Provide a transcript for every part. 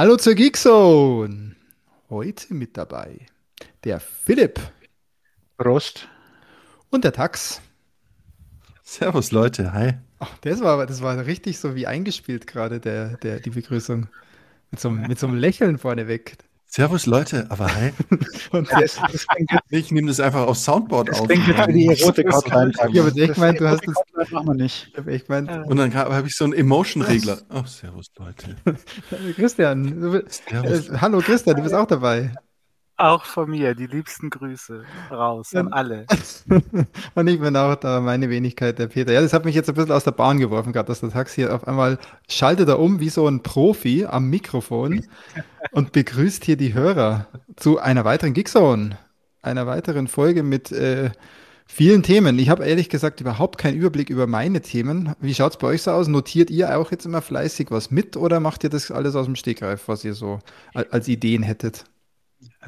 Hallo zur Geekzone. Heute mit dabei der Philipp Prost. und der Tax. Servus Leute, hi. Ach, das war, das war richtig so wie eingespielt gerade, der, der, die Begrüßung. Mit so, mit so einem Lächeln vorneweg. Servus Leute, aber hi. Und Das, das Ich nehme das einfach aufs Soundboard das auf. klingt jetzt wie die Erotik-Hotline. Ich habe jetzt echt gemeint, du hast das- das machen wir nicht. ich gemeint, Und dann habe ich so einen Emotion-Regler. Oh, servus Leute. Christian, du, bist- Servus. äh, hallo Christian, du bist auch dabei. Auch von mir, die liebsten Grüße raus an alle. Und ich bin auch da, meine Wenigkeit, der Peter. Ja, das hat mich jetzt ein bisschen aus der Bahn geworfen gehabt, dass der Taxi auf einmal schaltet er um wie so ein Profi am Mikrofon und begrüßt hier die Hörer zu einer weiteren Geekzone, einer weiteren Folge mit äh, vielen Themen. Ich habe ehrlich gesagt überhaupt keinen Überblick über meine Themen. Wie schaut's bei euch so aus? Notiert ihr auch jetzt immer fleißig was mit oder macht ihr das alles aus dem Stegreif, was ihr so al- als Ideen hättet?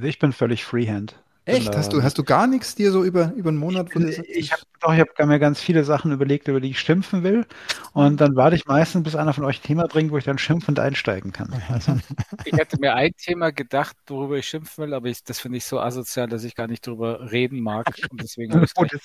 Also ich bin völlig Freehand. Echt? da- Hast du, hast du gar nichts dir so über, über einen Monat? sagst, Ich habe doch, ich habe mir ganz viele Sachen überlegt, über die ich schimpfen will. Und dann warte ich meistens, bis einer von euch ein Thema bringt, wo ich dann schimpfend einsteigen kann. Also, Ich hätte mir ein Thema gedacht, worüber ich schimpfen will, aber ich, das finde ich so asozial, dass ich gar nicht drüber reden mag. Und deswegen habe ich es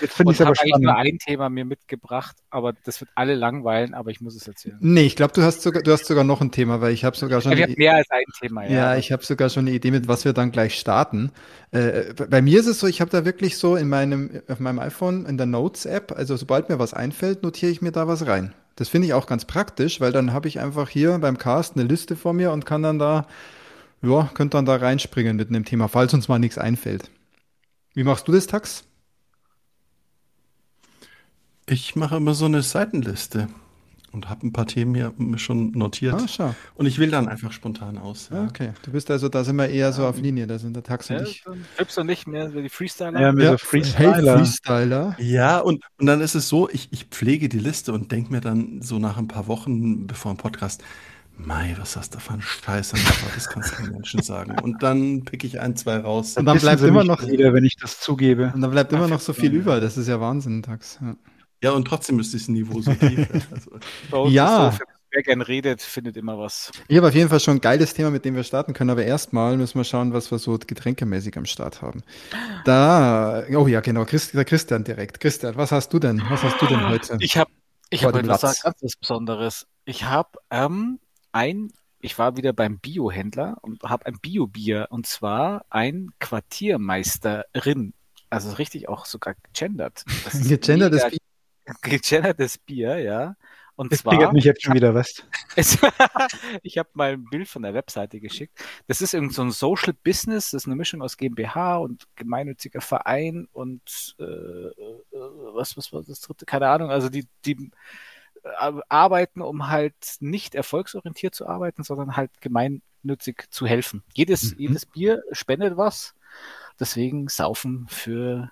jetzt finde ich es aber habe eigentlich nur spannend. ein Thema mir mitgebracht, aber das wird alle langweilen, aber ich muss es erzählen. Nee, ich glaube, du hast sogar, du hast sogar noch ein Thema, weil ich habe sogar schon, ich eine, habe mehr als ein Thema. Ja, ja, ich habe sogar schon eine Idee, mit was wir dann gleich starten. Äh, bei bei mir ist es so, ich habe da wirklich so in meinem, auf meinem iPhone in der Notes-App, also sobald mir was einfällt, notiere ich mir da was rein. Das finde ich auch ganz praktisch, weil dann habe ich einfach hier beim Cast eine Liste vor mir und kann dann da, ja, könnte dann da reinspringen mit einem Thema, falls uns mal nichts einfällt. Wie machst du das, Tax? Ich mache immer so eine Seitenliste und habe ein paar Themen hier schon notiert. Ah, schau. Und ich will dann einfach spontan aus. Ah, okay. Du bist also, da sind wir eher so auf Linie, da sind der Tax und Ja, ich. Fips und nicht mehr so die Freestyler. Ja, Ja, so Freestyler. Hey, Freestyler. Ja, und, und dann ist es so, ich, ich pflege die Liste und denke mir dann so nach ein paar Wochen bevor ein Podcast, Mai, was hast du für einen Scheiß an der Das kannst du den Menschen sagen. Und dann pick ich ein, zwei raus. Und dann bleibt immer noch, wieder, wenn ich das zugebe. und dann bleibt immer noch so viel über. Das ist ja Wahnsinn, Tax. Ja. Ja, und trotzdem ist das Niveau so tief. Also, Ja. so, wer gern redet, findet immer was. Ich habe auf jeden Fall schon ein geiles Thema, mit dem wir starten können, aber erstmal müssen wir schauen, was wir so getränkemäßig am Start haben. Da, oh ja, genau, Christ, der Christian direkt. Christian, was hast du denn? Was hast du denn heute? Ich habe ich hab etwas Latz. ganz Besonderes. Ich habe ähm, ein, ich war wieder beim Biohändler und habe ein Bio-Bier und zwar ein Quartiermeisterin. Also richtig auch sogar gegendert. Das ist Gegendertes Bier, ja. Und Das zwar, mich jetzt schon wieder, was? es, ich habe mal ein Bild von der Webseite geschickt. Das ist irgend so ein Social Business, das ist eine Mischung aus GmbH und gemeinnütziger Verein und äh, äh, was, was war das dritte? Keine Ahnung. Also die, die äh, arbeiten, um halt nicht erfolgsorientiert zu arbeiten, sondern halt gemeinnützig zu helfen. Jedes, Mhm. jedes Bier spendet was. Deswegen saufen für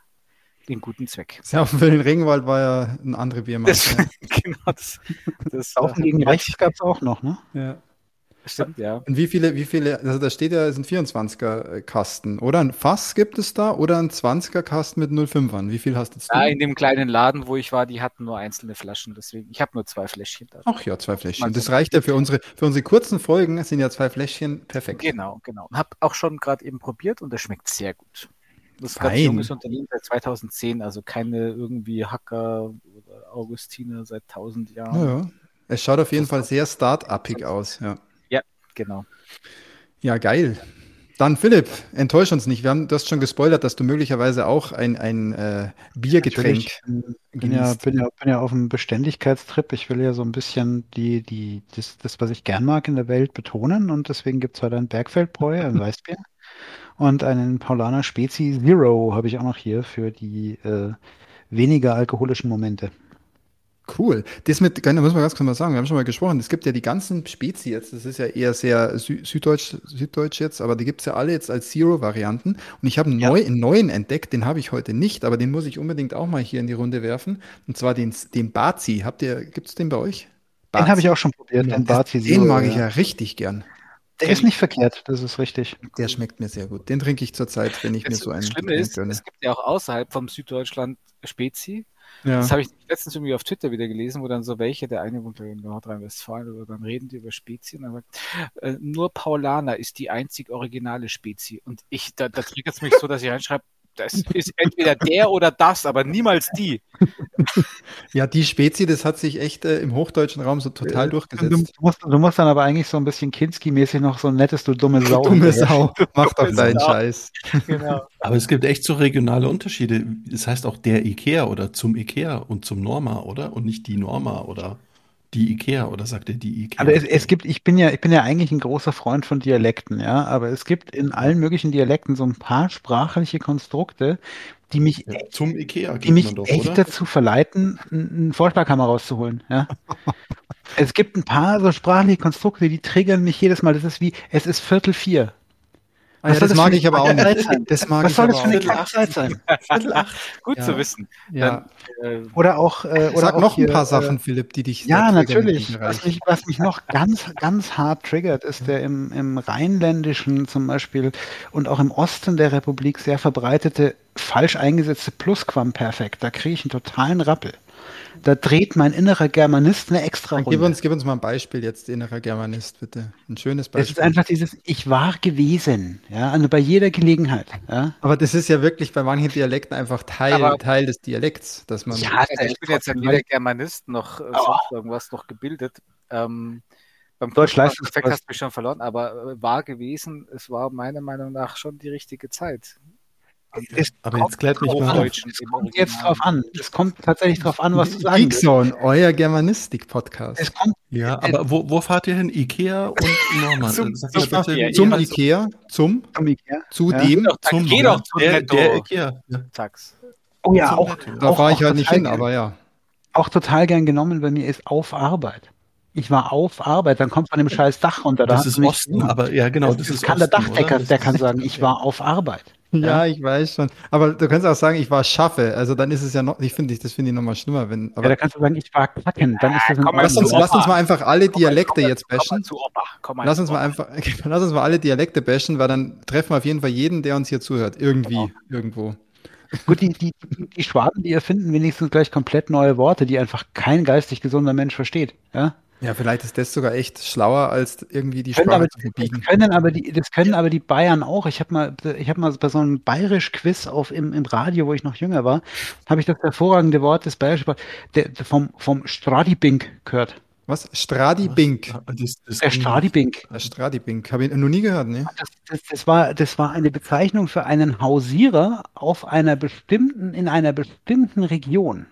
den guten Zweck. Ja, für den Regenwald war ja ein andere Biermarke. Das, genau, das, das Saufen gegen rechts gab es auch noch, ne? Ja. Stimmt, ja. Und wie viele, wie viele, also da steht ja, es sind 24er Kasten. Oder ein Fass gibt es da oder ein 20er Kasten mit 05ern. Wie viel hast jetzt du? Ja, in dem kleinen Laden, wo ich war, die hatten nur einzelne Flaschen, deswegen, ich habe nur zwei Fläschchen da. Ach ja, zwei Fläschchen. Das reicht ja für unsere, für unsere kurzen Folgen, sind ja zwei Fläschchen perfekt. Genau, genau. Hab auch schon gerade eben probiert und das schmeckt sehr gut. Das ist ganz Fein. junges Unternehmen seit 2010, also keine irgendwie Hacker oder Augustiner seit 1000 Jahren. Ja, ja. Es schaut auf jeden Fall sehr start-upig aus, ja. Genau. Ja, geil. Dann Philipp, enttäusch uns nicht. Wir haben, du hast schon gespoilert, dass du möglicherweise auch ein, ein äh, Biergetränk ähm, bin ja, genießt. bin, ja, bin ja auf einem Beständigkeitstrip. Ich will ja so ein bisschen die, die, das, das, was ich gern mag in der Welt, betonen. Und deswegen gibt es heute ein Bergfeldbräu, ein Weißbier. Und einen Paulaner Spezi Zero habe ich auch noch hier für die äh, weniger alkoholischen Momente. Cool. Das mit, da muss man ganz kurz mal sagen, wir haben schon mal gesprochen, es gibt ja die ganzen Spezi jetzt, das ist ja eher sehr Sü süddeutsch, süddeutsch jetzt, aber die gibt's ja alle jetzt als Zero-Varianten. Und ich habe einen, Ja. neu, einen neuen entdeckt, den habe ich heute nicht, aber den muss ich unbedingt auch mal hier in die Runde werfen. Und zwar den, den Bazi. Habt ihr, gibt's den bei euch? Den habe ich auch schon probiert, den Bazi Den Zero, mag ich ja. ja richtig gern. Der ist nicht verkehrt, das ist richtig. Der schmeckt mir sehr gut. Den trinke ich zurzeit, wenn ich Das, mir so einen das Schlimme ist, gönne. es gibt ja auch außerhalb vom Süddeutschland Spezi. Ja. Das habe ich letztens irgendwie auf Twitter wieder gelesen, wo dann so welche, der eine wohnt in Nordrhein-Westfalen, oder dann reden die über Spezi und dann sagt, äh, nur Paulaner ist die einzig originale Spezi. Und ich, da, da triggert es mich so, dass ich reinschreibe, das ist entweder der oder das, aber niemals die. ja, die Spezi, das hat sich echt äh, im hochdeutschen Raum so total Du, durchgesetzt. du, musst, du musst dann aber eigentlich so ein bisschen Kinski-mäßig noch so ein nettes, du dumme Sau. Dumme. Sau, mach doch deinen Sau. Scheiß. Genau. Aber es gibt echt so regionale Unterschiede. Es heißt auch der Ikea oder zum Ikea und zum Norma, oder? Und nicht die Norma oder die Ikea oder sagt er die Ikea? Aber es, es gibt, ich bin ja, ich bin ja eigentlich ein großer Freund von Dialekten, ja, aber es gibt in allen möglichen Dialekten so ein paar sprachliche Konstrukte, die mich, ja, zum Ikea die mich doch, echt oder? dazu verleiten, einen einen Vorschlaghammer rauszuholen, ja. Es gibt ein paar so sprachliche Konstrukte, die triggern mich jedes Mal. Das ist wie, es ist Viertel vier. Ah, ja, das das mag ich aber auch nicht. Das mag Was ich soll das für auch eine nicht. Kackzeit sein? Viertel acht. Gut Ja. zu wissen. Ja. Dann, äh, Oder auch, äh, oder Sag auch noch ein hier, paar äh, Sachen, Philipp, die dich Ja, natürlich. Was mich, was mich noch ganz, ganz hart triggert, ist der im, im Rheinländischen zum Beispiel und auch im Osten der Republik sehr verbreitete, falsch eingesetzte Plusquamperfekt. Da kriege ich einen totalen Rappel. Da dreht mein innerer Germanist eine extra Gib Runde. uns, gib uns mal ein Beispiel jetzt, innerer Germanist, bitte. Ein schönes Das ist Beispiel. einfach dieses Ich war gewesen, ja, also bei jeder Gelegenheit, ja. aber das ist ja wirklich bei manchen Dialekten einfach Teil, Aber- Teil des Dialekts, dass man. Ja, also ich ist bin jetzt ja weder Germanist noch äh, sonst irgendwas noch gebildet. Ähm, beim Deutsch-Leistungskurs. Effekt hast du mich schon verloren, aber äh, war gewesen, es war meiner Meinung nach schon die richtige Zeit. Es Aber jetzt klärt mich kommt mal auf. an. Es kommt jetzt drauf an. Es kommt tatsächlich drauf an, was du sagen. Geekzone, euer Germanistik-Podcast. Es kommt, Ja, aber wo, wo fahrt ihr hin? Ikea und Norma? Zum- zum mir bitte, Zum Ikea, zum, zum Ikea. zu Ja. dem, Doch, zum geh doch zu der, der Ikea. Ja. Tax. Oh ja, Zum auch, da auch- fahre ich halt nicht hin, gern. aber ja. auch total gern genommen bei mir ist auf Arbeit. Ich war auf Arbeit, dann kommt von dem scheiß Dach runter. Da Das ist Osten, aber ja, genau, das, das ist kann der Osten, Dachdecker, oder? Das der kann sagen, ich war auf Arbeit. Ja, ich weiß schon. Aber du kannst auch sagen, ich war schaffe. Also dann ist es ja noch, ich finde, das finde ich nochmal schlimmer, wenn. Ja, Aber da kannst du sagen, ich war kacken, dann ist das in komm mal lass, uns, lass uns mal einfach alle Dialekte jetzt Komm mal bashen. Komm Lass uns mal einfach, lass uns mal alle Dialekte bashen, weil dann treffen wir auf jeden Fall jeden, der uns hier zuhört. Irgendwie, irgendwo. Gut, die, die, die, die Schwaben, die erfinden wenigstens gleich komplett neue Worte, die einfach kein geistig gesunder Mensch versteht. Ja? Ja, vielleicht ist das sogar echt schlauer, als irgendwie die Können Sprache aber, zu verbiegen. das, können aber die, das können aber die Bayern auch. Ich habe mal, ich habe mal bei so einem Bayerisch-Quiz auf im, im Radio, wo ich noch jünger war, habe ich das hervorragende Wort des Bayerischen der, der vom, vom Stradibink gehört. Was? Stradibink. Das, das Der Stradibink. Der Stradibink. Habe ich noch nie gehört, ne? Das, das, das, war, das war eine Bezeichnung für einen Hausierer auf einer bestimmten, in einer bestimmten Region.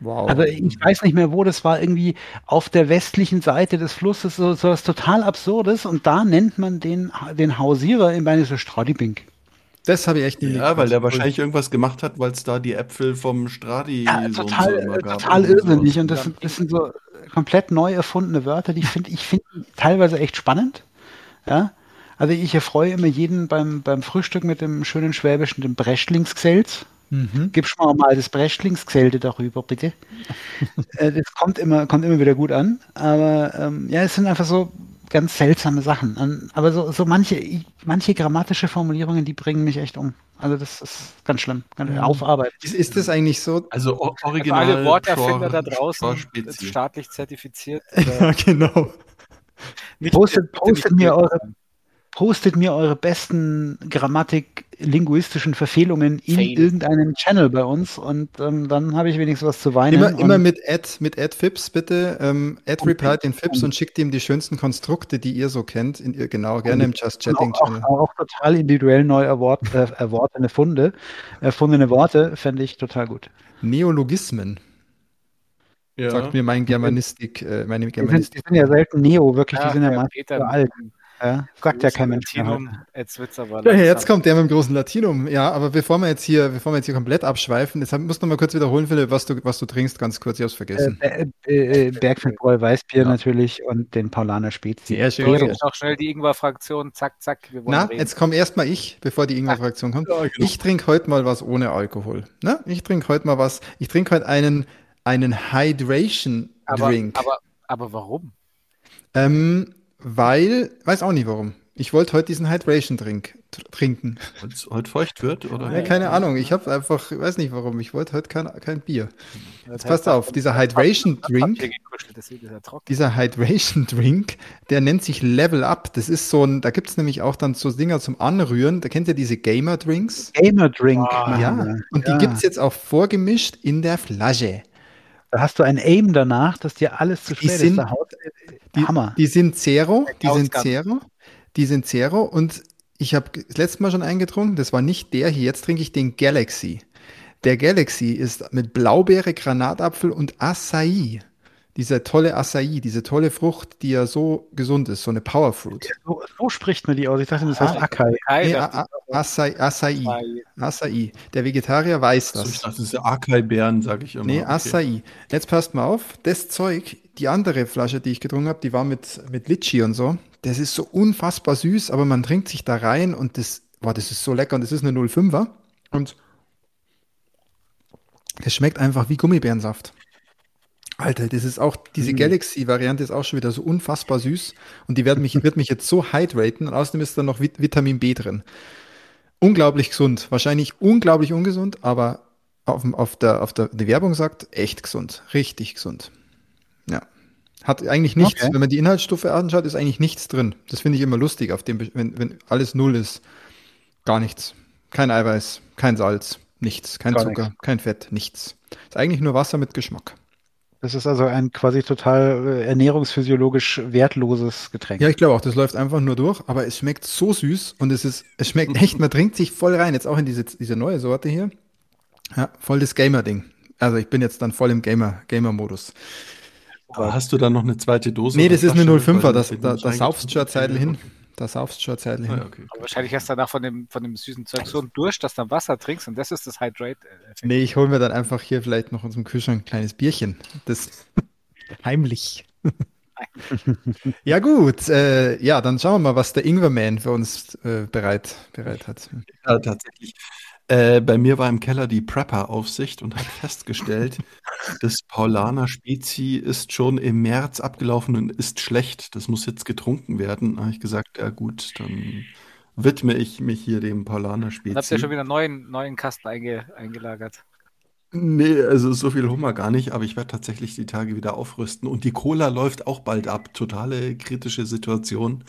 Wow. Also ich weiß nicht mehr, wo das war, irgendwie auf der westlichen Seite des Flusses, so, so was total Absurdes. Und da nennt man den, den Hausierer in meine so Stradibink. das habe ich echt nie Ja, weil der wahrscheinlich irgendwas gemacht hat, weil es da die Äpfel vom Stradi Ja, so und so total, total irrsinnig. Und das, sind- das sind so komplett neu erfundene Wörter, die find, ich finde teilweise echt spannend. Ja. Also ich erfreue immer jeden beim, beim Frühstück mit dem schönen Schwäbischen, dem Breschlingsgselz. Mhm. Gib schon mal das Breschlingsgesälte darüber, bitte. äh, das kommt immer, kommt immer wieder gut an. Aber ähm, ja, es sind einfach so ganz seltsame Sachen. Aber so, so manche, manche grammatische Formulierungen, die bringen mich echt um. Also das ist ganz schlimm. Ganz Ja. Aufarbeit. Ist, ist das eigentlich so? Also Also original. alle Worterfinder da draußen staatlich zertifiziert. ja, genau. Nicht, Postet- postet mir eure-. Postet mir eure besten Grammatik-linguistischen Verfehlungen in Fail. irgendeinen Channel bei uns und ähm, dann habe ich wenigstens was zu weinen. Immer, immer mit Ad, mit Ad Fips bitte. Ähm, Ad reply den Fips und schickt ihm die schönsten Konstrukte, die ihr so kennt. In, ihr- genau, gerne im Just Chatting auch, Channel. auch, auch total individuell neu erwort, äh, erwortene Funde, erfundene Worte, fände ich total gut. Neologismen, Ja. sagt mir mein Germanistik, äh, meine Die sind, Germanistik. die sind ja selten Neo, wirklich, die sind ja Herr meist Peter so alt. Ja, sagt ja kein Mensch mehr. Jetzt wird's aber Ja, jetzt kommt der mit dem großen Latinum. Ja, aber bevor wir jetzt hier, bevor wir jetzt hier komplett abschweifen, jetzt musst du noch mal kurz wiederholen, Philipp, was du, was du trinkst, ganz kurz, ich hab's Äh, vergessen. äh, äh, Bergfeldbräu Weißbier Ja. natürlich und den Paulaner Spezi. Sehr schön. Jetzt noch schnell die Ingwer-Fraktion. Zack, zack. Wir wollen Na, reden. jetzt komme erstmal ich, bevor die Ingwer-Fraktion kommt. Ich trinke heute mal was ohne Alkohol. Ne? Ich trinke heute mal was. Ich trinke heute einen, einen Hydration aber, Drink. aber, aber warum? Ähm, weil, weiß auch nicht warum. Ich wollte heute diesen Hydration-Drink tr- trinken. Weil es heute feucht wird, oder? Ja, keine Ahnung, ich habe einfach, weiß nicht warum, ich wollte heute kein, kein Bier. Jetzt passt auf, dieser Hydration-Drink- er. Dieser Hydration Drink, der nennt sich Level Up. Das ist so ein, da gibt es nämlich auch dann so Dinger zum Anrühren. Da kennt ihr diese Gamer Drinks? Gamer Drink. Ah, Ja. Und Ja. die gibt es jetzt auch vorgemischt in der Flasche. Da hast du ein Aim danach, dass dir alles zu spät sind- ist. Haut, Die, Hammer. die sind Zero, die sind. Zero, die sind Zero und ich habe das letzte Mal schon eingetrunken, das war nicht der hier, jetzt trinke ich den Galaxy. Der Galaxy ist mit Blaubeere, Granatapfel und Acai. Dieser tolle Acai, diese tolle Frucht, die ja so gesund ist, so eine Powerfruit. so, so spricht man die aus. Ich dachte, das heißt Ah. Akai. Kai, Nee, Acai, Acai, Acai. Acai. Der Vegetarier weiß So, ich das. dachte, das ist ja Akai-Bären, sage ich immer. Nee, Okay. Acai. Jetzt passt mal auf, das Zeug, die andere Flasche, die ich getrunken habe, die war mit, mit Litschi und so. Das ist so unfassbar süß, aber man trinkt sich da rein und das, boah, das ist so lecker und das ist eine 05er. Und das schmeckt einfach wie Gummibärensaft. Alter, das ist auch, diese Mm. Galaxy-Variante ist auch schon wieder so unfassbar süß und die werden mich, wird mich jetzt so hydraten und außerdem ist da noch Vit Vitamin B drin. Unglaublich gesund, wahrscheinlich unglaublich ungesund, aber auf, auf, der, auf der, die Werbung sagt, echt gesund, richtig gesund. Ja. Hat eigentlich nichts, Okay. wenn man die Inhaltsstoffe anschaut, ist eigentlich nichts drin. Das finde ich immer lustig, auf dem, wenn, wenn alles null ist. Gar nichts. Kein Eiweiß, kein Salz, nichts, kein Gar Zucker, nichts. kein Fett, nichts. Ist eigentlich nur Wasser mit Geschmack. Das ist also ein quasi total äh, ernährungsphysiologisch wertloses Getränk. Ja, ich glaube auch, das läuft einfach nur durch, aber es schmeckt so süß und es ist, es schmeckt echt, man trinkt sich voll rein, jetzt auch in diese, diese neue Sorte hier. Ja, voll das Gamer-Ding. Also ich bin jetzt dann voll im Gamer, Gamer-Modus. Aber hast du da noch eine zweite Dose? Nee, das ist eine Flasche? 05er, Weil das, da, da saufst du reingetrunken. Zeitl hin. Da saufst du schon eine Zeitl Ah, hin. ja, okay. Aber wahrscheinlich hast du danach von dem, von dem süßen Zeug so einen Durst, dass du dann Wasser trinkst und das ist das Hydrate-Effekt. Nee, ich hole mir dann einfach hier vielleicht noch aus dem Kühlschrank ein kleines Bierchen. Das heimlich. ja, gut. Äh, ja, dann schauen wir mal, was der Ingwerman für uns äh, bereit, bereit hat. Ja, tatsächlich. Äh, bei mir war im Keller die Prepper-Aufsicht und hat festgestellt, das Paulaner Spezi ist schon im März abgelaufen und ist schlecht. Das muss jetzt getrunken werden. Da habe ich gesagt, ja gut, dann widme ich mich hier dem Paulaner Dann habt ihr schon Spezi. wieder einen neuen, neuen Kasten einge, eingelagert. Nee, also so viel Hummer gar nicht, aber ich werde tatsächlich die Tage wieder aufrüsten. Und die Cola läuft auch bald ab. Totale kritische Situation.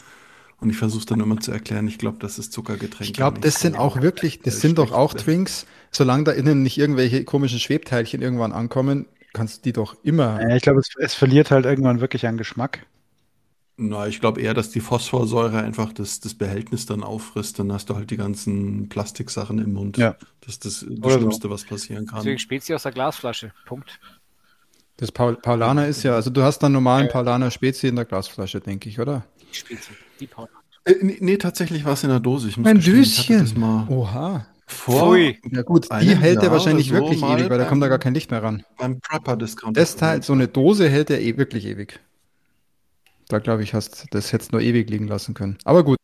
Und ich versuche dann immer zu erklären, ich glaube, das ist Zuckergetränk. Ich glaube, das sind auch wirklich, das sind doch auch. Drinks, solange da innen nicht irgendwelche komischen Schwebteilchen irgendwann ankommen, kannst du die doch immer. Ja, ich glaube, es, es verliert halt irgendwann wirklich an Geschmack. Na, ich glaube eher, dass die Phosphorsäure einfach das, das Behältnis dann auffrisst. Dann hast du halt die ganzen Plastiksachen im Mund. Ja. Das ist das, das Oder so. Schlimmste, was passieren kann. Deswegen Spezi aus der Glasflasche. Punkt. Das Paul, Paulaner ist ja, also du hast dann normalen Paulaner Spezi in der Glasflasche, denke ich, oder? Spezi. Die Paula. Äh, nee, nee, tatsächlich war es in der Dose. Ich muss Ein mal Oha. vor Pfui. Ja gut, die hält er wahrscheinlich so wirklich ewig, weil da kommt da gar kein Licht mehr ran. beim Prepper-Discount. Das Teil, so eine Dose hält er eh wirklich ewig. Da glaube ich, hast das hättest nur ewig liegen lassen können. Aber gut,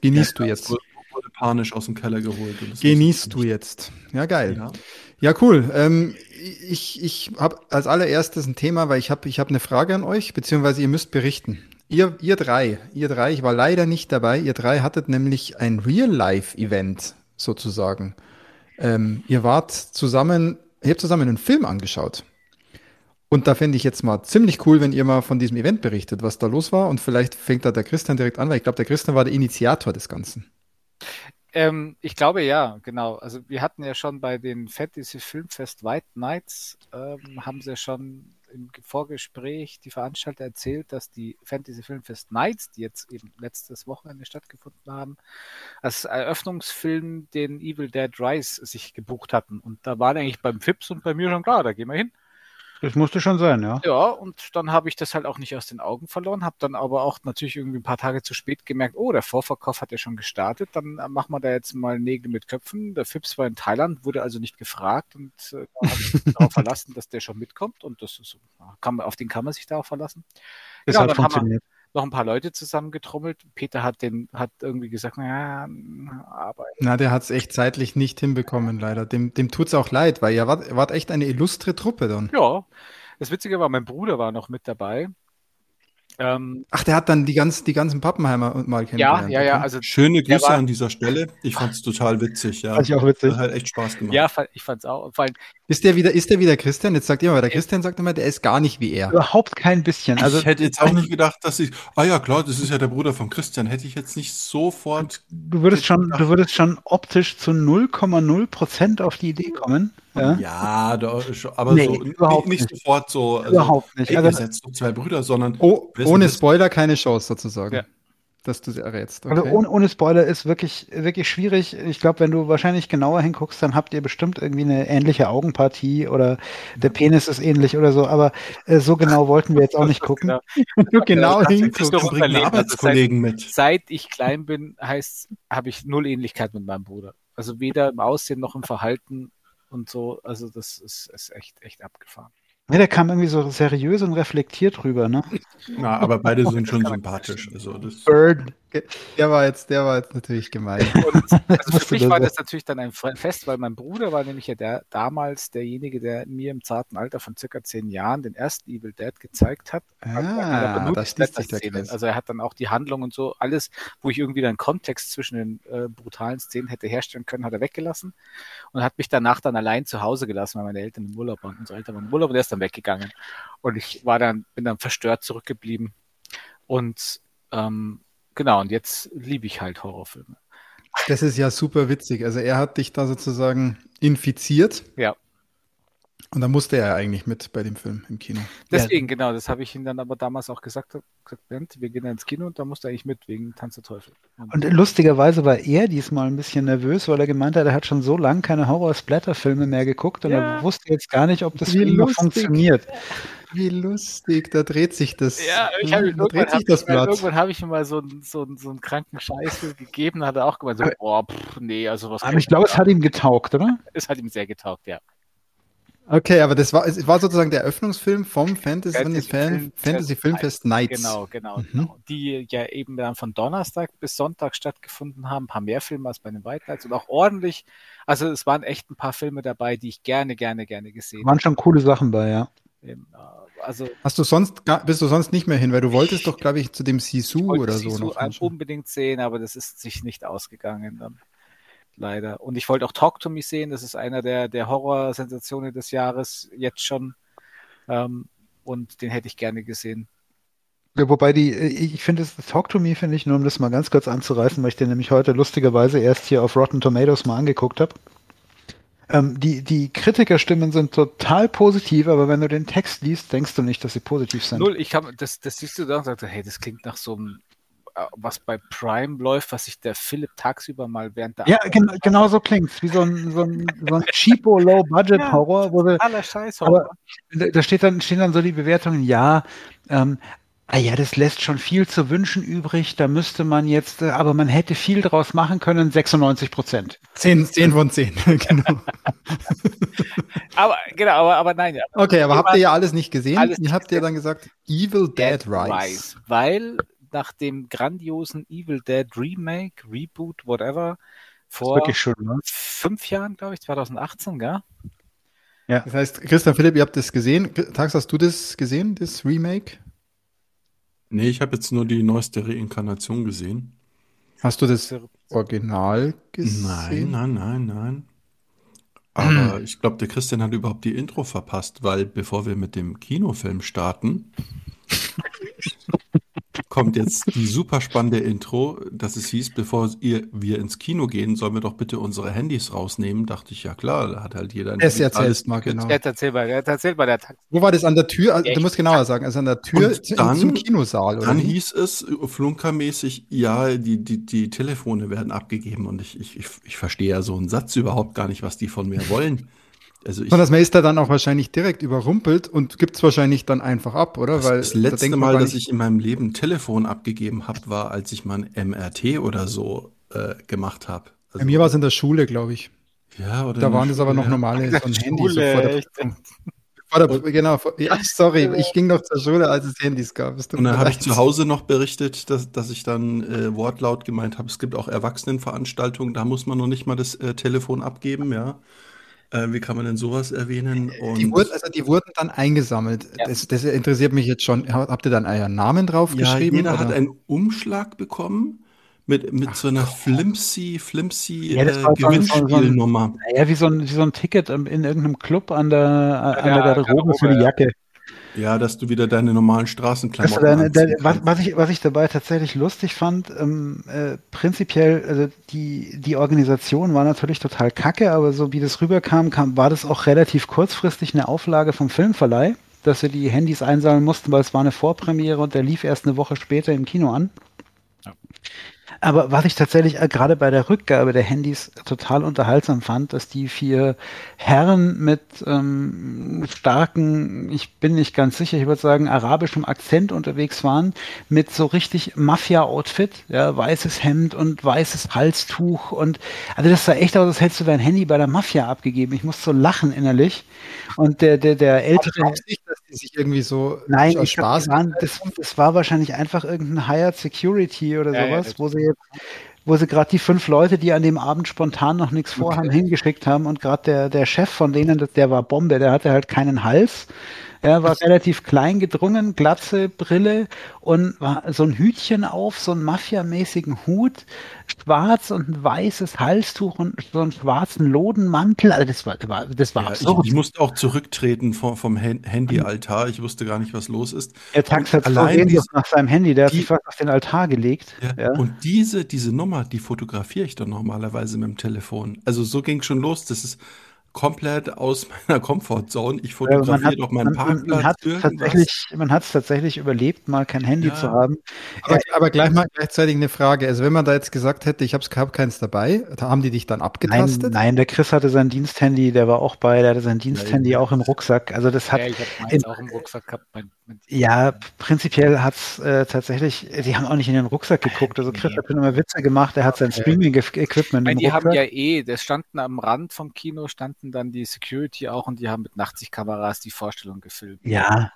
genießt du jetzt. Wurde, wurde panisch aus dem Keller geholt. Genießt du ich jetzt. Ja, geil. Ja. Ja, cool. Ähm, ich ich habe als allererstes ein Thema, weil ich habe ich hab eine Frage an euch, beziehungsweise ihr müsst berichten. Ihr, ihr drei, ihr drei, ich war leider nicht dabei, ihr drei hattet nämlich ein Real-Life-Event sozusagen. Ähm, ihr wart zusammen, ihr habt zusammen einen Film angeschaut. Und da fände ich jetzt mal ziemlich cool, wenn ihr mal von diesem Event berichtet, was da los war. Und vielleicht fängt da der Christian direkt an, weil ich glaube, der Christian war der Initiator des Ganzen. Ähm, ich glaube ja, genau. Also wir hatten ja schon bei den Fantasy Filmfest White Nights, ähm, haben sie ja schon im Vorgespräch die Veranstalter erzählt, dass die Fantasy Filmfest Nights, die jetzt eben letztes Wochenende stattgefunden haben, als Eröffnungsfilm den Evil Dead Rise sich gebucht hatten. Und da waren eigentlich beim Fips und bei mir schon klar, da gehen wir hin. Das musste schon sein, ja. Ja, und dann habe ich das halt auch nicht aus den Augen verloren, habe dann aber auch natürlich irgendwie ein paar Tage zu spät gemerkt, oh, der Vorverkauf hat ja schon gestartet, dann äh, machen wir da jetzt mal Nägel mit Köpfen. Der Fips war in Thailand, wurde also nicht gefragt und äh, da habe ich mich darauf verlassen, dass der schon mitkommt und das ist, kann, auf den kann man sich darauf verlassen. Das Genau, hat dann haben wir- funktioniert. Noch ein paar Leute zusammengetrommelt. Peter hat den, hat irgendwie gesagt, naja, aber Na, der hat es echt zeitlich nicht hinbekommen, leider. Dem, dem tut es auch leid, weil ihr wart, wart echt eine illustre Truppe dann. Ja, das Witzige war, mein Bruder war noch mit dabei. Ähm, Ach, der hat dann die, ganz, die ganzen Pappenheimer mal ja, kennengelernt. ja, ja, okay. also Schöne Grüße war- an dieser Stelle. Ich fand es total witzig, ja. Fand ich auch witzig. Hat halt echt Spaß gemacht. ja, ich fand's auch. Vor allem, Ist der wieder, ist der wieder Christian? Jetzt sagt ihr mal, der Christian sagt immer, der ist gar nicht wie er. Überhaupt kein bisschen. Also ich hätte jetzt auch nicht gedacht, dass ich. Ah ja, klar, das ist ja der Bruder von Christian. Hätte ich jetzt nicht sofort. du würdest schon, du würdest schon optisch zu 0,0 Prozent auf die Idee kommen. Ja? Ja, da, aber Nee, so überhaupt nicht, nicht. sofort so. Also, Überhaupt nicht. Ey, Also- ihr so zwei Brüder, sondern. Oh, ohne Spoiler keine Chance sozusagen. Ja. Dass du sie errätst. Also Okay. ohne, ohne Spoiler ist wirklich, wirklich schwierig. Ich glaube, wenn du wahrscheinlich genauer hinguckst, dann habt ihr bestimmt irgendwie eine ähnliche Augenpartie oder der Penis ist ähnlich oder so, aber äh, so genau wollten wir jetzt auch nicht gucken. genau. genau ist hinguckst. einen Unterleben. Also Arbeitskollegen mit. seit ich klein bin, heißt, habe ich null Ähnlichkeit mit meinem Bruder. Also weder im Aussehen noch im Verhalten und so. Also das ist, ist echt, echt abgefahren. Ja, der kam irgendwie so seriös und reflektiert rüber, ne? Na, aber beide sind schon sympathisch. Also das, Bird. Der war jetzt, der war jetzt natürlich gemein. Und also für mich war das- natürlich dann ein Fest, weil mein Bruder war nämlich ja der, damals derjenige, der mir im zarten Alter von circa zehn Jahren den ersten Evil Dead gezeigt hat. Ah, da schließt sich der. Kreis. Also er hat dann auch die Handlung und so, alles, wo ich irgendwie einen Kontext zwischen den äh, brutalen Szenen hätte herstellen können, hat er weggelassen und hat mich danach dann allein zu Hause gelassen, weil meine Eltern im Urlaub waren. Unsere Eltern waren im Urlaub und er ist dann weggegangen. Und ich war dann, bin dann verstört zurückgeblieben. Und ähm, genau, und jetzt liebe ich halt Horrorfilme. Das ist ja super witzig. Also er hat dich da sozusagen infiziert. Ja. Und da musste er ja eigentlich mit bei dem Film im Kino. Deswegen, genau, das habe ich ihm dann aber damals auch gesagt, gesagt, Bernd, wir gehen ins Kino und da musst du eigentlich mit, wegen Tanz der Teufel. Und lustigerweise war er diesmal ein bisschen nervös, weil er gemeint hat, er hat schon so lange keine Horror-Splatter-Filme mehr geguckt und Ja. er wusste jetzt gar nicht, ob das Wie für ihn noch lustig. funktioniert. Wie lustig, da dreht sich das. Ja, ich hab, da irgendwann dreht habe sich das Blatt. irgendwann hab ich ihm mal so, einen- so, einen- so einen kranken Scheiß gegeben, hat er auch gemeint, so, boah, pff, nee, also was Aber ich glaube, es hat ihm getaugt, oder? es hat ihm sehr getaugt, ja. Okay, aber das war, es war sozusagen der Eröffnungsfilm vom Fantasy, Fantasy Fan, Filmfest Fantasy Filmfest Nights. Genau, genau, Mhm. genau. Die ja eben dann von Donnerstag bis Sonntag stattgefunden haben. Ein paar mehr Filme als bei den White Nights und auch ordentlich. Also es waren echt ein paar Filme dabei, die ich gerne, gerne, gerne gesehen Waren schon coole Sachen bei, ja. habe. Also Hast du sonst, gar- bist du sonst nicht mehr hin, weil du wolltest doch, glaube ich, zu dem Sisu oder so Sisu noch. ein- anschauen. unbedingt sehen, aber das ist sich nicht ausgegangen dann. Leider. Und ich wollte auch Talk to Me sehen. Das ist einer der, der Horrorsensationen des Jahres jetzt schon. Ähm, und den hätte ich gerne gesehen. Ja, wobei die, äh, ich finde es, Talk to Me finde ich, nur um das mal ganz kurz anzureißen, weil ich den nämlich heute lustigerweise erst hier auf Rotten Tomatoes mal angeguckt habe. Ähm, die, die Kritikerstimmen sind total positiv, aber wenn du den Text liest, denkst du nicht, dass sie positiv sind. Null, ich habe das, das siehst du da und sagst, hey, das klingt nach so einem, was bei Prime läuft, was sich der Philipp tagsüber mal während der Ja, gen genau so klingt's, wie so ein, so ein, so ein cheapo Low-Budget-Horror, wo sie, aller Scheiß. Aber- da steht dann, stehen dann so die Bewertungen, ja, ähm, ah ja, das lässt schon viel zu wünschen übrig, da müsste man jetzt, äh, aber man hätte viel draus machen können, 96 Prozent. 10, 10 von 10, genau. aber genau, aber, aber nein, ja. Okay, aber habt ihr ja alles nicht gesehen? Alles ihr habt ja dann gesagt, Evil Dead, Rise. Weil nach dem grandiosen Evil Dead Remake, Reboot, whatever, vor schön, ne? fünf Jahren, glaube ich, 2018, gell? Das heißt, Christian Philipp, ihr habt das gesehen. Tags, hast du das gesehen, das Remake? nee, ich habe jetzt nur die neueste Reinkarnation gesehen. Hast du das Original gesehen? Nein, nein, nein, nein. Aber ich glaube, der Christian hat überhaupt die Intro verpasst, weil bevor wir mit dem Kinofilm starten, kommt jetzt die super spannende Intro, dass es hieß, bevor ihr, wir ins Kino gehen, sollen wir doch bitte unsere Handys rausnehmen. Dachte ich, ja klar, da hat halt jeder ein Es erzählst mal, Ticket. genau. Der hat erzählt bei, der erzählt Taxi. Wo war das an der Tür? Also, du musst genauer sagen, also an der Tür dann- zum Kinosaal, oder? Dann wie? hieß es flunkermäßig, ja, die, die, die Telefone werden abgegeben und ich, ich, ich, ich verstehe ja so einen Satz überhaupt gar nicht, was die von mir wollen. Also ich, Und das man ist da dann auch wahrscheinlich direkt überrumpelt und gibt es wahrscheinlich dann einfach ab, oder? das, Weil das da letzte man Mal, dass ich in meinem Leben ein Telefon abgegeben habe, war, als ich mal ein MRT oder so äh, gemacht habe. Also, Bei mir war es in der Schule, glaube ich. ja, oder Da waren das aber noch normale so ein Handy. So Schule, vor der, echt. vor der, genau, vor, ja, sorry, ich ging noch zur Schule, als es Handys gab. Es Und dann habe ich zu Hause noch berichtet, dass, dass ich dann äh, wortlaut gemeint habe, es gibt auch Erwachsenenveranstaltungen, da muss man noch nicht mal das äh, Telefon abgeben, ja. Äh, wie kann man denn sowas erwähnen? Und Die wurden, also die wurden dann eingesammelt. Ja. Das, das interessiert mich jetzt schon. Habt ihr dann euren Namen ja, draufgeschrieben? jeder hat oder? einen Umschlag bekommen mit, mit so einer flimsy, flimsy Ja, äh, war so Gewinnspielnummer. Naja, wie so ein, wie so ein Ticket in irgendeinem Club an der, an der Ja, Garderobe für die Jacke. Ja, dass du wieder deine normalen Straßenklamotten deine, deine, was, kannst. was, ich, was ich dabei tatsächlich lustig fand, ähm, äh, prinzipiell, also die, die Organisation war natürlich total kacke, aber so wie das rüberkam, kam, war das auch relativ kurzfristig eine Auflage vom Filmverleih, dass sie die Handys einsammeln mussten, weil es war eine Vorpremiere und der lief erst eine Woche später im Kino an. Aber was ich tatsächlich äh, gerade bei der Rückgabe der Handys total unterhaltsam fand, dass die vier Herren mit ähm, starken, ich bin nicht ganz sicher, ich würde sagen, arabischem Akzent unterwegs waren, mit so richtig Mafia-Outfit, ja, weißes Hemd und weißes Halstuch und also das sah echt aus, als hättest du dein Handy bei der Mafia abgegeben. Ich musste so lachen innerlich. Und der, der, der ältere. du nicht, dass die sich irgendwie so Nein, ich glaub, Spaß die waren, das, das war wahrscheinlich einfach irgendein Hired Security oder Ja, ja, sowas, das- wo sie jetzt, wo sie gerade die fünf Leute, die an dem Abend spontan noch nichts vorhaben, hingeschickt haben und gerade der, der Chef von denen, der war Bombe, der hatte halt keinen Hals. Er war relativ klein gedrungen, Glatze, Brille und war so ein Hütchen auf, so einen mafiamäßigen Hut, schwarz und ein weißes Halstuch und so einen schwarzen Lodenmantel. Also das war, das war, Ja, ich, absurd. ich musste auch zurücktreten vom, vom Handyaltar. Ich wusste gar nicht, was los ist. Der Tax hat allein wenig dies- nach seinem Handy, der hat die- sich fast auf den Altar gelegt. Ja. Ja. Und diese, diese Nummer, die fotografiere ich dann normalerweise mit dem Telefon. Also so ging schon los. Das ist komplett aus meiner Comfortzone. Ich Äh, fotografiere doch meinen man, man, Parkplatz. man hat irgendwas. tatsächlich, man hat es tatsächlich überlebt, mal kein Handy Ja. zu haben. Aber, aber gleich mal gleichzeitig eine Frage. Also wenn man da jetzt gesagt hätte, ich habe hab keins dabei, da haben die dich dann Nein, abgetastet? nein, der Chris hatte sein Diensthandy, der war auch bei, der hatte sein Diensthandy auch im Rucksack. Also das hat, ja, ich habe meins in- auch im Rucksack gehabt. Mein, ja, prinzipiell hat's äh, tatsächlich, die haben auch nicht in den Rucksack geguckt. Also Chris hat schon immer Witze gemacht, er hat sein Streaming-Equipment Weil im die haben Rucksack. ja eh, das standen am Rand vom Kino, standen dann die Security auch und die haben mit Nachtsichtkameras die Vorstellung gefilmt. Ja.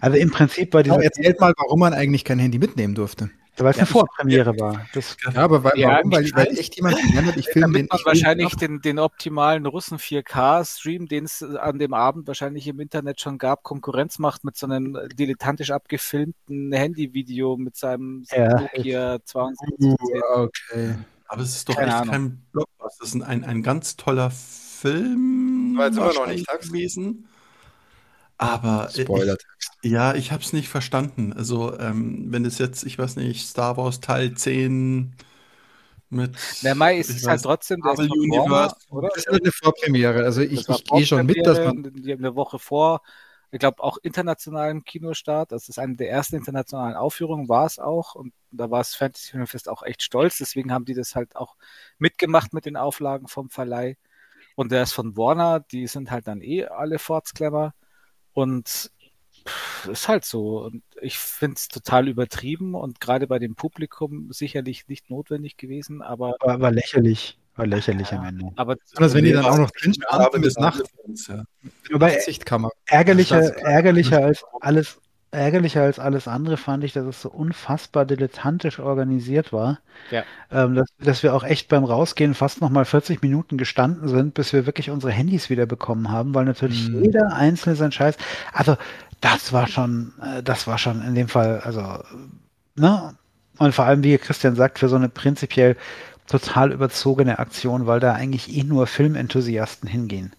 Also im Prinzip bei Aber dieser, erzählt mal, warum man eigentlich kein Handy mitnehmen durfte. Weil es Ja, eine Vorpremiere war. Das, Ja, aber weil, Ja, warum? Weil, ich weil echt jemand hat, ich filme den. man wahrscheinlich ab. den, den optimalen Russen 4K-Stream, den es an dem Abend wahrscheinlich im Internet schon gab, Konkurrenz macht mit so einem dilettantisch abgefilmten Handyvideo mit seinem Ja. Nokia 72. Uh, okay. Aber es ist doch Keine echt Ahnung. kein Blockbuster. Das ist ein, ein ganz toller Film War jetzt immer noch nicht, gewesen. Aber Spoiler. Ich, ja, ich habe es nicht verstanden. Also, ähm, wenn es jetzt, ich weiß nicht, Star Wars Teil 10 mit. Der Mai ist es halt trotzdem der ist Marvel von Universe. Warner, oder? Das ist halt eine Vorpremiere. Also ich, Das ich gehe schon mit, dass man. Vorpremiere, Die haben eine Woche vor, ich glaube auch internationalen Kinostart. Das ist eine der ersten internationalen Aufführungen, war es auch. Und da war das Fantasy Filmfest auch echt stolz. Deswegen haben die das halt auch mitgemacht mit den Auflagen vom Verleih. Und der ist von Warner, die sind halt dann eh alle Fortsklemmer. Und ist halt so. Und ich finde es total übertrieben und gerade bei dem Publikum sicherlich nicht notwendig gewesen, aber, war, war lächerlich. War lächerlich am Ende. aber Besonders wenn die dann auch noch drin Aber standen das mit Nacht, Nachfilms, ja. Ärgerlicher, ärgerlicher als alles, ärgerlicher als alles andere fand ich, dass es so unfassbar dilettantisch organisiert war. Ja. Ähm, dass, dass wir auch echt beim Rausgehen fast nochmal 40 Minuten gestanden sind, bis wir wirklich unsere Handys wieder bekommen haben, weil natürlich Mhm. jeder einzelne sein Scheiß. Also, das war schon, äh, das war schon in dem Fall, also, ne? Und vor allem, wie Christian sagt, für so eine prinzipiell total überzogene Aktion, weil da eigentlich eh nur Filmenthusiasten hingehen.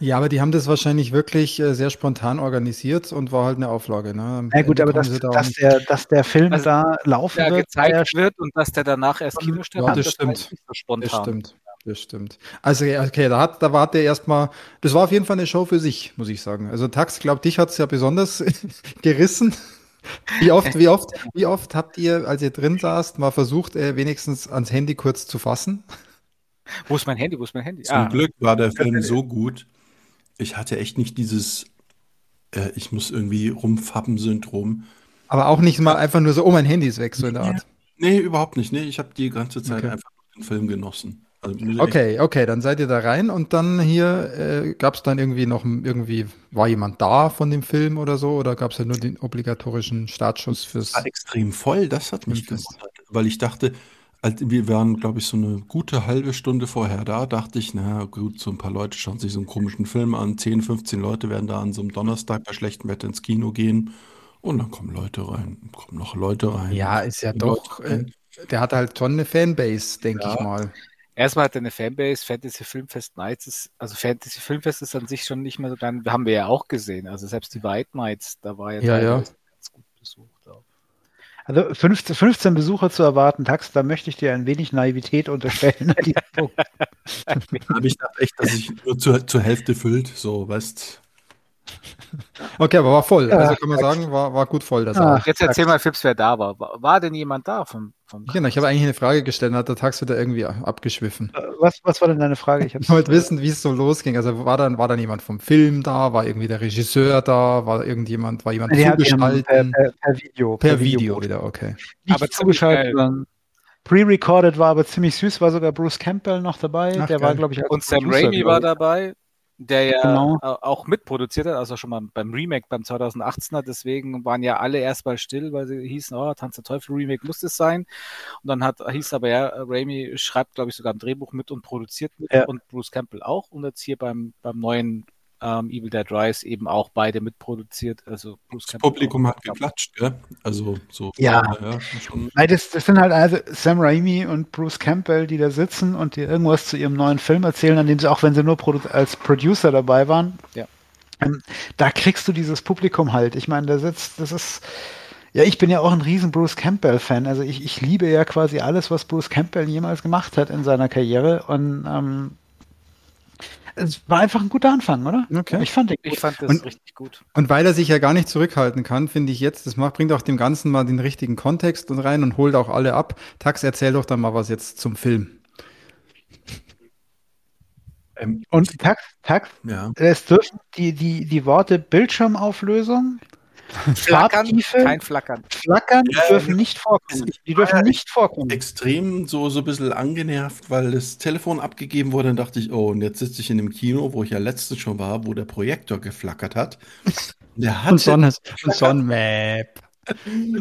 Ja, aber die haben das wahrscheinlich wirklich äh, sehr spontan organisiert und war halt eine Auflage. Ne? Na gut, Ende aber dass, da dass, der, dass der Film Also, da laufen der wird, ja gezeigt wird und dass der danach erst Kinostart Ja, hat, das war stimmt. nicht so Das spontan. stimmt. Das stimmt. Also, ja, okay, da hat, da war der erstmal, das war auf jeden Fall eine Show für sich, muss ich sagen. Also, Tax, glaub, dich hat's ja besonders gerissen. Wie oft, wie oft, wie oft habt ihr, als ihr drin saßt, mal versucht, äh, wenigstens ans Handy kurz zu fassen? Wo ist mein Handy? Wo ist mein Handy? Zum Ah, Glück war der Film so gut. Ich hatte echt nicht dieses, äh, ich muss irgendwie rumfappen-Syndrom. Aber auch nicht mal einfach nur so, oh, mein Handy ist weg, so in der Art. Nee, überhaupt nicht. Nee, ich habe die ganze Zeit Okay. einfach den Film genossen. Also, Okay, okay, dann seid ihr da rein und dann hier äh, gab es dann irgendwie noch irgendwie, war jemand da von dem Film oder so oder gab es ja nur den obligatorischen Startschuss fürs. war extrem voll, das hat mich gewundert. Weil ich dachte, Also wir waren, glaube ich, so eine gute halbe Stunde vorher da, dachte ich, na gut, so ein paar Leute schauen sich so einen komischen Film an. 10, 15 Leute werden da an so einem Donnerstag bei schlechtem Wetter ins Kino gehen. Und dann kommen Leute rein, kommen noch Leute rein. Ja, ist ja doch, äh, der hat halt schon eine Fanbase, denke Ja. ich mal. Erstmal hat er eine Fanbase, Fantasy Filmfest Nights ist, also Fantasy Filmfest ist an sich schon nicht mehr so dann, haben wir ja auch gesehen. Also selbst die White Nights, da war ja, Ja, ja. teilweise ganz gut besucht auch. Also 15, 15 Besucher zu erwarten, Tax, da möchte ich dir ein wenig Naivität unterstellen. Aber ich dachte echt, dass sich nur zur, zur Hälfte füllt, so, weißt Okay, aber war voll. Ja, also kann man sagen, war, war gut voll, das auch. Jetzt erzähl mal, Fips, wer da war. War, war denn jemand da vom, vom Genau, ich habe eigentlich eine Frage gestellt, dann hat der Tax wieder irgendwie abgeschwiffen. Was, was war denn deine Frage? Ich wollte wissen, wie es so losging. Also war dann, war dann jemand vom Film da, war irgendwie der Regisseur da, war irgendjemand, war jemand haben- die haben per, zugeschaltet? per, per Video. Per Video wieder, okay. Nicht Aber zugeschaltet, sondern pre-recorded war aber ziemlich süß, war sogar Bruce Campbell noch dabei. Ach, der war, geil. glaube ich, als Und Sam Raimi war dabei, der ja Genau. au- auch mitproduziert hat, also schon mal beim Remake beim 2018er. Deswegen waren ja alle erstmal still, weil sie hießen, oh, Tanz der Teufel Remake muss es sein. Und dann hat, hieß aber ja, Raimi schreibt, glaube ich, sogar ein Drehbuch mit und produziert mit Ja. und Bruce Campbell auch. Und jetzt hier beim, beim neuen ähm, Evil Dead Rise eben auch beide mitproduziert. Also Bruce Das Publikum hat geklatscht, gell? Also so. Ja. ja. Nein, das, das sind halt also Sam Raimi und Bruce Campbell, die da sitzen und dir irgendwas zu ihrem neuen Film erzählen, an dem sie auch, wenn sie nur Produ als Producer dabei waren, Ja. ähm, da kriegst du dieses Publikum halt. Ich meine, da sitzt, das ist, ja, ich bin ja auch ein riesen Bruce Campbell-Fan. Also ich, ich liebe ja quasi alles, was Bruce Campbell jemals gemacht hat in seiner Karriere und ähm, es war einfach ein guter Anfang, oder? Okay. Ich fand den gut. Ich fand das Und- richtig gut. Und weil er sich ja gar nicht zurückhalten kann, finde ich jetzt, das macht, bringt auch dem Ganzen mal den richtigen Kontext und rein und holt auch alle ab. Tax, erzähl doch dann mal was jetzt zum Film. Ähm, Und Tax, Tax, ja. es dürfen die, die, die Worte Bildschirmauflösung, Flackern, Farbtiefe, kein Flackern. Flackern, die Ja, dürfen ja. nicht vorkommen. Die dürfen ja nicht vorkommen. extrem so, so ein bisschen angenervt, weil das Telefon abgegeben wurde. Dann dachte ich, oh, und jetzt sitze ich in dem Kino, wo ich ja letztens schon war, wo der Projektor geflackert hat. Der hatte Und Sonne, und Sonnenmap.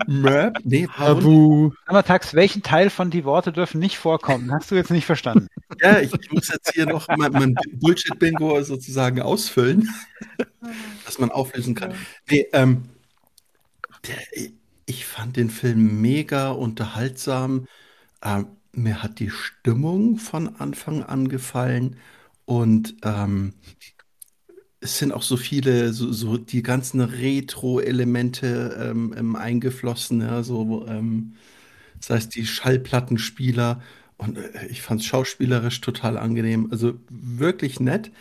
Möp, nee, war wund- Abu. Sag mal, Tax, welchen Teil von die Worte dürfen nicht vorkommen? Hast du jetzt nicht verstanden? ja, ich, ich muss jetzt hier noch mein, mein Bullshit-Bingo sozusagen ausfüllen, dass man auflösen kann. Nee, ähm, der, ich fand den Film mega unterhaltsam. Ähm, mir hat die Stimmung von Anfang an gefallen und ähm, es sind auch so viele, so, so die ganzen Retro-Elemente ähm, ähm, eingeflossen, ja, so, ähm, das heißt, die Schallplattenspieler und äh, ich fand es schauspielerisch total angenehm, also wirklich nett.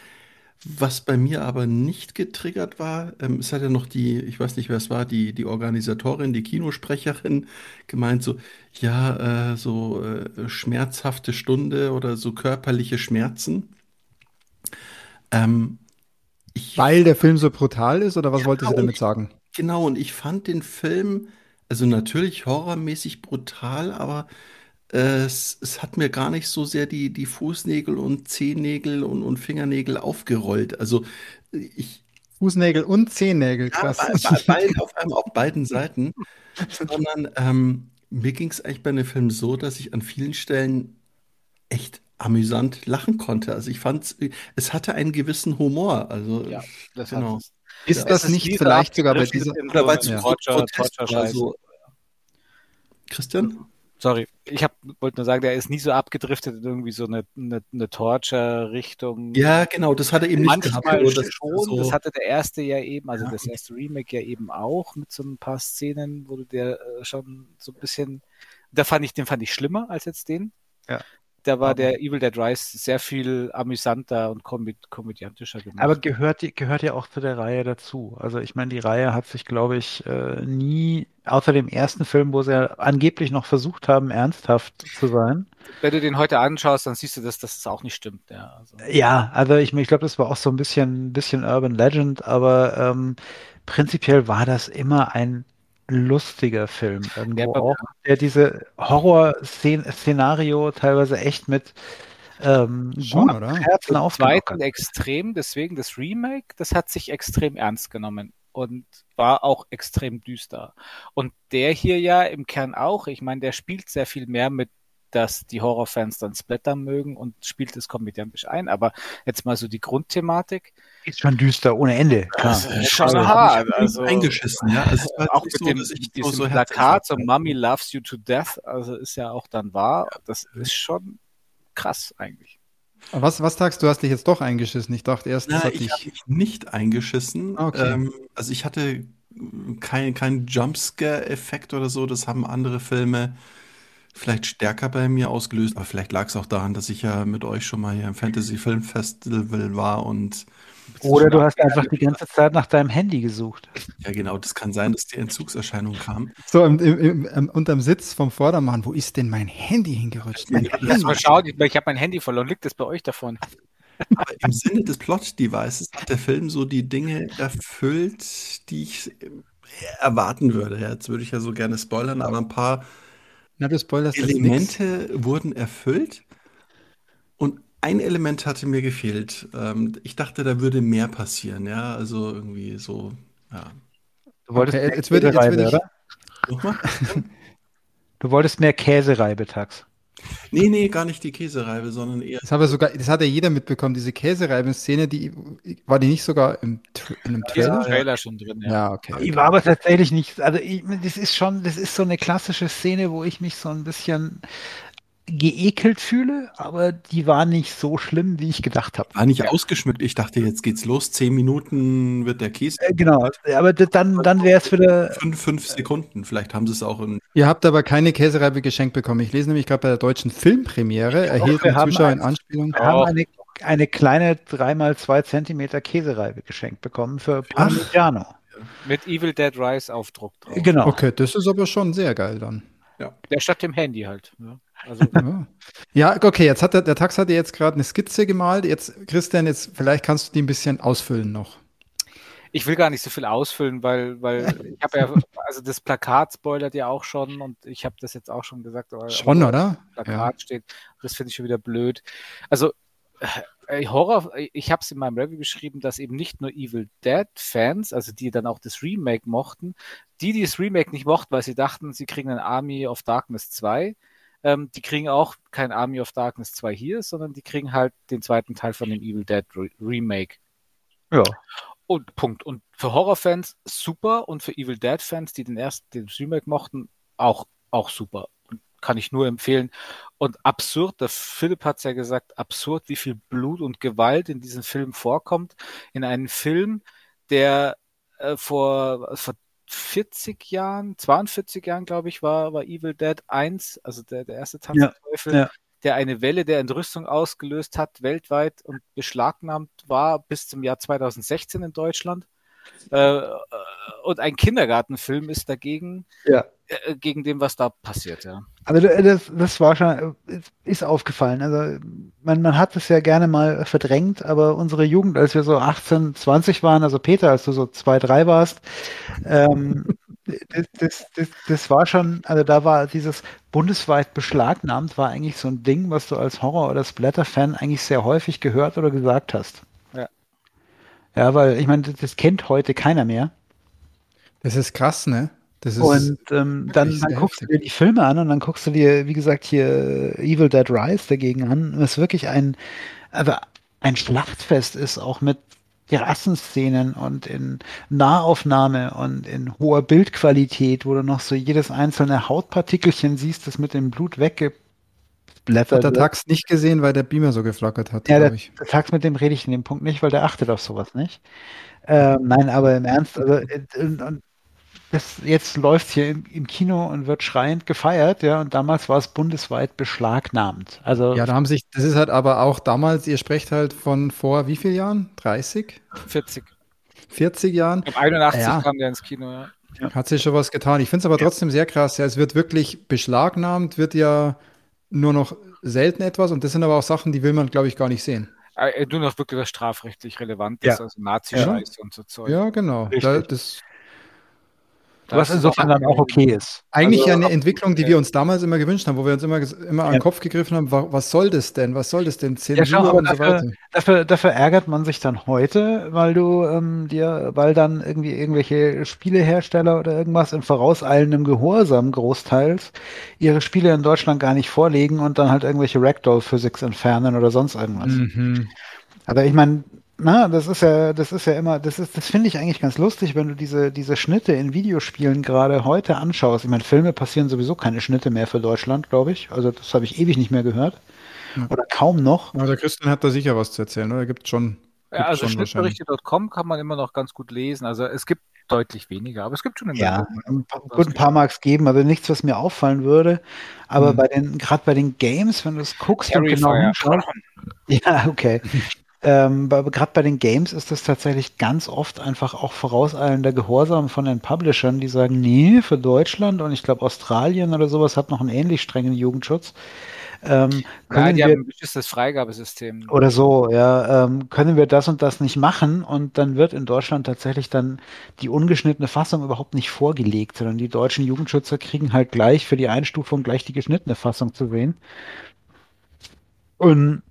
Was bei mir aber nicht getriggert war, ähm, es hat ja noch die, ich weiß nicht, wer es war, die, die Organisatorin, die Kinosprecherin gemeint, so, ja, äh, so äh, schmerzhafte Stunde oder so körperliche Schmerzen. Ähm, ich, Weil der Film so brutal ist, oder was wollte sie Genau. damit sagen? genau, und ich fand den Film, also natürlich horrormäßig brutal, aber es, es hat mir gar nicht so sehr die, die Fußnägel und Zehennägel und, und Fingernägel aufgerollt. Also ich, Fußnägel und Zehennägel, Ja, krass. bei, bei, beiden, auf, einmal auf beiden Seiten. Sondern ähm, mir ging es eigentlich bei dem Film so, dass ich an vielen Stellen echt amüsant lachen konnte. Also ich fand es hatte einen gewissen Humor. Also Ja, das genau. Ist Ja, das ist nicht vielleicht sogar bei dieser. Oder so weil es eine so Torture- Torture-Scheiße. so. Christian? Sorry, ich wollte nur sagen, der ist nie so abgedriftet in irgendwie so eine, eine, eine Torture-Richtung. Ja, genau, das hat er eben nicht gehabt. Manchmal das- schon, so- das hatte der erste ja eben, also Ja. das erste Remake ja eben auch mit so ein paar Szenen, wo du der äh, schon so ein bisschen, da fand ich, den fand ich schlimmer als jetzt den. Ja. Da war der Evil Dead Rise sehr viel amüsanter und komöd komödiantischer gemacht. Aber gehört, gehört ja auch zu der Reihe dazu. Also ich meine, die Reihe hat sich, glaube ich, äh, nie, außer dem ersten Film, wo sie ja angeblich noch versucht haben, ernsthaft zu sein. wenn du den heute anschaust, dann siehst du, dass, dass das auch nicht stimmt. Ja, also. Ja, also ich, ich glaube, das war auch so ein bisschen, bisschen Urban Legend, aber ähm, prinzipiell war das immer ein lustiger Film irgendwo Ja, aber- auch, der diese Horror-Szenario teilweise echt mit ähm, Schon, oder? Herzen aufgenommen extrem, deswegen das Remake, das hat sich extrem ernst genommen und war auch extrem düster. Und der hier ja im Kern auch, ich meine, der spielt sehr viel mehr mit dass die Horrorfans dann Splatter mögen und spielt es komödiantisch ein. Aber jetzt mal so die Grundthematik. Ist schon düster ohne Ende. Klar. Das ist schon hart. Also, eingeschissen, ja. Also, auch mit dem, dass ich diesem so Plakat, so Mommy loves you to death, also ist ja auch dann wahr. Das ist schon krass eigentlich. Was, was sagst du, du hast dich jetzt doch eingeschissen? Ich dachte erst, das Na, hat ich dich. habe mich nicht eingeschissen. Ah, okay. Ähm, also ich hatte keinen kein Jumpscare-Effekt oder so. Das haben andere Filme vielleicht stärker bei mir ausgelöst. Aber vielleicht lag es auch daran, dass ich ja mit euch schon mal hier im Fantasy Film Festival war und Oder du hast einfach die ganze Zeit nach deinem Handy gesucht. ja genau, das kann sein, dass die Entzugserscheinung kam. So im, im, im, im, unterm Sitz vom Vordermann, wo ist denn mein Handy hingerutscht? Mein Lass Handy. mal schauen, ich, ich habe mein Handy verloren. Liegt das bei euch davon? Aber im Sinne des Plot-Devices hat der Film so die Dinge erfüllt, die ich äh, erwarten würde. Jetzt würde ich ja so gerne spoilern, aber ein paar Na, du spoilerst jetzt. Elemente wurden erfüllt und ein Element hatte mir gefehlt. Ähm, ich dachte, da würde mehr passieren, ja, also irgendwie so, ja. Du wolltest Okay, mehr jetzt würde jetzt würde ich- oder? Nochmal? Du wolltest mehr Käsereibe, Tax. Nee, nee, gar nicht die Käsereibe, sondern eher. Das, habe sogar, das hat ja jeder mitbekommen, diese Käsereiben-Szene, die war die nicht sogar im, in einem Ist Trailer? im Trailer schon drin, ja. Ja, okay. Ich war aber tatsächlich nicht, also ich, das ist schon, das ist so eine klassische Szene, wo ich mich so ein bisschen geekelt fühle, aber die war nicht so schlimm, wie ich gedacht habe. War nicht ausgeschmückt. Ich dachte, jetzt geht's los. Zehn Minuten wird der Käse. Äh, Genau, aber dann, dann wäre es wieder, Fünf, fünf Sekunden. Vielleicht haben sie es auch in. Ihr habt aber keine Käsereibe geschenkt bekommen. Ich lese nämlich gerade bei der deutschen Filmpremiere, erhielten wir haben Zuschauer in. Anspielung. wir haben eine, eine kleine 3x2 Zentimeter Käsereibe geschenkt bekommen für Parmigiano. Mit Evil Dead Rise Aufdruck drauf. Genau. Okay, das ist aber schon sehr geil dann. Der statt dem Handy halt. Ja. Also, Ja, ja okay, jetzt hat der, der Tax hatte jetzt gerade eine Skizze gemalt. Jetzt, Christian, jetzt vielleicht kannst du die ein bisschen ausfüllen noch. ich will gar nicht so viel ausfüllen, weil, weil ich habe ja, also das Plakat spoilert ja auch schon und ich habe das jetzt auch schon gesagt. aber- Schon, oder? Plakat steht. Das finde ich schon wieder blöd. Also äh, Horror, ich habe es in meinem Review geschrieben, dass eben nicht nur Evil Dead Fans, also die dann auch das Remake mochten, die, die das Remake nicht mochten, weil sie dachten, sie kriegen ein Army of Darkness 2, ähm, die kriegen auch kein Army of Darkness 2 hier, sondern die kriegen halt den zweiten Teil von dem Evil Dead Re Remake. Ja. Und Punkt. Und für Horrorfans super und für Evil Dead Fans, die den ersten, den Remake mochten, auch, auch super. Und kann ich nur empfehlen. Und absurd, der Philipp hat es ja gesagt, absurd, wie viel Blut und Gewalt in diesem Film vorkommt. In einem Film, der äh, vor, vor 40 Jahren, 42 Jahren, glaube ich, war, war Evil Dead 1, also der, der erste Tanz Ja, der Teufel, ja. der eine Welle der Entrüstung ausgelöst hat, weltweit und beschlagnahmt war bis zum Jahr 2016 in Deutschland. Äh, äh, und ein Kindergartenfilm ist dagegen, Ja. äh, gegen dem, was da passiert, ja. Also das, das war schon, ist aufgefallen. Also man, man hat es ja gerne mal verdrängt, aber unsere Jugend, als wir so 18, 20 waren, also Peter, als du so zwei, drei warst, ähm, das, das, das, das war schon, also da war dieses bundesweit beschlagnahmt, war eigentlich so ein Ding, was du als Horror- oder Splatter-Fan eigentlich sehr häufig gehört oder gesagt hast. Ja. Ja, weil ich meine, das, das kennt heute keiner mehr. Das ist krass, ne? Das ist, Und ähm, dann, dann guckst du heftig. dir die Filme an und dann guckst du dir, wie gesagt, hier Evil Dead Rise dagegen an, was wirklich ein, also ein Schlachtfest ist, auch mit Rassenszenen und in Nahaufnahme und in hoher Bildqualität, wo du noch so jedes einzelne Hautpartikelchen siehst, das mit dem Blut hat weggeblättert der wird. Tax nicht gesehen, weil der Beamer so geflackert hat, Ja, glaube der, ich. der Tax mit dem rede ich in dem Punkt nicht, weil der achtet auf sowas nicht. Ähm, nein, aber im Ernst, also äh, und, und das, jetzt läuft hier im, im Kino und wird schreiend gefeiert, ja, und damals war es bundesweit beschlagnahmt. Also Ja, da haben sich, das ist halt aber auch damals, ihr sprecht halt von vor wie vielen Jahren? 30? 40. 40 Jahren? Ab 81 Ja. kam der ins Kino, ja. Hat sich schon was getan. Ich finde es aber trotzdem sehr krass. Ja, es wird wirklich beschlagnahmt, wird ja nur noch selten etwas und das sind aber auch Sachen, die will man, glaube ich, gar nicht sehen. Äh, Nur noch wirklich was strafrechtlich Relevantes, Ja. also Nazi-Scheiße und so Zeug. Ja, genau. Da, das, Was insofern dann auch okay ist. Eigentlich Also, ja eine Entwicklung, die wir uns damals immer gewünscht haben, wo wir uns immer, immer an den Ja. Kopf gegriffen haben, wa- was soll das denn? Was soll das denn? Ja, Zensur schau, aber und so dafür, weiter. dafür, dafür ärgert man sich dann heute, weil du ähm, dir, weil dann irgendwie irgendwelche Spielehersteller oder irgendwas in vorauseilendem Gehorsam großteils ihre Spiele in Deutschland gar nicht vorlegen und dann halt irgendwelche Ragdoll-Physics entfernen oder sonst irgendwas. Mhm. Aber ich meine, na, das ist ja, das ist ja immer, das ist, das finde ich eigentlich ganz lustig, wenn du diese, diese Schnitte in Videospielen gerade heute anschaust. Ich meine, Filme passieren sowieso keine Schnitte mehr für Deutschland, glaube ich. Also das habe ich ewig nicht mehr gehört. Oder kaum noch. Aber der Christian hat da sicher was zu erzählen, oder? Gibt schon. Ja, Gibt also. Schnittberichte.com kann man immer noch ganz gut lesen. Also es gibt deutlich weniger, aber es gibt schon eine Ja, ein paar, gut, ein paar mag es geben, aber nichts, was mir auffallen würde. Aber Mhm. bei den, gerade bei den Games, wenn du es guckst und genau Terrifier. hinschaust, ja, okay. Ähm, Gerade bei den Games ist das tatsächlich ganz oft einfach auch vorauseilender Gehorsam von den Publishern, die sagen, nee, für Deutschland und ich glaube Australien oder sowas hat noch einen ähnlich strengen Jugendschutz. Ähm, Ja, können die wir, haben ein beschissenes Freigabesystem. oder so, ja, ähm, können wir das und das nicht machen und dann wird in Deutschland tatsächlich dann die ungeschnittene Fassung überhaupt nicht vorgelegt, sondern die deutschen Jugendschützer kriegen halt gleich für die Einstufung gleich die geschnittene Fassung zu sehen. Und,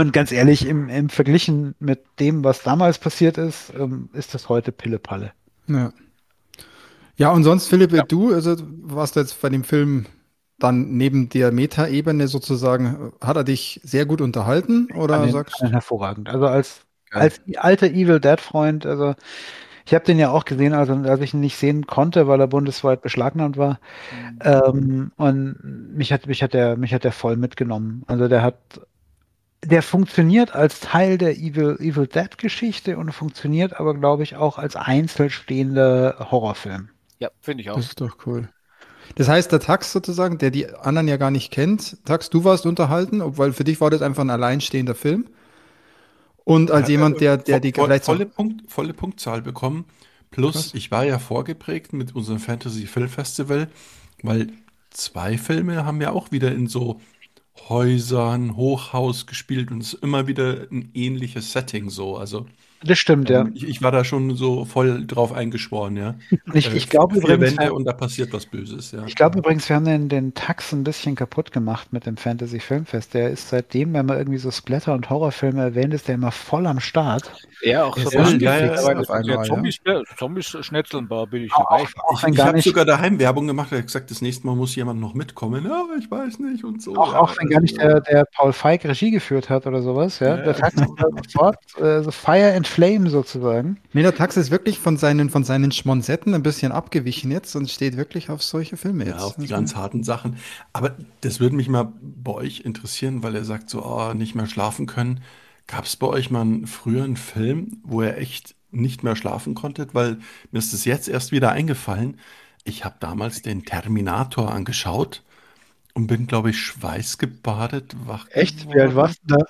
und ganz ehrlich, im, im Verglichen mit dem, was damals passiert ist, ähm, ist das heute Pille-Palle. Ja. Ja, und sonst, Philipp, du, also warst du jetzt bei dem Film dann neben der Meta-Ebene sozusagen, hat er dich sehr gut unterhalten oder den- sagst den hervorragend. Also als, Geil. als alter Evil Dead-Freund, also ich habe den ja auch gesehen, also als ich ihn nicht sehen konnte, weil er bundesweit beschlagnahmt war. Ähm, und mich hat, mich hat der, mich hat der voll mitgenommen. Also der hat, der funktioniert als Teil der Evil, Evil Dead Geschichte und funktioniert aber, glaube ich, auch als einzelstehender Horrorfilm. Ja, finde ich auch. Das ist doch cool. Das heißt, der Tax sozusagen, der die anderen ja gar nicht kennt, Tax, du warst unterhalten, obwohl für dich war das einfach ein alleinstehender Film. Und als jemand, der, der die Voll- volle, Punkt, volle Punktzahl bekommen. Plus, Krass. ich war ja vorgeprägt mit unserem Fantasy Film Festival, weil zwei Filme haben ja auch wieder in so Häusern, Hochhaus gespielt und es ist immer wieder ein ähnliches Setting so. Also Das stimmt, ja. ähm, ich, ich war da schon so voll drauf eingeschworen, ja. Und ich, Äh, ich glaube übrigens, Wände und da passiert was Böses, ja. Ich glaube übrigens, wir haben den, den Tax ein bisschen kaputt gemacht mit dem Fantasy Filmfest. Der ist seitdem, wenn man irgendwie so Splatter- und Horrorfilme erwähnt, ist der immer voll am Start. Ja, auch so ja ja, ja, auf einmal, ja, bin ich Auch, dabei. auch wenn Ich gar habe sogar daheim Werbung gemacht, er hat gesagt, das nächste Mal muss jemand noch mitkommen. Ja, ich weiß nicht und so. auch, ja, auch wenn gar nicht also, der, der Paul Feig Regie geführt hat oder sowas, ja. Ja, Der Tax sofort äh, so Fire and Flame sozusagen. nee, der Tax ist wirklich von seinen, von seinen Schmonsetten ein bisschen abgewichen jetzt und steht wirklich auf solche Filme Ja, jetzt. auf die Also, ganz harten Sachen. Aber das würde mich mal bei euch interessieren, weil er sagt so, oh, nicht mehr schlafen können. Gab es bei euch mal einen früheren Film, wo ihr echt nicht mehr schlafen konntet? Weil mir ist es jetzt erst wieder eingefallen. Ich habe damals den Terminator angeschaut und bin, glaube ich, schweißgebadet wach Echt? Wie alt warst du da?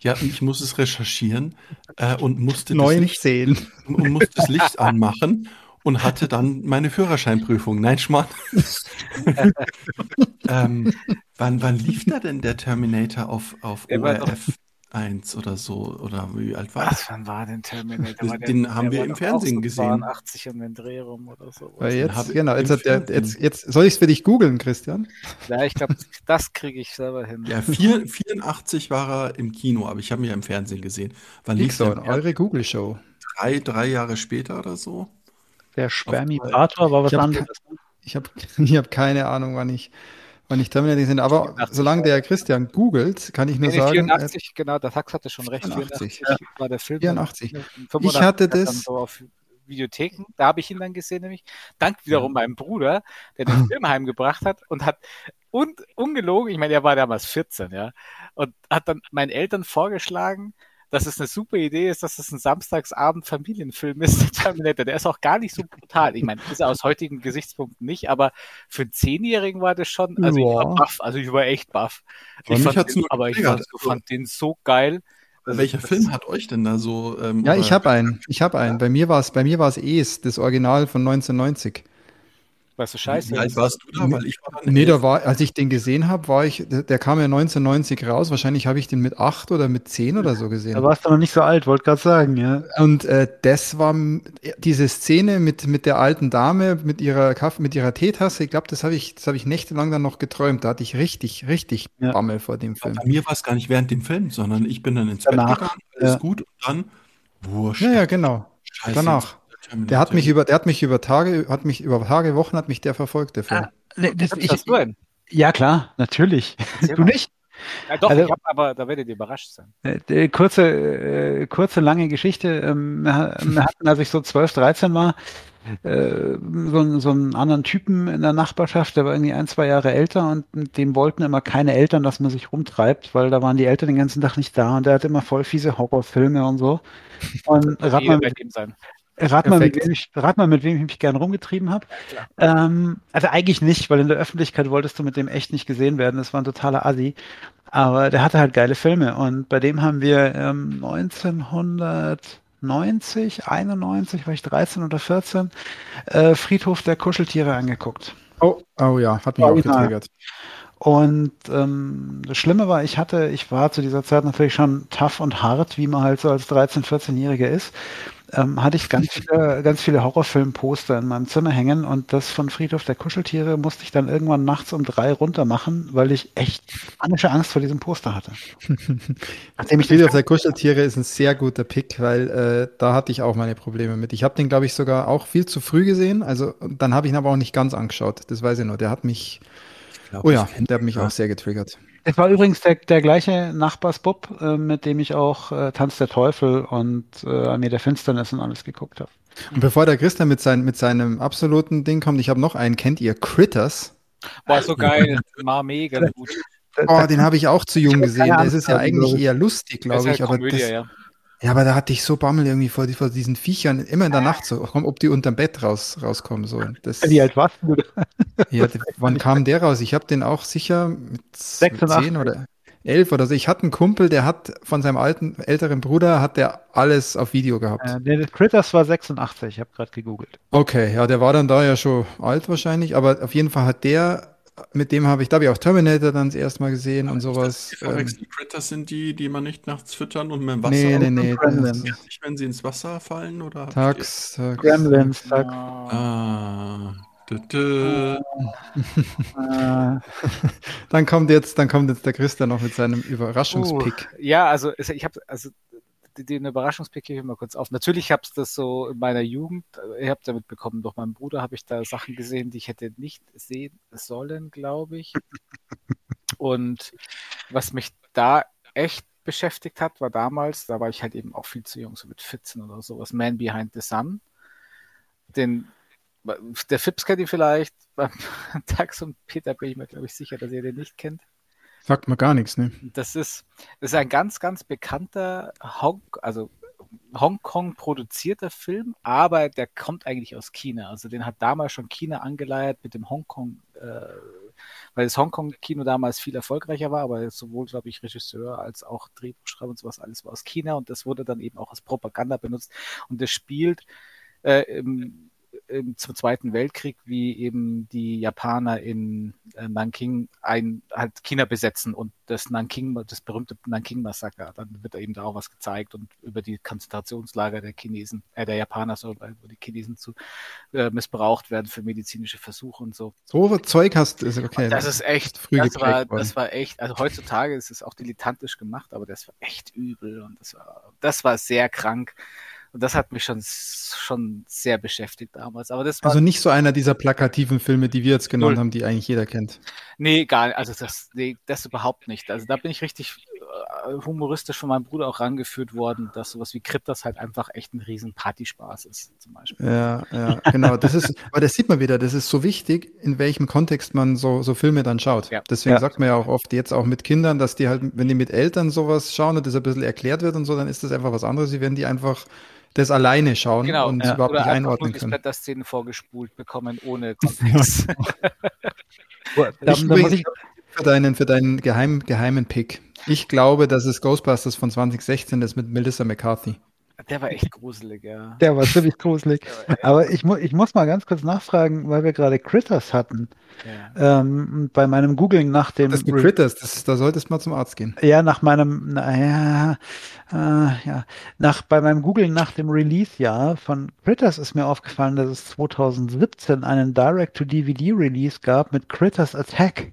Ja, ich muss es recherchieren äh, und musste das Licht 19. und musste das Licht anmachen und hatte dann meine Führerscheinprüfung. Nein, Schmarrn. ähm, wann, wann lief da denn der Terminator auf, auf ORF 1 oder so? Oder wie alt war das? wann war denn Terminator? War der- den haben der wir war im Fernsehen auch so gesehen. 80 um den Dreh rum oder so. Weil jetzt, ich genau, jetzt, der, jetzt, jetzt soll ich es für dich googeln, Christian? Ja, ich glaube, das kriege ich selber hin. Ja, vier, 84 war er im Kino, aber ich habe ihn ja im Fernsehen gesehen. Wann lief Nixon, der? eure Google-Show. Drei, drei Jahre später oder so? Der Spermipator war was Ich hab- anderes. Ich habe ich hab keine Ahnung, wann ich, wann ich Terminator gesehen habe. Aber 84, solange der Christian googelt, kann ich nur Nee, sagen, äh, 84, genau, der Tax hatte schon recht. 84, 84 war der Film. 84. Und Ich 85 hatte das- So auf Videotheken, da habe ich ihn dann gesehen, nämlich. Dank wiederum meinem Bruder, der den Film heimgebracht hat und hat, und ungelogen, ich meine, er war damals 14, ja, und hat dann meinen Eltern vorgeschlagen, dass es eine super Idee ist, dass es ein Samstagsabend Familienfilm ist, der Terminator. Der ist auch gar nicht so brutal. Ich meine, ist er aus heutigen Gesichtspunkten nicht, aber für einen Zehnjährigen war das schon, also ich war Ja. baff, also ich war echt baff. Aber Ich mich fand hat's den, nur aber ich fand, fand den so geil. Also Welcher Film hat euch denn da so? Ähm, ja, ich habe einen. Ich habe einen. Bei mir war es, bei mir war es Es, das Original von 1990. Weißt du, scheiße. Wie alt warst du da? Weil ich war Nee, da war, als ich den gesehen habe, war ich, der, der kam ja 1990 raus. Wahrscheinlich habe ich den mit acht oder mit zehn oder so Da gesehen. warst du noch nicht so alt, wollte gerade sagen, ja. Und äh, das war diese Szene mit, mit der alten Dame, mit ihrer Kaffee, mit ihrer Teetasse. Ich glaube, das habe ich, das habe ich nächtelang dann noch geträumt. Da hatte ich richtig, richtig Ja. Bammel vor dem Film. Bei mir war es gar nicht während dem Film, sondern ich bin dann ins Danach, Bett gegangen, alles ja. gut und dann wurscht. Ja, ja, genau. Scheiße, danach. Der hat mich über, der hat mich über Tage, hat mich über Tage, Wochen hat mich der verfolgt, der Film. Ah, Nee, das, ich, du einen? ja, klar, natürlich. Erzähl Du mal. nicht? Ja, doch, Also- ich hab, aber da werdet ihr überrascht sein. Äh, kurze, äh, kurze, lange Geschichte. Ähm, wir ha- wir hatten, als ich so 12, 13 war, äh, so, einen- so einen anderen Typen in der Nachbarschaft, der war irgendwie ein, zwei Jahre älter und mit dem wollten immer keine Eltern, dass man sich rumtreibt, weil da waren die Eltern den ganzen Tag nicht da und der hatte immer voll fiese Horrorfilme und so. Und rat mal, sein. Rat mal, mit wem ich, rat mal, mit wem ich mich gern rumgetrieben habe. Ähm, also eigentlich nicht, weil in der Öffentlichkeit wolltest du mit dem echt nicht gesehen werden. Das war ein totaler Assi. Aber der hatte halt geile Filme. Und bei dem haben wir ähm, 1990, 91, war ich 13 oder 14, äh, Friedhof der Kuscheltiere angeguckt. Oh, oh ja, hat mich auch Original. getriggert. Und ähm, das Schlimme war, ich hatte, ich war zu dieser Zeit natürlich schon tough und hart, wie man halt so als 13-, 14-Jähriger ist. Ähm, hatte ich ganz viele, ganz viele Horrorfilmposter in meinem Zimmer hängen und das von Friedhof der Kuscheltiere musste ich dann irgendwann nachts um drei runter machen, weil ich echt panische Angst vor diesem Poster hatte. Nachdem ich Friedhof der Kuscheltiere ist ein sehr guter Pick, weil äh, da hatte ich auch meine Probleme mit. Ich habe den, glaube ich, sogar auch viel zu früh gesehen. Also dann habe ich ihn aber auch nicht ganz angeschaut. Das weiß ich nur. Der hat mich, Ich glaub, oh ja, der hat mich auch sehr getriggert. Es war übrigens der, der gleiche Nachbarsbub, äh, mit dem ich auch äh, Tanz der Teufel und äh, Armee der Finsternis und alles geguckt habe. Und bevor der Christian mit, sein, mit seinem absoluten Ding kommt, ich habe noch einen. Kennt ihr Critters? Boah, so geil. War mega gut. Oh, den habe ich auch zu jung gesehen. Das ist ja eigentlich eher lustig, glaube ist halt ich. Aber Komödie, das, ja. Ja, aber da hatte ich so Bammel irgendwie vor, vor diesen Viechern immer in der Nacht so, komm, ob die unterm Bett raus, rauskommen. So. Das, Wie alt warst du? Ja, wann kam der raus? Ich habe den auch sicher mit, mit 86. 10 oder 11 oder so. Ich hatte einen Kumpel, der hat von seinem alten, älteren Bruder, hat der alles auf Video gehabt. Äh, der Critters war 86, ich habe gerade gegoogelt. Okay, ja, der war dann da ja schon alt wahrscheinlich, aber auf jeden Fall hat der, mit dem habe ich, da habe ich auch Terminator dann das erste Mal gesehen und sowas. Die Ähm, verwechselten Critters sind die, die man nicht nachts füttern und mit dem Wasser. nee, nee, nee. Gremlins. das- Nicht, wenn sie ins Wasser fallen oder? Tags, tags. Gremlins, Tag, Ah. Dü, dü. äh, Dann kommt jetzt, dann kommt jetzt der Christian noch mit seinem Überraschungspick. Ja, also ich habe also den Überraschungspick ich mal kurz auf. Natürlich habe ich das so in meiner Jugend, äh, ihr habt damit bekommen, durch meinen Bruder habe ich da Sachen gesehen, die ich hätte nicht sehen sollen, glaube ich. Und was mich da echt beschäftigt hat, war damals, da war ich halt eben auch viel zu jung, so mit 14 oder sowas, Man Behind the Sun. Den, der Fips kennt ihn vielleicht, beim Tax und Peter bin ich mir, glaube ich, sicher, dass ihr den nicht kennt. Sagt mir gar nichts, ne? Das ist, ist ein ganz, ganz bekannter Hong, also Hongkong produzierter Film, aber der kommt eigentlich aus China. Also den hat damals schon China angeleiert mit dem Hongkong, äh, weil das Hongkong-Kino damals viel erfolgreicher war, aber sowohl, glaube ich, Regisseur als auch Drehbuchschreiber und sowas alles war aus China und das wurde dann eben auch als Propaganda benutzt und das spielt äh, im, zum Zweiten Weltkrieg, wie eben die Japaner in äh, Nanking ein, halt China besetzen und das Nanking, das berühmte Nanking-Massaker, dann wird eben da auch was gezeigt und über die Konzentrationslager der Chinesen, äh, der Japaner, so, wo die Chinesen zu äh, missbraucht werden für medizinische Versuche und so. So Zeug hast du, okay. Das ist echt, früh das war, worden. das war echt, also heutzutage ist es auch dilettantisch gemacht, aber das war echt übel und das war, das war sehr krank. Und das hat mich schon, schon sehr beschäftigt damals. Aber das war, Also nicht so einer dieser plakativen Filme, die wir jetzt genannt Null. haben, die eigentlich jeder kennt. nee, gar nicht. Also das, nee, das überhaupt nicht. Also da bin ich richtig äh, humoristisch von meinem Bruder auch rangeführt worden, dass sowas wie Kryptas halt einfach echt ein riesen Partyspaß ist, zum Beispiel. Ja, ja, genau. Das ist, aber das sieht man wieder, das ist so wichtig, in welchem Kontext man so, so Filme dann schaut. Ja. Deswegen Ja. sagt man ja auch oft jetzt auch mit Kindern, dass die halt, wenn die mit Eltern sowas schauen und das ein bisschen erklärt wird und so, dann ist das einfach was anderes, wie wenn die einfach das alleine schauen Genau. und Ja. überhaupt Oder nicht einordnen die können. Splatter-Szenen vorgespult bekommen ohne Kontext. da, da muss ich, für deinen, für deinen geheim, geheimen Pick. Ich glaube, dass es Ghostbusters von 2016 ist mit Melissa McCarthy. Der war echt gruselig, ja. Der war ziemlich gruselig. War Aber ich, mu ich muss mal ganz kurz nachfragen, weil wir gerade Critters hatten. ja. Ähm, bei meinem Googling nach dem Das Re- Critters, das, da solltest du mal zum Arzt gehen. Ja, nach meinem, naja, äh, ja, nach, bei meinem Googling nach dem Release-Jahr von Critters ist mir aufgefallen, dass es 2017 einen Direct-to-DVD-Release gab mit Critters Attack.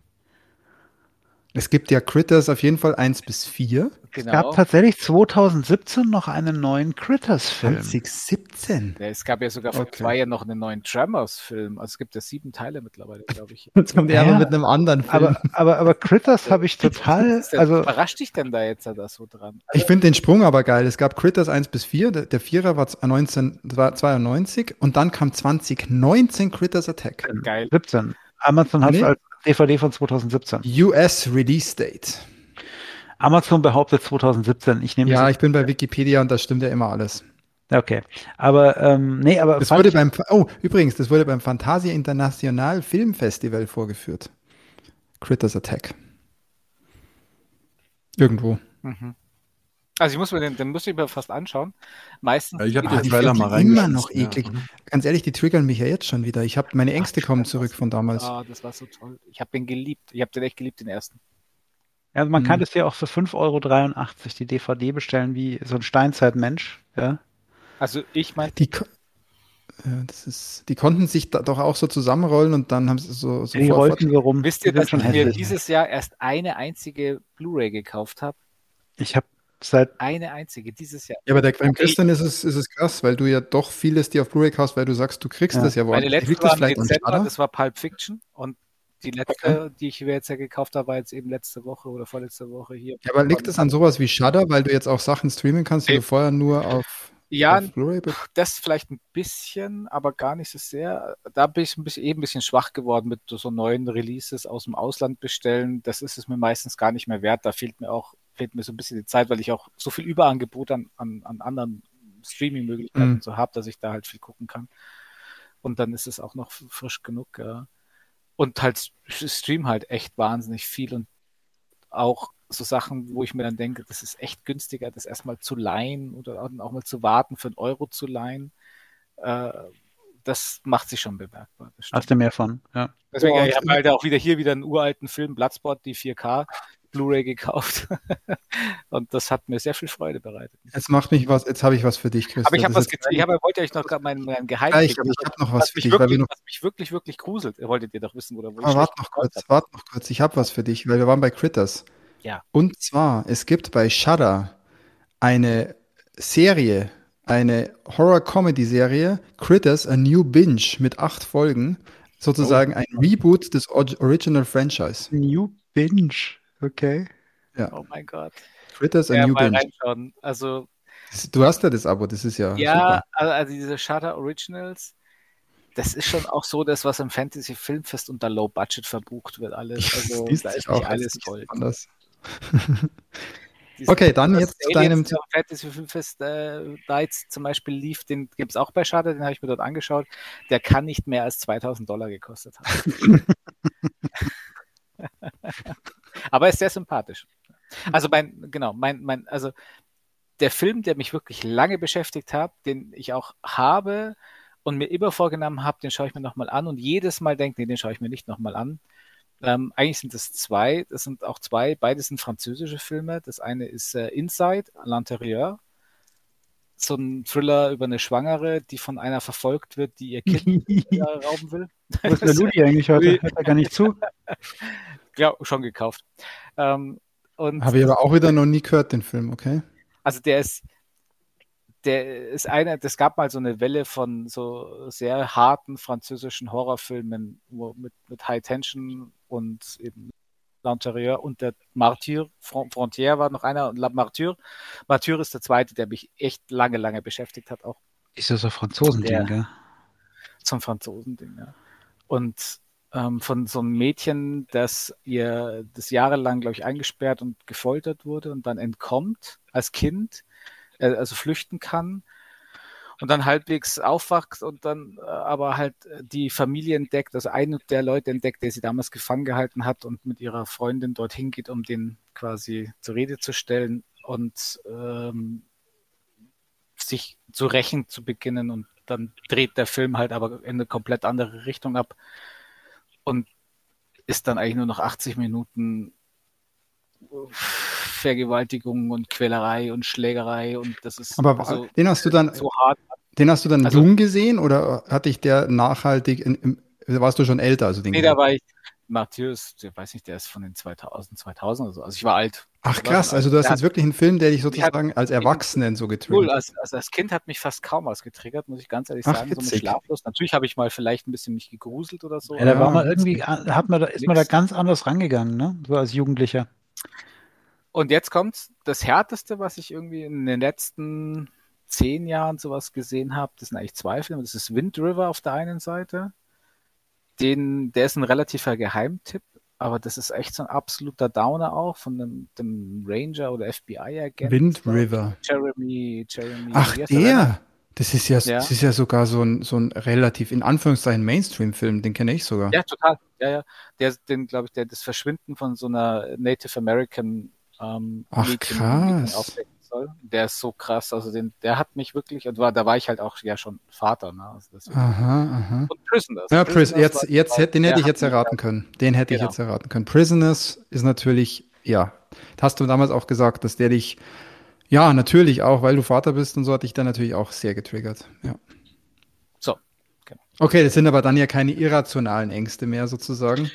Es gibt ja Critters auf jeden Fall 1 bis 4. Es Genau. gab tatsächlich 2017 noch einen neuen Critters-Film. 2017. Ja, es gab ja sogar vor Okay. zwei Jahren noch einen neuen Tremors-Film. Also es gibt ja sieben Teile mittlerweile, glaube ich. Jetzt kommt er Ja, aber mit einem anderen Film. Aber, aber, aber Critters habe ich total, also überrascht dich denn da jetzt da so dran? ich finde den Sprung aber geil. Es gab Critters 1 bis 4, der, der Vierer war 1992 und dann kam 2019 Critters Attack. Geil. 17. Amazon hat es Nee. als DVD von 2017. US Release Date. Amazon behauptet 2017. Ich nehme Ja, das- ich bin bei Wikipedia und da stimmt ja immer alles. Okay. Aber, ähm, nee, aber Das wurde beim, oh, übrigens, das wurde beim Fantasia International Filmfestival vorgeführt. Critters Attack. Irgendwo. Mhm. Also ich muss mir den, den muss ich mir fast anschauen. Meistens. Ja, ich habe den die Trailer mal ich immer noch ja. eklig. Ganz ehrlich, die triggern mich ja jetzt schon wieder. Ich habe meine Ängste kommen zurück von damals. Ah, das war so toll. Ich habe den geliebt. Ich habe den echt geliebt, den ersten. Ja, also man kann Mhm. es ja auch für 5,83 Euro die DVD bestellen, wie so ein Steinzeitmensch. Ja? Also ich meine, Die, ko- ja, das ist, die konnten sich da doch auch so zusammenrollen und dann haben sie so, so Die rollten so rum. wisst ihr, dass schon ich mir dieses Jahr erst eine einzige Blu-ray gekauft habe? Ich habe seit Eine einzige dieses Jahr. Ja, aber der, beim Christian ist es, ist es krass, weil du ja doch vieles dir auf Blu-ray kaufst, weil du sagst, du kriegst Ja. das ja Meine woanders. letzte war das im Dezember, das war Pulp Fiction und die letzte, die ich mir jetzt ja gekauft habe, war jetzt eben letzte Woche oder vorletzte Woche hier. Ja, aber liegt es an sowas wie Shudder, weil du jetzt auch Sachen streamen kannst, die Nee. du vorher nur auf, Ja, auf Blu-ray be- das vielleicht ein bisschen, aber gar nicht so sehr. Da bin ich ein bisschen, eben ein bisschen schwach geworden mit so neuen Releases aus dem Ausland bestellen. Das ist es mir meistens gar nicht mehr wert. Da fehlt mir auch, fehlt mir so ein bisschen die Zeit, weil ich auch so viel Überangebot an, an, an anderen Streaming-Möglichkeiten Mhm. so habe, dass ich da halt viel gucken kann. Und dann ist es auch noch frisch genug, ja. Und halt, stream halt echt wahnsinnig viel und auch so Sachen, wo ich mir dann denke, das ist echt günstiger, das erstmal zu leihen oder auch mal zu warten, für einen Euro zu leihen. Äh, das macht sich schon bemerkbar. Hast du mehr von. Ja. Deswegen, ich habe halt auch wieder hier wieder einen uralten Film, Bloodsport, die 4K Blu-ray gekauft. und das hat mir sehr viel Freude bereitet. Jetzt macht mich was, jetzt habe ich was für dich, Christian. Aber ich habe was gezeigt. Ich habe, wollte euch noch gerade meinen, meinen Geheim. gleich, aber ich habe noch was für mich, dich, weil wir wirklich, noch was mich wirklich, wirklich gruselt. Ihr wolltet ihr doch wissen, oder wo Aber ich warte schlecht noch kurz, warte noch kurz. Ich habe was für dich, weil wir waren bei Critters. Ja. Und zwar, es gibt bei Shudder eine Serie, eine Horror-Comedy-Serie, Critters, A New Binge mit acht Folgen. Sozusagen ein Reboot des Or- Original Franchise. New Binge. Okay. habe. Oh mein Gott. Critters, A Ja, New mal reinschauen. Also, Das- Du hast ja das Abo, das ist ja, Ja, super. also, also diese Shutter Originals, das ist schon auch so das, was im Fantasy Filmfest unter Low Budget verbucht wird, alles. Also Liest da ist auch nicht alles Gold. anders. Okay, dann das jetzt zu deinem- Fantasy Filmfest äh, da jetzt zum Beispiel lief, den gibt es auch bei Shutter, den habe ich mir dort angeschaut. Der kann nicht mehr als 2000 Dollar gekostet haben. Aber er ist sehr sympathisch. Also mein, genau, mein, mein, also der Film, der mich wirklich lange beschäftigt hat, den ich auch habe und mir immer vorgenommen habe, den schaue ich mir nochmal an und jedes Mal denke, nee, den schaue ich mir nicht nochmal an. Ähm, eigentlich sind es zwei, das sind auch zwei, beide sind französische Filme. Das eine ist äh, Inside, l'intérieur, so ein Thriller über eine Schwangere, die von einer verfolgt wird, die ihr Kind rauben will. Wo ist der Ludi eigentlich heute? Hört er gar nicht zu? Ja, schon gekauft. Ähm, und Habe ich aber auch wieder noch nie gehört, den Film, okay? Also der ist, der ist einer, das gab mal so eine Welle von so sehr harten französischen Horrorfilmen wo mit, mit High Tension und eben L'Intérieur und der Martyr, Fron Frontière war noch einer und La Martyr. Martyr ist der zweite, der mich echt lange, lange beschäftigt hat, auch Ist ja so Franzosending, gell? zum Franzosen-Ding, ja. Und ähm, von so einem Mädchen, das ihr das jahrelang, glaube ich, eingesperrt und gefoltert wurde und dann entkommt als Kind, äh, also flüchten kann und dann halbwegs aufwacht und dann äh, aber halt äh, die Familie entdeckt, also einen der Leute entdeckt, der sie damals gefangen gehalten hat und mit ihrer Freundin dorthin geht, um den quasi zur Rede zu stellen und ähm, sich zu rächen zu beginnen und dann dreht der Film halt aber in eine komplett andere Richtung ab und ist dann eigentlich nur noch 80 Minuten Vergewaltigung und Quälerei und Schlägerei und das ist Aber also den hast du dann, so hart. den hast du dann Also- jung gesehen oder hatte ich der nachhaltig, in, im, warst du schon älter? Also den Nee, da war ich, Matthäus, der weiß nicht, der ist von den 2000, 2000 oder so. Also ich war alt. Ach krass, also du hast jetzt wirklich einen Film, der dich hat- sozusagen als Erwachsenen so Cool, getriggert. als, also als Kind hat mich fast kaum was getriggert, muss ich ganz ehrlich Ach, sagen, so mit schlaflos. Natürlich habe ich mal vielleicht ein bisschen mich gegruselt oder so. Ja, da war man irgendwie, hat man da, ist man da ganz anders rangegangen, ne? So als Jugendlicher. Und jetzt kommt das Härteste, was ich irgendwie in den letzten zehn Jahren sowas gesehen habe. Das sind eigentlich zwei Filme. Das ist Wind River auf der einen Seite. Den, der ist ein relativer Geheimtipp, aber das ist echt so ein absoluter Downer auch von dem, dem Ranger oder FBI-Agent. Wind River. Jeremy, Jeremy. Ach, der? Das ist ja, Ja. das ist ja sogar so ein, so ein relativ, in Anführungszeichen, Mainstream-Film, den kenne ich sogar. Ja, total. Ja, ja. Der, den, glaube ich, der das Verschwinden von so einer Native American ähm, Ach, Mädchen krass. aufdecken soll. Der ist so krass. Also den, der hat mich wirklich, und war, da war ich halt auch ja schon Vater, ne? Also. Aha, aha. Und Prisoners. Ja, Pris Prisoners jetzt, jetzt, hätte- den hätte ich jetzt erraten können. Den hätte ich Genau. jetzt erraten können. Prisoners ist natürlich, ja, hast du damals auch gesagt, dass der dich, ja, natürlich auch, weil du Vater bist und so, hat dich dann natürlich auch sehr getriggert. Ja. So, genau. Okay, das sind aber dann ja keine irrationalen Ängste mehr sozusagen.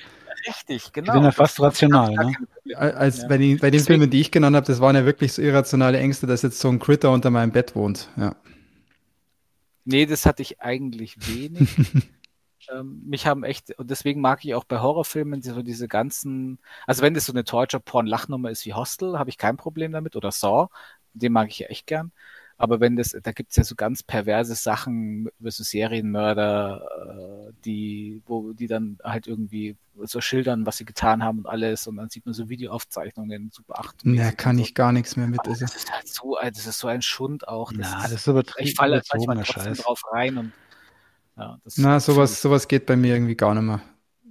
Richtig, Die genau. sind ja fast rational, ne? Als Ja. bei den, bei den Filmen, die ich genannt habe, das waren ja wirklich so irrationale Ängste, dass jetzt so ein Critter unter meinem Bett wohnt. Ja. Nee, das hatte ich eigentlich wenig. ähm, mich haben echt, und deswegen mag ich auch bei Horrorfilmen so diese ganzen, also wenn das so eine Torture-Porn-Lachnummer ist wie Hostel, habe ich kein Problem damit, oder Saw, den mag ich ja echt gern. Aber wenn das, da gibt's ja so ganz perverse Sachen über so Serienmörder, äh, die, wo die dann halt irgendwie so schildern, was sie getan haben und alles, und dann sieht man so Videoaufzeichnungen, super acht. Na, kann ich gar nichts mehr mit. Also. Das ist halt so, ein- das ist so ein Schund auch. Das Na, ist, das ist übertrieben. ich falle manchmal trotzdem Scheiß. drauf rein und ja, das Na, sowas, sowas geht bei mir irgendwie gar nicht mehr.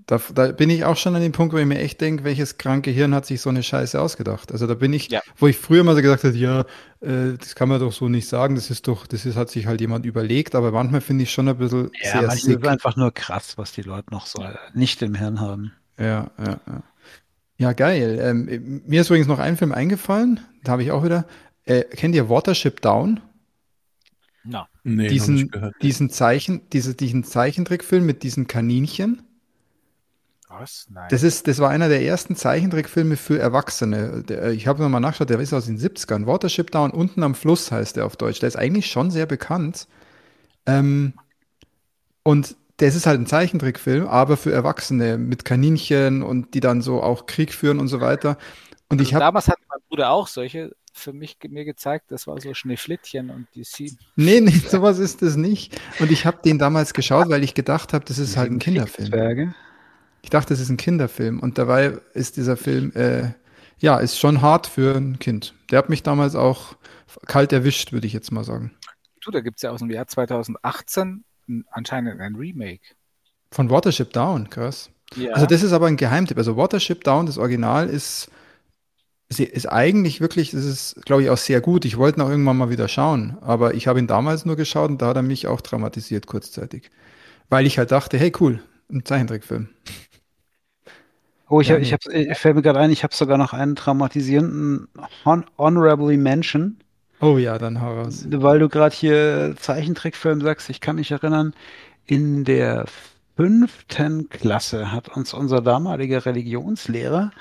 Da, da bin ich auch schon an dem Punkt, wo ich mir echt denke, welches kranke Hirn hat sich so eine Scheiße ausgedacht. Also da bin ich, Ja. wo ich früher mal so gesagt habe, ja, äh, das kann man doch so nicht sagen, das ist doch, das ist, hat sich halt jemand überlegt, aber manchmal finde ich schon ein bisschen Ja, sehr manchmal sick. ist einfach nur krass, was die Leute noch so nicht im Hirn haben. Ja, ja, ja. Ja, geil. Ähm, mir ist übrigens noch ein Film eingefallen, da habe ich auch wieder. Äh, kennt ihr Watership Down? Na, Nee, noch diesen, nicht gehört. diesen Zeichen, diese, diesen Zeichentrickfilm mit diesen Kaninchen. Was? Nein. Das ist, das war einer der ersten Zeichentrickfilme für Erwachsene. Der, ich habe nochmal nachgeschaut, der ist aus den 70ern. Watership Down, unten am Fluss heißt der auf Deutsch. Der ist eigentlich schon sehr bekannt. Ähm, und das ist halt ein Zeichentrickfilm, aber für Erwachsene mit Kaninchen und die dann so auch Krieg führen und so weiter. Und also ich habe, damals hat mein Bruder auch solche für mich mir gezeigt, das war so Schneeflittchen und die sie. nee, nee, sowas ist das nicht. Und ich habe den damals geschaut, weil ich gedacht habe, das ist halt ein Kinderfilm. Ich dachte, es ist ein Kinderfilm und dabei ist dieser Film, äh, ja, ist schon hart für ein Kind. Der hat mich damals auch kalt erwischt, würde ich jetzt mal sagen. Du, da gibt's ja aus dem Jahr 2018 ein- anscheinend ein Remake. Von Watership Down, krass. Ja. Also das ist aber ein Geheimtipp. Also Watership Down, das Original ist, ist, ist eigentlich wirklich, das ist, glaube ich, auch sehr gut. Ich wollte ihn auch irgendwann mal wieder schauen, aber ich habe ihn damals nur geschaut und da hat er mich auch traumatisiert kurzzeitig. Weil ich halt dachte, hey cool, ein Zeichentrickfilm. Oh, ich, Ja, ich, hab, ich fällt mir gerade ein, ich habe sogar noch einen traumatisierenden Hon Honorably Mention, Oh ja, dann hau raus. weil du gerade hier Zeichentrickfilm sagst. Ich kann mich erinnern, in der fünften Klasse hat uns unser damaliger Religionslehrer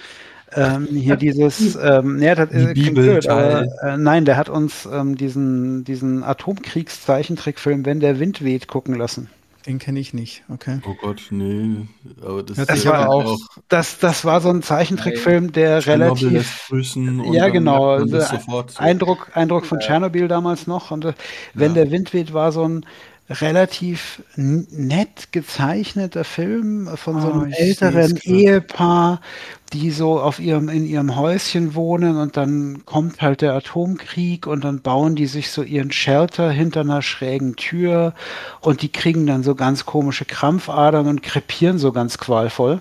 ähm, hier dieses, ähm, nee, das Die äh, Bibel, aber, äh, nein, der hat uns ähm, diesen, diesen Atomkriegszeichentrickfilm Wenn der Wind weht gucken lassen. Den kenne ich nicht, okay. Oh Gott, nee. Aber das, Hört Das war auch auch, Das, das war so ein Zeichentrickfilm, der Tschernobyl relativ lässt grüßen und Ja, genau. Also, sofort so. Eindruck, Eindruck von Tschernobyl damals noch. Und äh, wenn Ja. der Wind weht, war so ein relativ nett gezeichneter Film von so Ah, einem seh's älteren. Ehepaar, die so auf ihrem, in ihrem Häuschen wohnen und dann kommt halt der Atomkrieg und dann bauen die sich so ihren Shelter hinter einer schrägen Tür und die kriegen dann so ganz komische Krampfadern und krepieren so ganz qualvoll.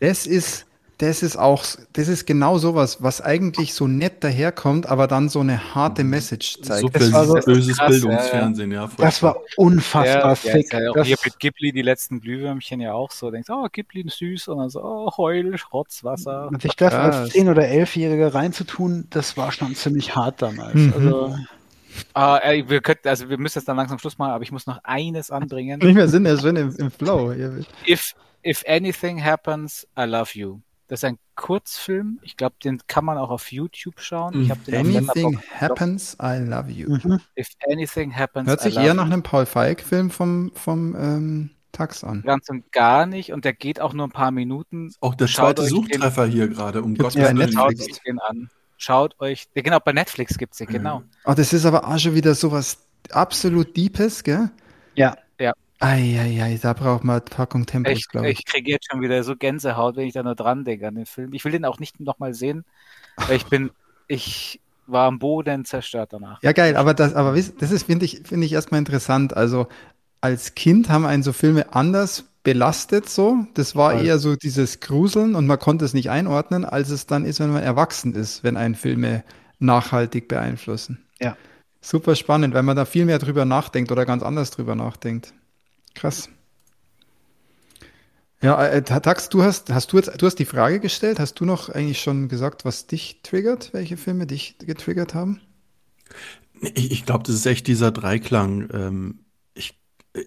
das ist, das ist auch, das ist genau sowas, was eigentlich so nett daherkommt, aber dann so eine harte Message zeigt. So Das war so- böses krass, Bildungsfernsehen, ja. Das war unfassbar Ja, sick. ja, ja, hier mit Ghibli die letzten Glühwürmchen ja auch so. Denkst, oh, Ghibli süß und dann so, oh, Heul, Schrotzwasser. und sich das Krass. als 10- oder 11-Jähriger reinzutun, das war schon ziemlich hart damals. Mhm. Also, ey, wir könnten, also wir müssen jetzt dann langsam Schluss machen, aber ich muss noch eines anbringen. Nicht mehr sind ja schon im, im Flow. If, if anything happens, I love you. Das ist ein Kurzfilm. Ich glaube, den kann man auch auf YouTube schauen. Ich habe den Anything happens, I love you. mhm. If anything happens, Hört I sich love eher nach einem Paul Feig-Film vom, vom ähm, Tax an. Ganz und gar nicht. Und der geht auch nur ein paar Minuten. Auch der Schaut zweite Suchtreffer hier gerade, um Gottes bei Willen. Netflix. Schaut euch den an. Schaut euch. Genau, bei Netflix gibt's den, genau. Oh, das ist aber auch schon wieder sowas absolut Deepes, gell? Ja. Ja. Eieiei, da braucht man Packung Tempos, glaube ich. ich kriege jetzt schon wieder so Gänsehaut, wenn ich da nur dran denke an den Film. Ich will den auch nicht nochmal sehen, weil ich bin, ich war am Boden zerstört danach. Ja, geil, aber das, aber das ist, finde ich, finde ich erstmal interessant. Also als Kind haben einen so Filme anders belastet so. Das war Voll. eher so dieses Gruseln und man konnte es nicht einordnen, als es dann ist, wenn man erwachsen ist, wenn einen Filme nachhaltig beeinflussen. Ja. Super spannend, weil man da viel mehr drüber nachdenkt oder ganz anders drüber nachdenkt. Krass. Ja, äh, Tax, du hast, hast du jetzt, du hast die Frage gestellt. Hast du noch eigentlich schon gesagt, was dich triggert, welche Filme dich getriggert haben? Ich, ich glaube, das ist echt dieser Dreiklang. Ähm, ich,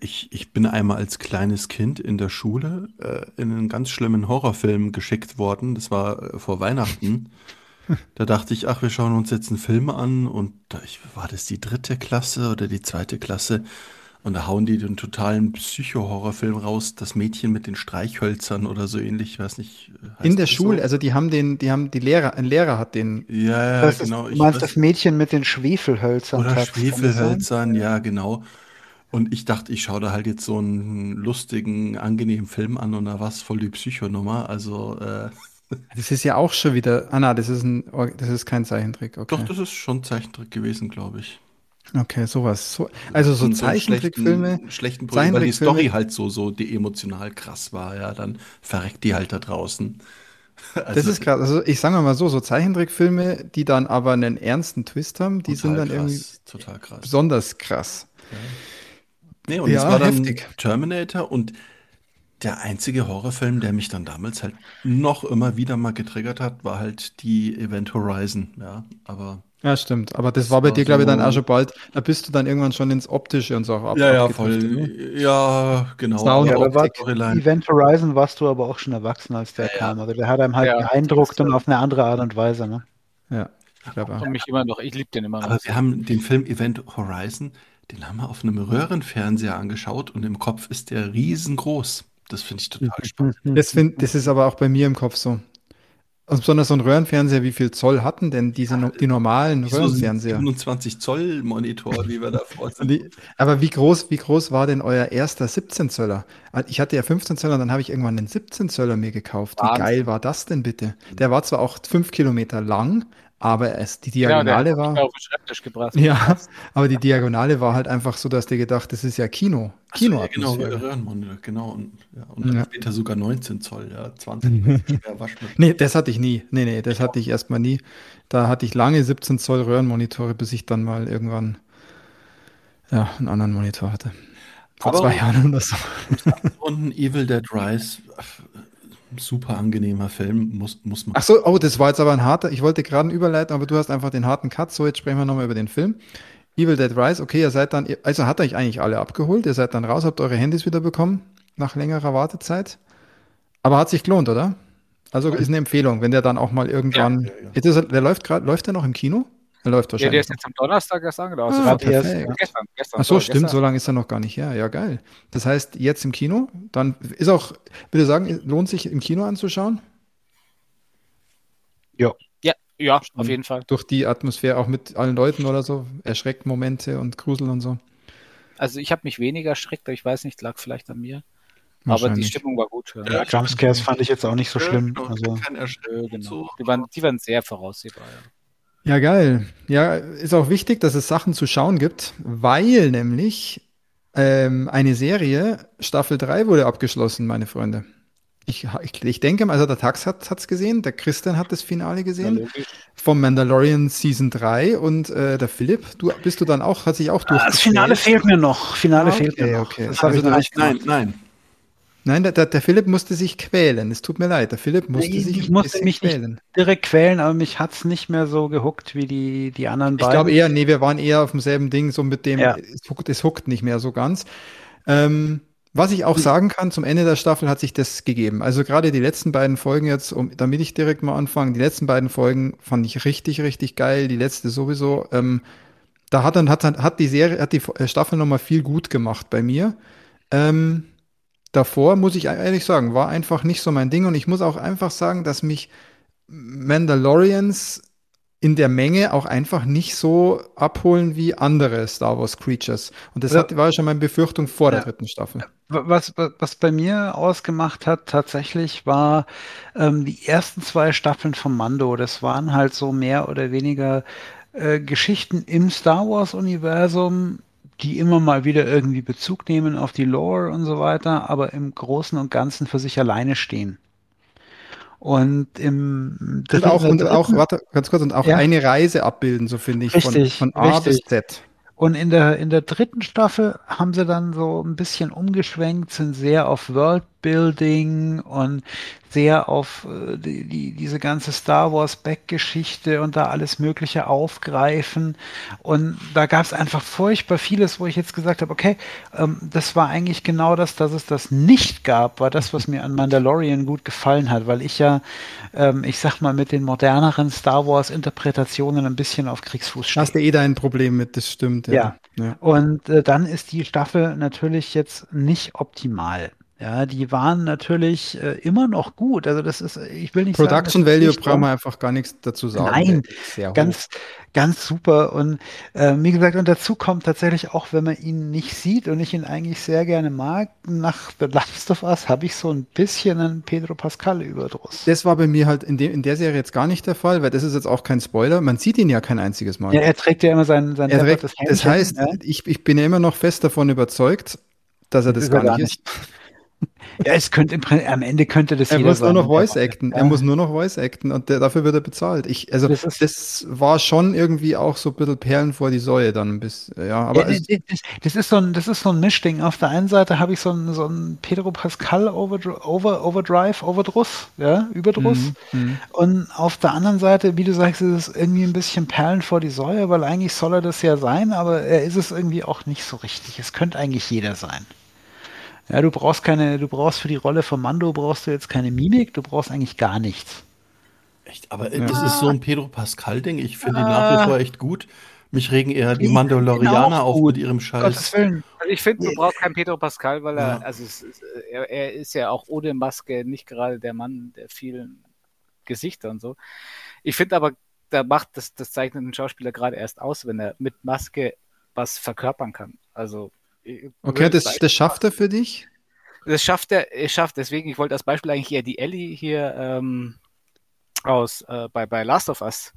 ich, ich bin einmal als kleines Kind in der Schule äh, in einen ganz schlimmen Horrorfilm geschickt worden. Das war äh, vor Weihnachten. Da dachte ich, ach, wir schauen uns jetzt einen Film an und da ich, war das die dritte Klasse oder die zweite Klasse? Und da hauen die den totalen Psycho-Horrorfilm raus, das Mädchen mit den Streichhölzern oder so ähnlich, ich weiß nicht. äh, In der Schule, so? also die haben den, die haben die Lehrer, ein Lehrer hat den. Ja, ja, das genau. ist, du meinst das Mädchen mit den Schwefelhölzern. Oder? Schwefelhölzern, ja, genau. Und ich dachte, ich schaue da halt jetzt so einen lustigen, angenehmen Film an und da war es voll die Psychonummer. Also, äh, Das ist ja auch schon wieder. Ah, na, das ist ein, das ist kein Zeichentrick. Okay. doch, das ist schon Zeichentrick gewesen, glaube ich. Okay, sowas. So, also so einen Zeichentrickfilme. Schlechten, schlechten Brücken, weil die Story halt so, so die emotional krass war, ja, dann verreckt die halt da draußen. Das Also, ist gerade, also ich sage mal so, so Zeichentrickfilme, die dann aber einen ernsten Twist haben, die sind dann irgendwie krass, total krass. besonders krass. Nee, und Ja, es war dann heftig. Terminator und der einzige Horrorfilm, der mich dann damals halt noch immer wieder mal getriggert hat, war halt die Event Horizon, ja, aber Ja, stimmt. Aber das Das war bei war dir, glaube ich, dann so- auch schon bald. Da bist du dann irgendwann schon ins Optische und so auch ab- ja, ja, voll, ne? ja, genau. Sound- Ja, war. Event Horizon warst du aber auch schon erwachsen, als der Ja, kam. Also der hat einem halt Ja, beeindruckt und auf eine andere Art und Weise. Ne? Ja, ich glaube mich immer noch, ich liebe den immer noch. Aber wir haben den Film Event Horizon, den haben wir auf einem Röhrenfernseher angeschaut und im Kopf ist der riesengroß. Das finde ich total spannend. Das, find, das ist aber auch bei mir im Kopf so. Und besonders so ein Röhrenfernseher, wie viel Zoll hatten denn diese, no- die normalen Wie so ein Röhrenfernseher? 27 Zoll Monitor, wie wir da die, aber wie groß, wie groß war denn euer erster 17 Zöller? Ich hatte ja 15 Zöller, dann habe ich irgendwann einen 17 Zöller mir gekauft. Wie Wahnsinn. geil war das denn bitte? Der war zwar auch fünf Kilometer lang, aber es, die Genau, der Diagonale mich war. auf den Schreibtisch gebracht. Ja, aber die Diagonale war halt einfach so, dass dir gedacht, das ist ja Kino. Ach so, ja, genau. Röhrenmonitor, genau. Und, ja, und dann Ja. später sogar 19 Zoll, ja, 20 schwer Waschmittel. Nee, das hatte ich nie. Nee, nee, das hatte ich erstmal nie. Da hatte ich lange 17 Zoll Röhrenmonitore, bis ich dann mal irgendwann ja, einen anderen Monitor hatte. Vor Aber- zwei Jahren oder so. Und ein Evil Dead Rise, super angenehmer Film, muss, muss man. Ach so, oh, das war jetzt aber ein harter. Ich wollte gerade einen überleiten, aber du hast einfach den harten Cut. So, jetzt sprechen wir nochmal über den Film. Evil Dead Rise, okay, ihr seid dann, also hat euch eigentlich alle abgeholt. Ihr seid dann raus, habt eure Handys wieder bekommen nach längerer Wartezeit. Aber hat sich gelohnt, oder? Also ist eine Empfehlung, wenn der dann auch mal irgendwann. Ja, ja, ja. Ist er, der läuft gerade, läuft der noch im Kino? Er läuft Ja, der wahrscheinlich. ist jetzt am Donnerstag erst angelaufen. Ah, perfekt. Gestern, gestern. Ach so, sorry, stimmt, so gestern. lange ist er noch gar nicht her. Ja, geil. Das heißt, jetzt im Kino, dann ist auch, würde sagen, lohnt sich im Kino anzuschauen? Ja, ja, auf jeden Fall. Durch die Atmosphäre auch mit allen Leuten oder so, Erschreckmomente und Grusel und so. Also ich habe mich weniger erschreckt, aber ich weiß nicht, lag vielleicht an mir. Aber die Wahrscheinlich. Stimmung war gut. Ja, Ja, Jumpscares fand ich jetzt auch nicht so schlimm. Ja, Also, Ja, genau. so. Die waren, die waren sehr voraussehbar. Ja. Ja, geil. Ja, ist auch wichtig, dass es Sachen zu schauen gibt, weil nämlich ähm, eine Serie, Staffel 3 wurde abgeschlossen, meine Freunde. Ich, ich, ich denke, also der Tax hat es gesehen, der Christian hat das Finale gesehen logisch. vom Mandalorian Season 3 und äh, der Philipp, du bist du dann auch, hat sich auch durch. Ah, das Finale fehlt mir noch. Finale Ah, fehlt mir okay, noch. okay. Das habe Also ich nicht Nein, nein. Nein, der, der, Philipp musste sich quälen. Es tut mir leid. Der Philipp musste Ich- sich ich musste mich quälen. direkt quälen, aber mich hat's nicht mehr so gehuckt wie die, die anderen Ich beiden. glaube eher, nee, wir waren eher auf demselben Ding, so mit dem, Ja. es, huckt, es huckt nicht mehr so ganz. Ähm, was ich auch sagen kann, zum Ende der Staffel hat sich das gegeben. Also gerade die letzten beiden Folgen jetzt, um, damit ich direkt mal anfange, die letzten beiden Folgen fand ich richtig, richtig geil. Die letzte sowieso. Ähm, da hat dann hat, hat die Serie, hat die Staffel nochmal viel gut gemacht bei mir. Ähm, davor muss ich ehrlich sagen, war einfach nicht so mein Ding und ich muss auch einfach sagen, dass mich Mandalorians in der Menge auch einfach nicht so abholen wie andere Star Wars Creatures. Und das Ja. hat, war schon meine Befürchtung vor der Ja. dritten Staffel. Was, was, was bei mir ausgemacht hat, tatsächlich war ähm, die ersten zwei Staffeln von Mando. Das waren halt so mehr oder weniger äh, Geschichten im Star Wars-Universum, die immer mal wieder irgendwie Bezug nehmen auf die Lore und so weiter, aber im Großen und Ganzen für sich alleine stehen. Und im Und dritten- auch, und auch, warte, ganz kurz, und auch Ja. eine Reise abbilden, so finde ich, Richtig, von, von A bis richtig. Z. Und in der, in der dritten Staffel haben sie dann so ein bisschen umgeschwenkt, sind sehr auf Worldbuilding und sehr auf äh, die, die, diese ganze Star Wars Back-Geschichte und da alles Mögliche aufgreifen. Und da gab es einfach furchtbar vieles, wo ich jetzt gesagt habe, okay, ähm, das war eigentlich genau das, dass es das nicht gab, war das, was mir an Mandalorian gut gefallen hat, weil ich ja, ähm, ich sag mal, mit den moderneren Star Wars Interpretationen ein bisschen auf Kriegsfuß stehe. Hast du eh dein Problem mit, das stimmt. Ja. ja. Und äh, dann ist die Staffel natürlich jetzt nicht optimal. Ja, die waren natürlich äh, immer noch gut. Also das ist, ich will nicht Production sagen, das Value brauchen wir einfach gar nichts dazu sagen. Nein, sehr hoch. ganz, ganz super. Und äh, wie gesagt, und dazu kommt tatsächlich auch, wenn man ihn nicht sieht und ich ihn eigentlich sehr gerne mag, nach The Last of Us habe ich so ein bisschen einen Pedro Pascal Überdruss. Das war bei mir halt in, dem, in der Serie jetzt gar nicht der Fall, weil das ist jetzt auch kein Spoiler. Man sieht ihn ja kein einziges Mal. Ja, er trägt ja immer sein, sein Er trägt, das heißt, ja. ich, ich bin ja immer noch fest davon überzeugt, dass er das, ist gar er nicht gar ist. Ja, es könnte am Ende könnte das Er jeder muss nur noch Voice acten. Ja. Er muss nur noch Voice acten und der, dafür wird er bezahlt. Ich, also Das das, war schon irgendwie auch so ein bisschen Perlen vor die Säue dann bisschen. Ja, aber ja, das, das, das ist so ein, das ist so ein Mischding. Auf der einen Seite habe ich so ein, so ein Pedro Pascal Overdrive, Over, Overdrive, Overdruss, ja, Überdruss. Mhm, Und auf der anderen Seite, wie du sagst, ist es irgendwie ein bisschen Perlen vor die Säue, weil eigentlich soll er das ja sein, aber er ist es irgendwie auch nicht so richtig. Es könnte eigentlich jeder sein. Ja, du brauchst keine, du brauchst für die Rolle von Mando brauchst du jetzt keine Mimik, du brauchst eigentlich gar nichts. Echt, aber äh, das ist so ein Pedro Pascal-Ding. Ich finde ihn nach wie vor echt gut. Mich regen eher die Mandalorianer auf mit ihrem Gottes Scheiß. Willen. Also ich finde, du brauchst keinen Pedro Pascal, weil er, Ja. also es, ist- er, er ist ja auch ohne Maske nicht gerade der Mann der vielen Gesichter und so. Ich finde aber, da macht das, das zeichnet einen Schauspieler gerade erst aus, wenn er mit Maske was verkörpern kann. Also okay, das, das schafft er für dich. das schafft er, er schafft deswegen, ich wollte als Beispiel eigentlich eher die Ellie hier ähm, aus äh, bei, bei Last of Us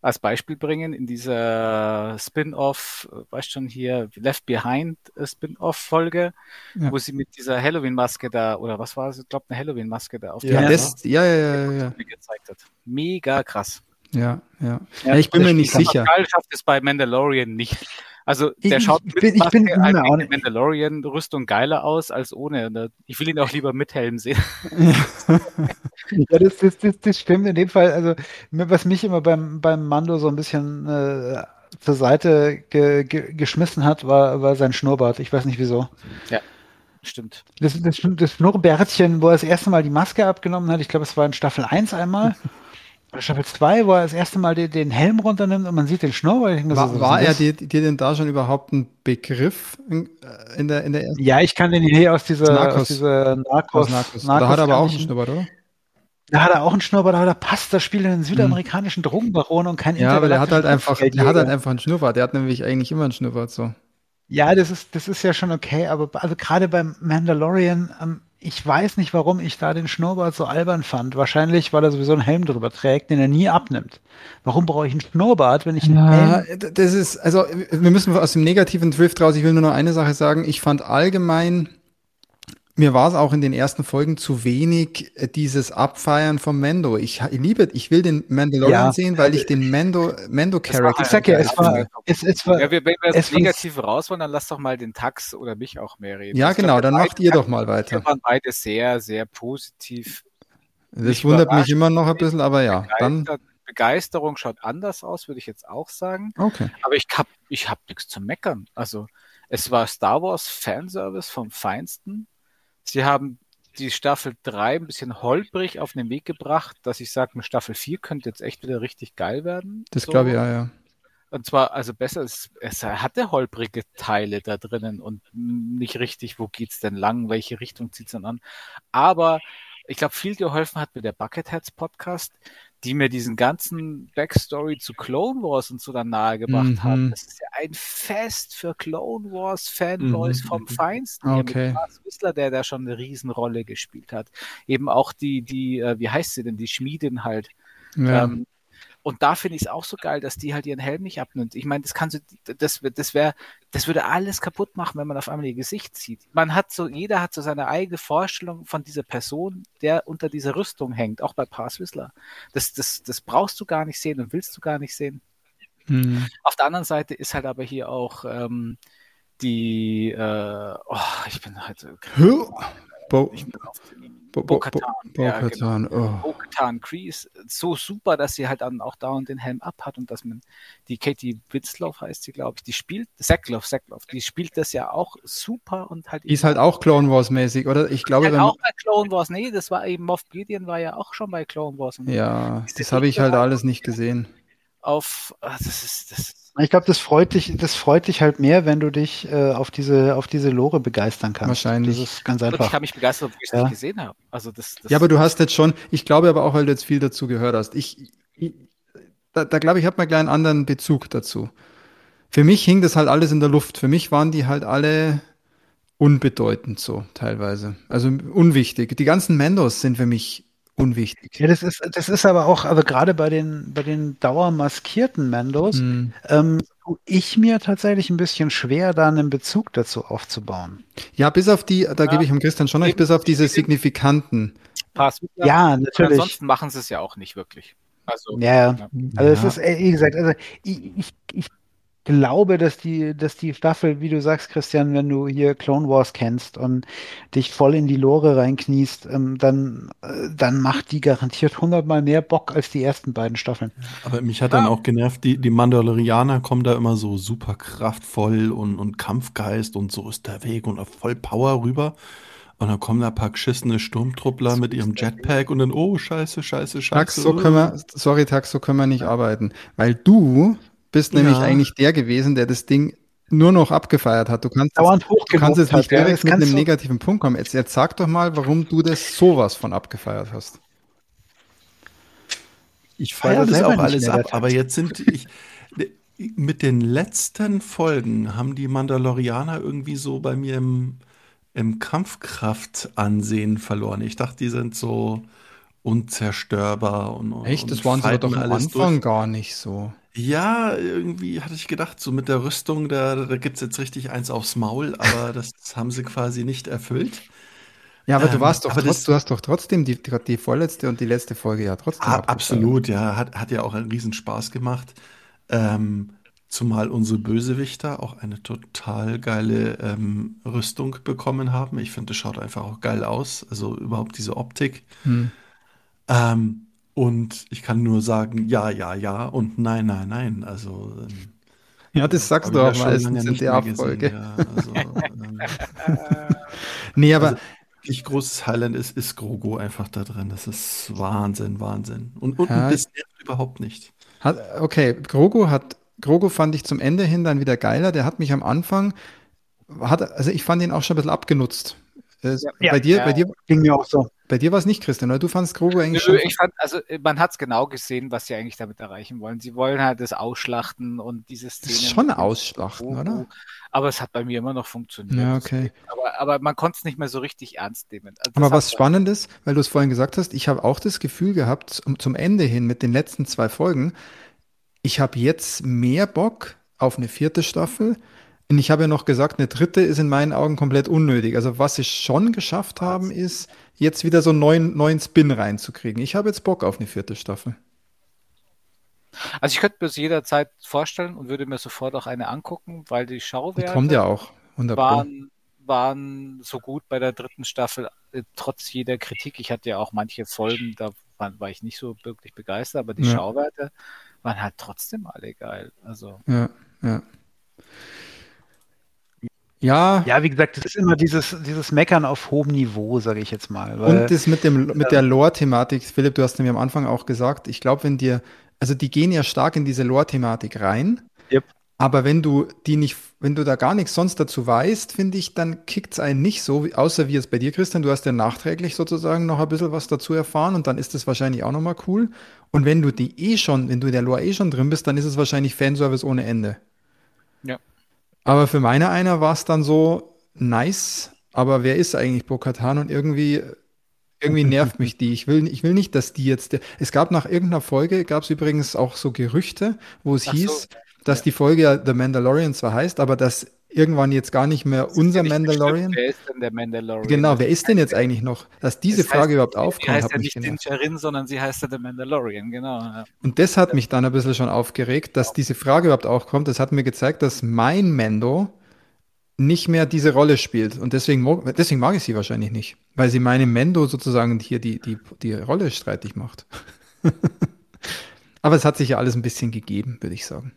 als Beispiel bringen in dieser Spin-off, äh, weißt schon hier, Left Behind äh, Spin-off-Folge, Ja. wo sie mit dieser Halloween-Maske da, oder was war es? Ich glaube, eine Halloween-Maske da auf Ja, der das, ja, ja, ja, ja, gezeigt hat. Mega krass. Ja, ja. Ja, ja ich bin mir nicht sicher. Pascal schafft es bei Mandalorian nicht. Also der Ich- schaut ich mit bin- ich bin der Mandalorian-Rüstung geiler aus als ohne. Ne? Ich will ihn auch lieber mit Helm sehen. Ja, das, das, das, das stimmt in dem Fall. Also, was mich immer beim, beim Mando so ein bisschen äh, zur Seite ge, ge, geschmissen hat, war, war sein Schnurrbart. Ich weiß nicht wieso. Stimmt. Das, das, das Schnurrbärtchen, wo er das erste Mal die Maske abgenommen hat, ich glaube, es war in Staffel 1 einmal. Oder Staffel 2, wo er das erste Mal den, den Helm runternimmt und man sieht den Schnurrbart. Mir so, War, war er das? dir, dir denn da schon überhaupt ein Begriff in, äh, in der, in der ersten Ja, ich kann den hier aus dieser Narcos. aus dieser Narcos. aus Narcos? Da hat er aber auch einen Schnurrbart, oder? Da hat er auch einen Schnurrbart, aber da passt, da spielt er einen südamerikanischen Drogenbaron und kein Ja, aber der hat halt einfach, der hat halt einfach einen Schnurrbart. Der hat nämlich eigentlich immer einen Schnurrbart so. Ja, das ist, das ist ja schon okay, aber also gerade beim Mandalorian, ähm, ich weiß nicht, warum ich da den Schnurrbart so albern fand. Wahrscheinlich, weil er sowieso einen Helm drüber trägt, den er nie abnimmt. Warum brauche ich einen Schnurrbart, wenn ich einen Ja, Helm... d- das ist, also wir müssen aus dem negativen Drift raus. Ich will nur noch eine Sache sagen. Ich fand allgemein mir war es auch in den ersten Folgen zu wenig äh, dieses Abfeiern vom Mando. Ich, ich liebe, ich will den Mandalorian Ja. sehen, weil ich den Mando, Mando Character. Ich sag ja, es war, es, es war, Ja, wir, wenn wir es das Negative raus wollen, dann lass doch mal den Tax oder mich auch mehr reden. Ja, Ich glaub, genau, dann beide- macht ihr doch mal weiter. Wir waren beide sehr, sehr positiv. Das mich wundert mich immer noch ein bisschen, aber ja, dann. Begeisterung schaut anders aus, würde ich jetzt auch sagen. okay. Aber ich hab, ich hab nichts zu meckern. Also, es war Star Wars Fanservice vom Feinsten. Sie haben die Staffel 3 ein bisschen holprig auf den Weg gebracht, dass ich sage, eine Staffel 4 könnte jetzt echt wieder richtig geil werden. Das So. glaube ich, ja, ja. Und zwar, also besser, es, es hatte holprige Teile da drinnen und nicht richtig, wo geht's denn lang, welche Richtung zieht's denn an. Aber ich glaube, viel geholfen hat mir der Bucketheads Podcast, die mir diesen ganzen Backstory zu Clone Wars und so dann nahegebracht Mhm. haben. Das ist ja ein Fest für Clone Wars Fanboys Mhm, vom. Feinsten. Okay. Mit Lars Whistler, der da schon eine Riesenrolle gespielt hat. Eben auch die, die, äh, wie heißt sie denn, die Schmiedin halt. ja. Ähm, und da finde ich es auch so geil, dass die halt ihren Helm nicht abnimmt. Ich meine, das kannst du, das, das wäre, das würde alles kaputt machen, wenn man auf einmal ihr Gesicht sieht. Man hat so, jeder hat so seine eigene Vorstellung von dieser Person, der unter dieser Rüstung hängt, auch bei Pass Whistler. Das, das, das brauchst du gar nicht sehen und willst du gar nicht sehen. Hm. Auf der anderen Seite ist halt aber hier auch ähm, die, äh, oh, ich bin halt, ich bin auf den Bo, Bo-Katan, ja, Bo-Katan, oh. Bo-Katan Kreese so super, dass sie halt dann auch dauernd den Helm abhat und dass man die Katie Witzloff heißt sie, glaube ich, die spielt, Sackloff, Sackloff, die spielt das ja auch super und halt Die ist halt auch Clone Wars mäßig, oder? Ich glaube, halt wenn, auch bei Clone Wars, nee, das war eben Moff Gideon war ja auch schon bei Clone Wars und ja, Diese das habe ich halt Figur- alles nicht gesehen. Auf, ah, das ist, das ist ich glaube, das freut dich, das freut dich halt mehr, wenn du dich äh, auf diese, auf diese Lore begeistern kannst. Wahrscheinlich. Das ist ganz und ich einfach. kann mich begeistern, obwohl ich es Ja. nicht gesehen habe. Also das, das Ja, aber du hast jetzt schon, ich glaube aber auch, weil du jetzt viel dazu gehört hast. Ich, ich da, da glaube ich, habe mal gleich einen anderen Bezug dazu. Für mich hing das halt alles in der Luft. Für mich waren die halt alle unbedeutend so teilweise. Also unwichtig. Die ganzen Mandos sind für mich unwichtig. Ja, das ist, das ist aber auch, aber gerade bei den, bei den dauermaskierten Mandos, Hm. ähm, tue ich mir tatsächlich ein bisschen schwer, da einen Bezug dazu aufzubauen. Ja, bis auf die, da gebe ich dem Christian schon recht, bis auf diese signifikanten. Pass Ja, Und natürlich. ansonsten machen sie es ja auch nicht wirklich. Also, Ja, ja. Also es Ja. ist, äh, wie gesagt, also ich, ich, ich glaube, dass die, dass die Staffel, wie du sagst, Christian, wenn du hier Clone Wars kennst und dich voll in die Lore reinkniest, ähm, dann, äh, dann macht die garantiert hundertmal mehr Bock als die ersten beiden Staffeln. Aber mich hat dann auch genervt, die, die Mandalorianer kommen da immer so super kraftvoll und, und Kampfgeist und so ist der Weg und voll Power rüber. Und dann kommen da ein paar geschissene Sturmtruppler mit ihrem Jetpack und dann, oh, scheiße, scheiße, scheiße. Tax, so können wir, sorry, Tax, so können wir nicht arbeiten. Weil du bist Ja. nämlich eigentlich der gewesen, der das Ding nur noch abgefeiert hat. Du kannst Dauernd Du kannst jetzt nicht hat, ja, direkt mit einem negativen Punkt kommen. Jetzt, jetzt sag doch mal, warum du das sowas von abgefeiert hast. Ich feiere das auch alles ab, aber jetzt sind ich mit den letzten Folgen haben die Mandalorianer irgendwie so bei mir im, im Kampfkraftansehen verloren. Ich dachte, die sind so unzerstörbar und, und Echt? Das und waren sie doch am Anfang durch. gar nicht so. Ja, irgendwie hatte ich gedacht, so mit der Rüstung, da, da gibt es jetzt richtig eins aufs Maul, aber das haben sie quasi nicht erfüllt. Ja, aber du Ähm, warst doch aber trotz, das- du hast doch trotzdem die, die vorletzte und die letzte Folge ja trotzdem abgefeiert. absolut, ja, hat, hat ja auch einen riesen Spaß gemacht. Ähm, zumal unsere Bösewichter auch eine total geile ähm, Rüstung bekommen haben. Ich finde, das schaut einfach auch geil aus. Also überhaupt diese Optik. Hm. Ähm, und ich kann nur sagen, ja, ja, ja und nein, nein, nein. Also ähm, Ja, das sagst hab du ich auch meistens in nicht der Abfolge. Ja, also, ähm, Nee, aber Also, wirklich großes Highlight ist, ist Grogo einfach da drin. Das ist Wahnsinn, Wahnsinn. Und, und, Ja. das nervt überhaupt nicht. Hat, okay, Grogu hat, Grogu fand ich zum Ende hin dann wieder geiler. Der hat mich am Anfang, hat, also ich fand ihn auch schon ein bisschen abgenutzt. Äh, Ja. bei dir, Ja. bei dir, Ging mir auch so. Bei dir war es nicht, Christian, oder? Du fandst Grogu eigentlich Nö, schon. ich fand, also äh, man hat es genau gesehen, was sie eigentlich damit erreichen wollen. Sie wollen halt das Ausschlachten und diese Das Szene. ist schon Ausschlachten, Grogu. oder? Aber es hat bei mir immer noch funktioniert. Ja, okay. Aber, aber man konnte es nicht mehr so richtig ernst nehmen. Also das Aber was man- spannend ist, weil du es vorhin gesagt hast, ich habe auch das Gefühl gehabt, zum, zum Ende hin mit den letzten zwei Folgen, ich habe jetzt mehr Bock auf eine vierte Staffel, Und ich habe ja noch gesagt, eine dritte ist in meinen Augen komplett unnötig. Also was sie schon geschafft haben, ist jetzt wieder so einen neuen, neuen Spin reinzukriegen. Ich habe jetzt Bock auf eine vierte Staffel. Also ich könnte mir das jederzeit vorstellen und würde mir sofort auch eine angucken, weil die Die Schauwerte kommt ja auch. 100 Pro. waren, waren so gut bei der dritten Staffel, äh, trotz jeder Kritik. Ich hatte ja auch manche Folgen, da war, war ich nicht so wirklich begeistert, aber die Ja. Schauwerte waren halt trotzdem alle geil. Also Ja, ja. Ja, Ja, wie gesagt, das ist immer dieses, dieses Meckern auf hohem Niveau, sage ich jetzt mal. Weil, Und das mit dem, mit der Lore-Thematik, Philipp, du hast nämlich am Anfang auch gesagt, ich glaube, wenn dir, also die gehen ja stark in diese Lore-Thematik rein, Yep. aber wenn du die nicht, wenn du da gar nichts sonst dazu weißt, finde ich, dann kickt's einen nicht so, wie- außer wie es bei dir, Christian, du hast ja nachträglich sozusagen noch ein bisschen was dazu erfahren und dann ist das wahrscheinlich auch nochmal cool. Und wenn du die eh schon, wenn du in der Lore eh schon drin bist, dann ist es wahrscheinlich Fanservice ohne Ende. Ja. Aber für meine einer war es dann so nice, aber wer ist eigentlich Bo-Katan und irgendwie, irgendwie nervt mich die. Ich will, ich will nicht, dass die jetzt. Es gab nach irgendeiner Folge, gab es übrigens auch so Gerüchte, wo es Ach so, hieß, dass ja. die Folge The Mandalorian zwar heißt, aber dass irgendwann jetzt gar nicht mehr unser Nicht bestimmt, Mandalorian. Wer ist denn der Mandalorian? Genau, wer ist denn jetzt eigentlich noch? Dass diese Es heißt- Frage überhaupt Sie aufkommt, heißt hat ja mich nicht. Din Djarin, sondern sie heißt ja der Mandalorian, genau. Ja. Und das hat mich dann ein bisschen schon aufgeregt, dass diese Frage überhaupt aufkommt. Das hat mir gezeigt, dass mein Mendo nicht mehr diese Rolle spielt. Und deswegen, deswegen mag ich sie wahrscheinlich nicht. Weil sie meinem Mendo sozusagen hier die, die, die Rolle streitig macht. Aber es hat sich ja alles ein bisschen gegeben, würde ich sagen.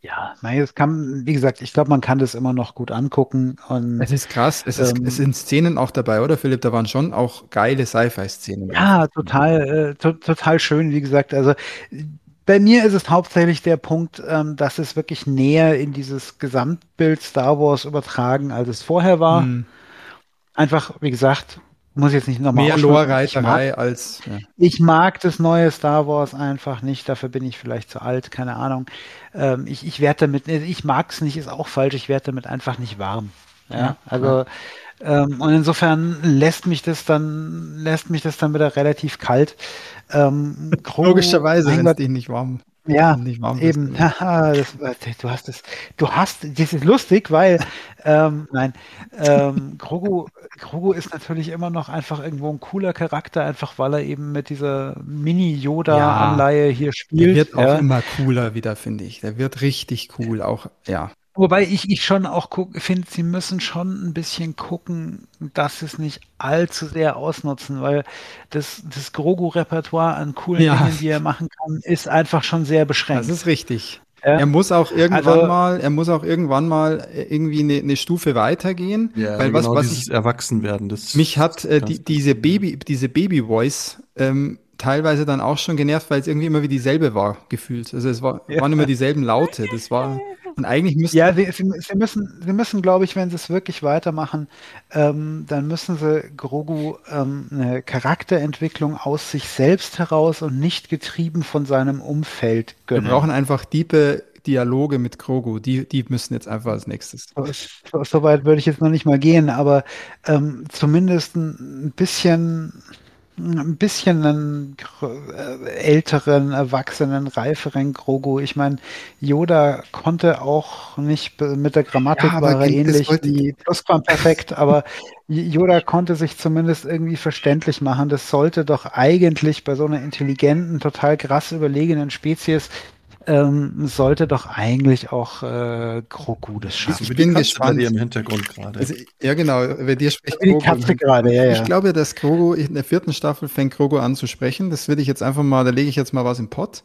Ja, nein, es kann, wie gesagt, ich glaube, man kann das immer noch gut angucken. Und Es ist krass. Es, ist, Ähm, es sind Szenen auch dabei, oder Philipp? Da waren schon auch geile Sci-Fi-Szenen. Ja, total, äh, to total schön, wie gesagt. Also bei mir ist es hauptsächlich der Punkt, ähm, dass es wirklich näher in dieses Gesamtbild Star Wars übertragen, als es vorher war. Hm. Einfach, wie gesagt, muss ich jetzt nicht nochmal Mehr Lore-Reiterei als. Ja. ich mag das neue Star Wars einfach nicht, dafür bin ich vielleicht zu alt, keine Ahnung. Ähm, ich, ich werde damit, ich mag es nicht, ist auch falsch, ich werde damit einfach nicht warm. Ja, Ja, also ähm, und insofern lässt mich das dann, lässt mich das dann wieder relativ kalt. Ähm, Grogu, Logischerweise, Gott, dich nicht warm, ja, eben. das, du hast es, du hast, das ist lustig, weil, ähm, nein, ähm, Grogu, Grogu ist natürlich immer noch einfach irgendwo ein cooler Charakter, einfach weil er eben mit dieser Mini-Yoda-Anleihe hier Der spielt. wird auch ja. immer cooler wieder, finde ich. Der wird richtig cool, auch, ja. Wobei ich, ich schon auch finde, sie müssen schon ein bisschen gucken, dass sie es nicht allzu sehr ausnutzen, weil das, das Grogu-Repertoire an coolen Ja. Dingen, die er machen kann, ist einfach schon sehr beschränkt. Das ist richtig. Ja. Er muss auch irgendwann Also- mal, er muss auch irgendwann mal irgendwie eine, eine Stufe weitergehen, Ja, weil genau was, was dieses ich, Erwachsenwerden. Das mich hat äh, die, diese Baby, diese Baby Voice ähm, teilweise dann auch schon genervt, weil es irgendwie immer wie dieselbe war gefühlt. Also es war, Ja. waren immer dieselben Laute. Das war und eigentlich müsste Ja, sie, sie, sie müssen, sie müssen, glaube ich, wenn sie es wirklich weitermachen, ähm, dann müssen sie Grogu ähm, eine Charakterentwicklung aus sich selbst heraus und nicht getrieben von seinem Umfeld wir gönnen. brauchen einfach tiefe Dialoge mit Grogu. Die, die müssen jetzt einfach als nächstes. So, so weit würde ich jetzt noch nicht mal gehen, aber ähm, zumindest ein bisschen, ein bisschen einen äh, älteren, erwachsenen, reiferen Grogu. Ich meine, Yoda konnte auch nicht mit der Grammatik Ja, aber war er ähnlich wie Plusquamperfekt, aber Yoda konnte sich zumindest irgendwie verständlich machen. Das sollte doch eigentlich bei so einer intelligenten, total krass überlegenen Spezies ähm, sollte doch eigentlich auch äh, Grogu das schaffen. Ich bin gespannt. Bei dir im Hintergrund gerade. Also, ja, genau, bei dir spricht Grogu. Katze gerade, ja, ja. Ich glaube, dass Grogu in der vierten Staffel fängt Grogu an zu sprechen. Das würde ich jetzt einfach mal, da lege ich jetzt mal was im Pott.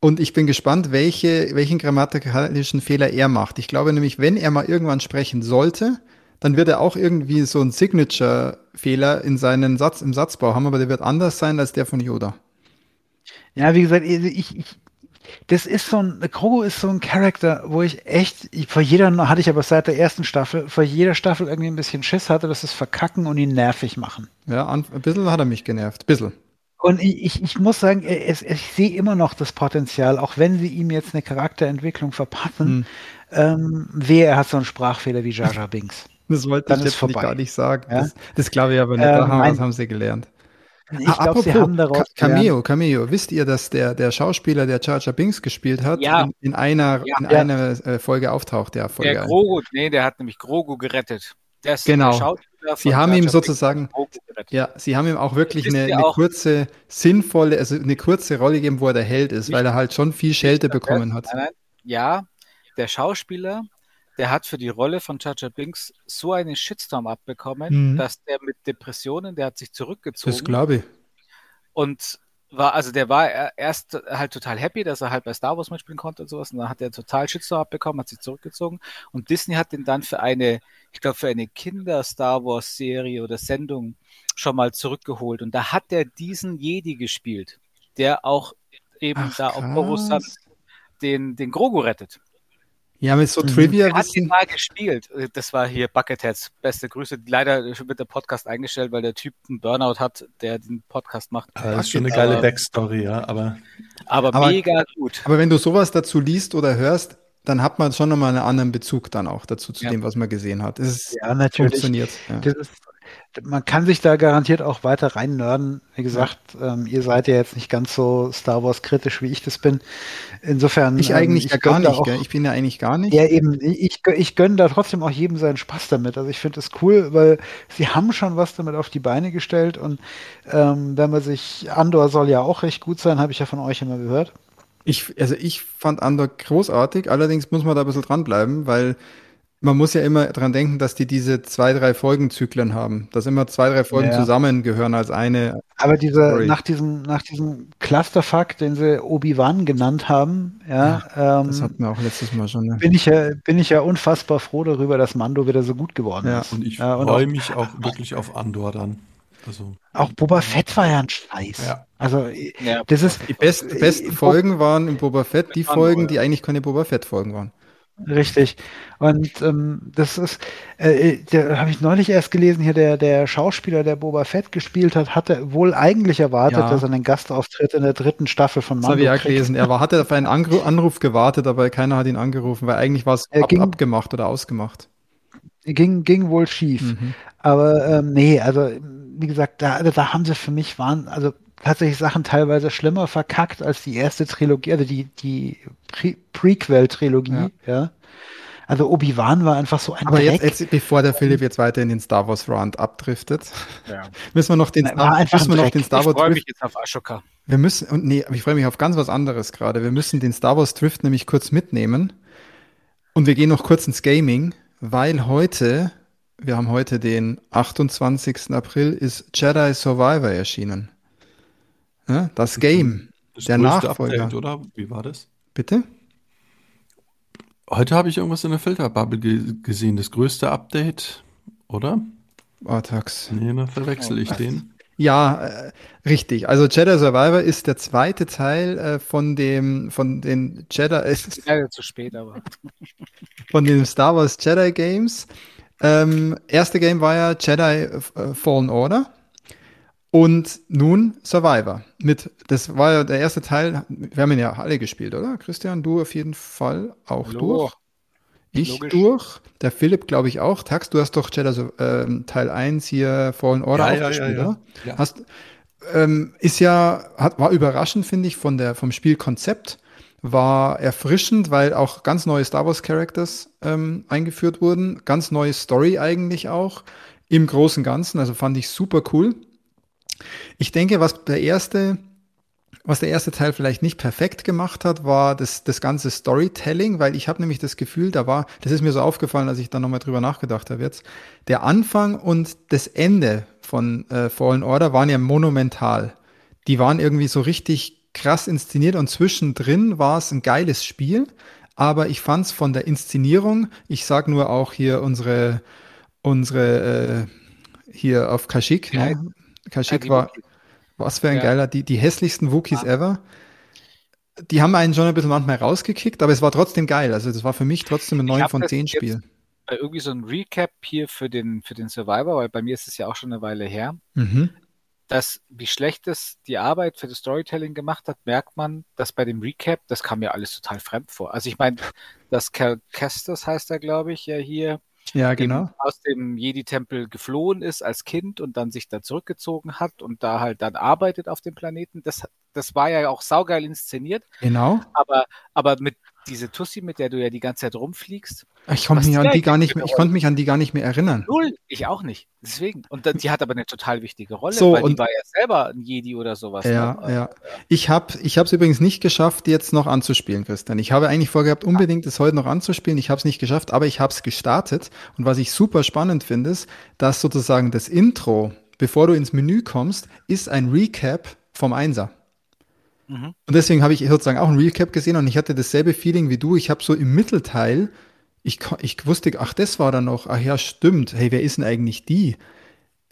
Und ich bin gespannt, welche, welchen grammatikalischen Fehler er macht. Ich glaube nämlich, wenn er mal irgendwann sprechen sollte, dann wird er auch irgendwie so einen Signature-Fehler in seinen Satz, im Satzbau haben, aber der wird anders sein als der von Yoda. Ja, wie gesagt, ich, ich, das ist so ein, Grogu ist so ein Charakter, wo ich echt, ich, vor jeder, hatte ich aber seit der ersten Staffel, vor jeder Staffel irgendwie ein bisschen Schiss hatte, dass es verkacken und ihn nervig machen. Ja, ein bisschen hat er mich genervt. Ein bisschen. Und ich, ich, ich muss sagen, es, ich sehe immer noch das Potenzial, auch wenn sie ihm jetzt eine Charakterentwicklung verpassen, ähm, wer er hat so einen Sprachfehler wie Jar Binks. Das wollte Dann ich jetzt vorbei. gar nicht sagen. Ja? Das, das glaube ich aber nicht. Ähm, da haben, das haben sie gelernt. Ich glaube, sie haben daraus Ka Cameo, Cameo. Wisst ihr, dass der, der Schauspieler, der Jar Binks gespielt hat, Ja. in, in einer, Ja. in Ja. einer äh, Folge auftaucht? Der Folge. Der Grogu, nee, der hat nämlich Grogu gerettet. Der ist Genau. der Schauspieler Sie von haben Jar ihm sozusagen, ja, sie haben ihm auch wirklich eine, eine auch- kurze, sinnvolle, also eine kurze Rolle gegeben, wo er der Held ist, Nicht- weil er halt schon viel Schelte bekommen hat. Nein, nein. Ja, der Schauspieler, der hat für die Rolle von Jar Binks so einen Shitstorm abbekommen, Mhm. dass der mit Depressionen, der hat sich zurückgezogen. Das glaube ich. Und war, also der war er- erst halt total happy, dass er halt bei Star Wars mitspielen konnte und sowas. Und dann hat er total Shitstorm abbekommen, hat sich zurückgezogen. Und Disney hat ihn dann für eine, ich glaube, für eine Kinder-Star Wars-Serie oder Sendung schon mal zurückgeholt. Und da hat er diesen Jedi gespielt, der auch eben Ach, da auf Coruscant krass. den, den Grogu rettet. Ja, mit so Mhm. Trivia Er hat ihn mal gespielt. Das war hier Bucketheads. Beste Grüße. Leider wird der Podcast eingestellt, weil der Typ einen Burnout hat, der den Podcast macht. Das ist schon eine Aber- geile Backstory, ja, aber Aber, Aber- mega gut. Aber wenn du sowas dazu liest oder hörst, dann hat man schon nochmal einen anderen Bezug dann auch dazu, zu Ja. dem, was man gesehen hat. Es ist, Ja, natürlich. funktioniert. Ja. Das ist, man kann sich da garantiert auch weiter rein nörden. Wie gesagt, ähm, ihr seid ja jetzt nicht ganz so Star Wars kritisch, wie ich das bin. Insofern. Ich ähm, eigentlich ja gar gönn da nicht, auch-? Ich bin ja eigentlich gar nicht. Ja, eben. Ich, ich gönne da trotzdem auch jedem seinen Spaß damit. Also ich finde es cool, weil sie haben schon was damit auf die Beine gestellt und ähm, wenn man sich, Andor soll ja auch recht gut sein, habe ich ja von euch immer gehört. Ich, also ich fand Andor großartig, allerdings muss man da ein bisschen dranbleiben, weil man muss ja immer dran denken, dass die diese zwei, drei Folgenzyklen haben. Dass immer zwei, drei Folgen Ja. zusammengehören als eine. Aber diese, Sorry. nach diesem, nach diesem Clusterfuck, den sie Obi-Wan genannt haben, ja, Das ähm, hatten wir auch letztes Mal schon. Ne? bin ich ja, bin ich ja unfassbar froh darüber, dass Mando wieder so gut geworden Ja, ist. und ich Ja, freue mich auch wirklich auf Andor dann. Also, auch Boba Fett war ja ein Scheiß. Ja. Also, Ja. das ist Die best, besten Äh, Folgen waren in Boba Fett die Andor, Folgen, ja. die eigentlich keine Boba Fett-Folgen waren. Richtig. Und ähm, das ist, äh, da habe ich neulich erst gelesen, hier der, der Schauspieler, der Boba Fett gespielt hat, hatte wohl eigentlich erwartet, Ja. dass er einen Gastauftritt in der dritten Staffel von Das habe ich Mando auch gelesen. Er war, hatte auf einen Angru Anruf gewartet, aber keiner hat ihn angerufen, weil eigentlich war es ab, ging- abgemacht oder ausgemacht. Ging, ging wohl schief. Mhm. Aber ähm, nee, also wie gesagt, da, da haben sie für mich waren, also tatsächlich Sachen teilweise schlimmer verkackt als die erste Trilogie, also die, die Pre Prequel-Trilogie, ja. Also Obi-Wan war einfach so ein Aber Dreck. jetzt, jetzt, bevor der Philipp jetzt weiter in den Star Wars Rant abdriftet, Ja. müssen wir noch den, Nein, Star, müssen wir noch den Star Ich Wars freue Drift mich jetzt auf Ashoka. Wir müssen, und nee, aber ich freue mich auf ganz was anderes gerade. Wir müssen den Star Wars Drift nämlich kurz mitnehmen. Und wir gehen noch kurz ins Gaming, weil heute, wir haben heute den 28. April, ist Jedi Survivor erschienen. Ja, das Game. das Der Nachfolger. Update, oder? Wie war das? Bitte? Heute habe ich irgendwas in der Filterbubble ge gesehen. Das größte Update, oder? Artax. Nee, da verwechsel ich den. Ja, äh, richtig. Also Jedi Survivor ist der zweite Teil äh, von dem, von den Jedi, äh, Leider zu spät, aber. von den Star Wars Jedi Games. Ähm, erste Game war ja Jedi äh, Fallen Order. Und nun Survivor. Mit, das war ja der erste Teil. Wir haben ihn ja alle gespielt, oder? Christian, du auf jeden Fall auch Hallo. durch. Ich Logisch. durch. Der Philipp, glaube ich, auch. Tax, du hast doch Jedi ähm, Teil 1 hier Fallen Order Ja, auch ja, gespielt, ja, ja. oder? Ja. Hast, ähm, ist ja, hat, war überraschend, finde ich, von der, vom Spielkonzept. War erfrischend, weil auch ganz neue Star Wars Characters ähm, eingeführt wurden. Ganz neue Story eigentlich auch. Im Großen und Ganzen. Also fand ich super cool. Ich denke, was der erste, was der erste Teil vielleicht nicht perfekt gemacht hat, war das, das ganze Storytelling, weil ich habe nämlich das Gefühl, da war, das ist mir so aufgefallen, als ich da nochmal drüber nachgedacht habe jetzt, der Anfang und das Ende von äh, Fallen Order waren ja monumental. Die waren irgendwie so richtig krass inszeniert und zwischendrin war es ein geiles Spiel, aber ich fand es von der Inszenierung, ich sag nur auch hier unsere, unsere äh, hier auf Kashyyyk, Ja, ne? Kashyyyk die war, was für ein Ja. geiler, die, die hässlichsten Wookies ever. Die haben einen schon ein bisschen manchmal rausgekickt, aber es war trotzdem geil. Also das war für mich trotzdem ein Ich 9 hab von das 10 jetzt- Spiel. Äh, Irgendwie so ein Recap hier für den, für den Survivor, weil bei mir ist es ja auch schon eine Weile her. Mhm. dass wie schlecht es die Arbeit für das Storytelling gemacht hat, merkt man, dass bei dem Recap, das kam mir alles total fremd vor. Also ich meine, dass Cal Kestis heißt er, glaube ich, ja hier, Ja, genau. aus dem Jedi-Tempel geflohen ist als Kind und dann sich da zurückgezogen hat und da halt dann arbeitet auf dem Planeten. Das, das war ja auch saugeil inszeniert, Genau. aber, aber mit diese Tussi, mit der du ja die ganze Zeit rumfliegst, Ich konnte mich an die gar nicht mehr, ich konnte mich an die gar nicht mehr erinnern. null, ich auch nicht. Deswegen. Und die hat aber eine total wichtige Rolle, So, weil die und- war ja selber ein Jedi oder sowas. Ja, ne? ja. Ich habe ich es übrigens nicht geschafft, jetzt noch anzuspielen, Christian. Ich habe eigentlich vorgehabt, unbedingt es heute noch anzuspielen. Ich habe es nicht geschafft, aber ich habe es gestartet. Und was ich super spannend finde, ist, dass sozusagen das Intro, bevor du ins Menü kommst, ist ein Recap vom Einser. Mhm. Und deswegen habe ich sozusagen auch ein Recap gesehen und ich hatte dasselbe Feeling wie du. Ich habe so im Mittelteil, ich, ich wusste, ach, das war dann noch, ach ja, stimmt. Hey, wer ist denn eigentlich die?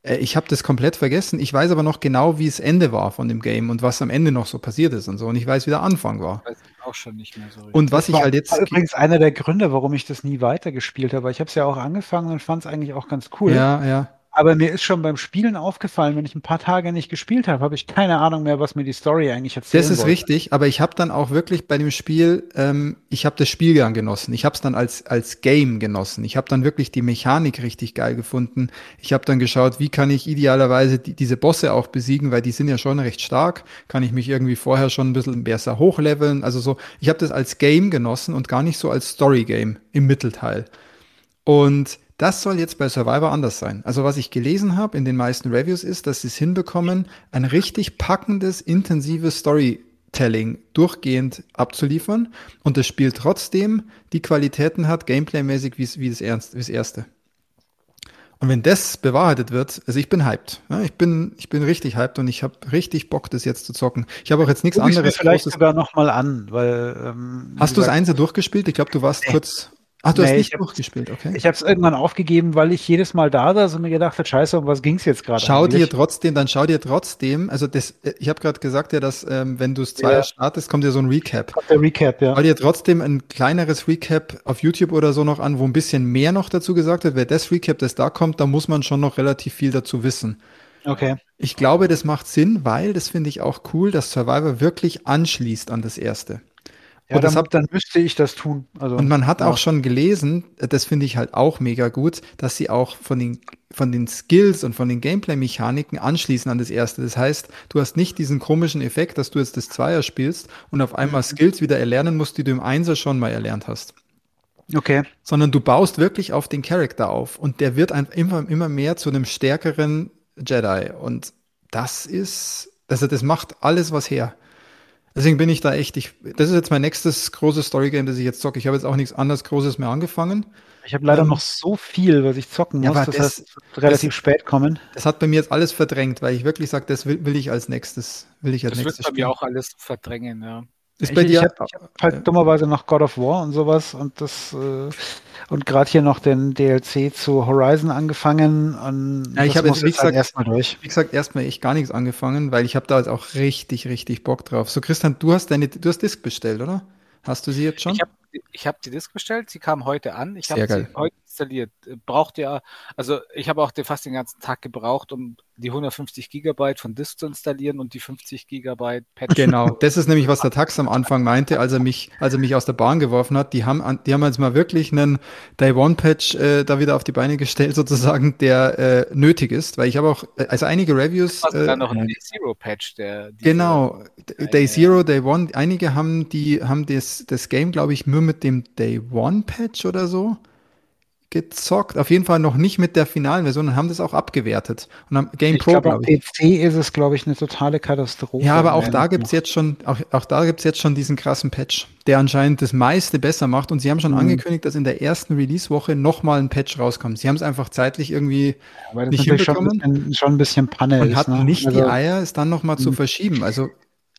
Äh, Ich habe das komplett vergessen. Ich weiß aber noch genau, wie es Ende war von dem Game und was am Ende noch so passiert ist und so. Und ich weiß, wie der Anfang war. Weiß ich auch schon nicht mehr so richtig. Und was ich war, halt jetzt. übrigens einer der Gründe, warum ich das nie weitergespielt habe. Ich habe es ja auch angefangen und fand es eigentlich auch ganz cool. Ja, ja. Aber mir ist schon beim Spielen aufgefallen, wenn ich ein paar Tage nicht gespielt habe, habe ich keine Ahnung mehr, was mir die Story eigentlich erzählt. Das ist richtig, aber ich habe dann auch wirklich bei dem Spiel, ähm, ich habe das Spiel gern genossen. Ich habe es dann als, als Game genossen. Ich habe dann wirklich die Mechanik richtig geil gefunden. Ich habe dann geschaut, wie kann ich idealerweise die, diese Bosse auch besiegen, weil die sind ja schon recht stark. Kann ich mich irgendwie vorher schon ein bisschen besser hochleveln. Also so, ich habe das als Game genossen und gar nicht so als Story-Game im Mittelteil. Und das soll jetzt bei Survivor anders sein. Also was ich gelesen habe in den meisten Reviews ist, dass sie es hinbekommen, ein richtig packendes, intensives Storytelling durchgehend abzuliefern und das Spiel trotzdem die Qualitäten hat, gameplaymäßig wie, es- wie, das, Ernst, wie das erste. Und wenn das bewahrheitet wird, also ich bin hyped. Ja, ich bin, ich bin richtig hyped und ich habe richtig Bock, das jetzt zu zocken. Ich habe auch jetzt nichts Guck anderes vielleicht Großes. sogar noch mal an, weil ähm, Hast du das Einser durchgespielt? Ich glaube, du warst kurz. Ach, du hast Nee, nicht ich hab- durchgespielt, okay. Ich habe es irgendwann aufgegeben, weil ich jedes Mal da saß und mir gedacht habe, scheiße, um was ging's jetzt gerade Schau dir eigentlich? trotzdem, dann schau dir trotzdem, also das, äh, ich habe gerade gesagt ja, dass ähm, wenn du es Zweier Ja. startest, kommt ja so ein Recap. Kommt der Recap, ja. Schau dir trotzdem ein kleineres Recap auf YouTube oder so noch an, wo ein bisschen mehr noch dazu gesagt wird. Wer das Recap, das da kommt, da muss man schon noch relativ viel dazu wissen. Okay. Ich glaube, das macht Sinn, weil, das finde ich auch cool, dass Survivor wirklich anschließt an das erste. Ja, Und das dann, dann müsste ich das tun. Also, Und man hat ja. auch schon gelesen, äh, das finde ich halt auch mega gut, dass sie auch von den, von den Skills und von den Gameplay-Mechaniken anschließen an das erste. Das heißt, du hast nicht diesen komischen Effekt, dass du jetzt das Zweier spielst und auf einmal Skills wieder erlernen musst, die du im Einser schon mal erlernt hast. Okay. Sondern du baust wirklich auf den Charakter auf und der wird ein, immer, immer mehr zu einem stärkeren Jedi. Und das ist, also das macht alles was her. Deswegen bin ich da echt, ich, das ist jetzt mein nächstes großes Storygame, das ich jetzt zocke. Ich habe jetzt auch nichts anderes Großes mehr angefangen. Ich habe leider Ähm, noch so viel, was ich zocken Ja, muss. aber das, das- wird relativ das- spät kommen. Das hat bei mir jetzt alles verdrängt, weil ich wirklich sage, das will, will ich als nächstes, will ich als Das wird nächstes bei mir auch alles verdrängen, ja. Ist bei ich, dir, ich habe hab halt dummerweise noch God of War und sowas und das äh, und gerade hier noch den DLC zu Horizon angefangen und Ja, ich das habe muss jetzt, wie halt gesagt, erstmal durch. wie gesagt, erstmal echt gar nichts angefangen, weil ich habe da jetzt auch richtig, richtig Bock drauf. So, Christian, du hast deine, du hast Disk bestellt, oder? Hast du sie jetzt schon? Ich habe ich hab die Disk bestellt, sie kam heute an. Ich Sehr habe geil. sie heute installiert. Braucht ja, also ich habe auch den, fast den ganzen Tag gebraucht, um die 150 Gigabyte von Disk zu installieren und die 50 Gigabyte Patch. Genau, das ist nämlich, was der Tax am Anfang meinte, als er mich, als er mich aus der Bahn geworfen hat. Die haben, die haben jetzt mal wirklich einen Day One Patch äh, da wieder auf die Beine gestellt, sozusagen, der äh, nötig ist, weil ich habe auch, äh, also einige Reviews. Also Äh, dann noch ein Zero Patch, der Genau, Day Zero, Day One. Einige haben die haben das, das Game, glaube ich, nur mit dem Day One Patch oder so gezockt. Auf jeden Fall noch nicht mit der finalen Version und haben das auch abgewertet. Und haben Game Ich Pro, glaube, am glaube ich. PC ist es, glaube ich, eine totale Katastrophe. Ja, aber auch da gibt's jetzt schon, auch, auch da gibt's jetzt schon diesen krassen Patch, der anscheinend das meiste besser macht. Und sie haben schon Mhm. angekündigt, dass in der ersten Release-Woche nochmal ein Patch rauskommt. Sie haben es einfach zeitlich irgendwie weil das nicht natürlich schon ein, hinbekommen. bisschen, schon ein bisschen Panne und ist. hatten ne? nicht Also, die Eier, es dann nochmal zu Mhm. verschieben. Also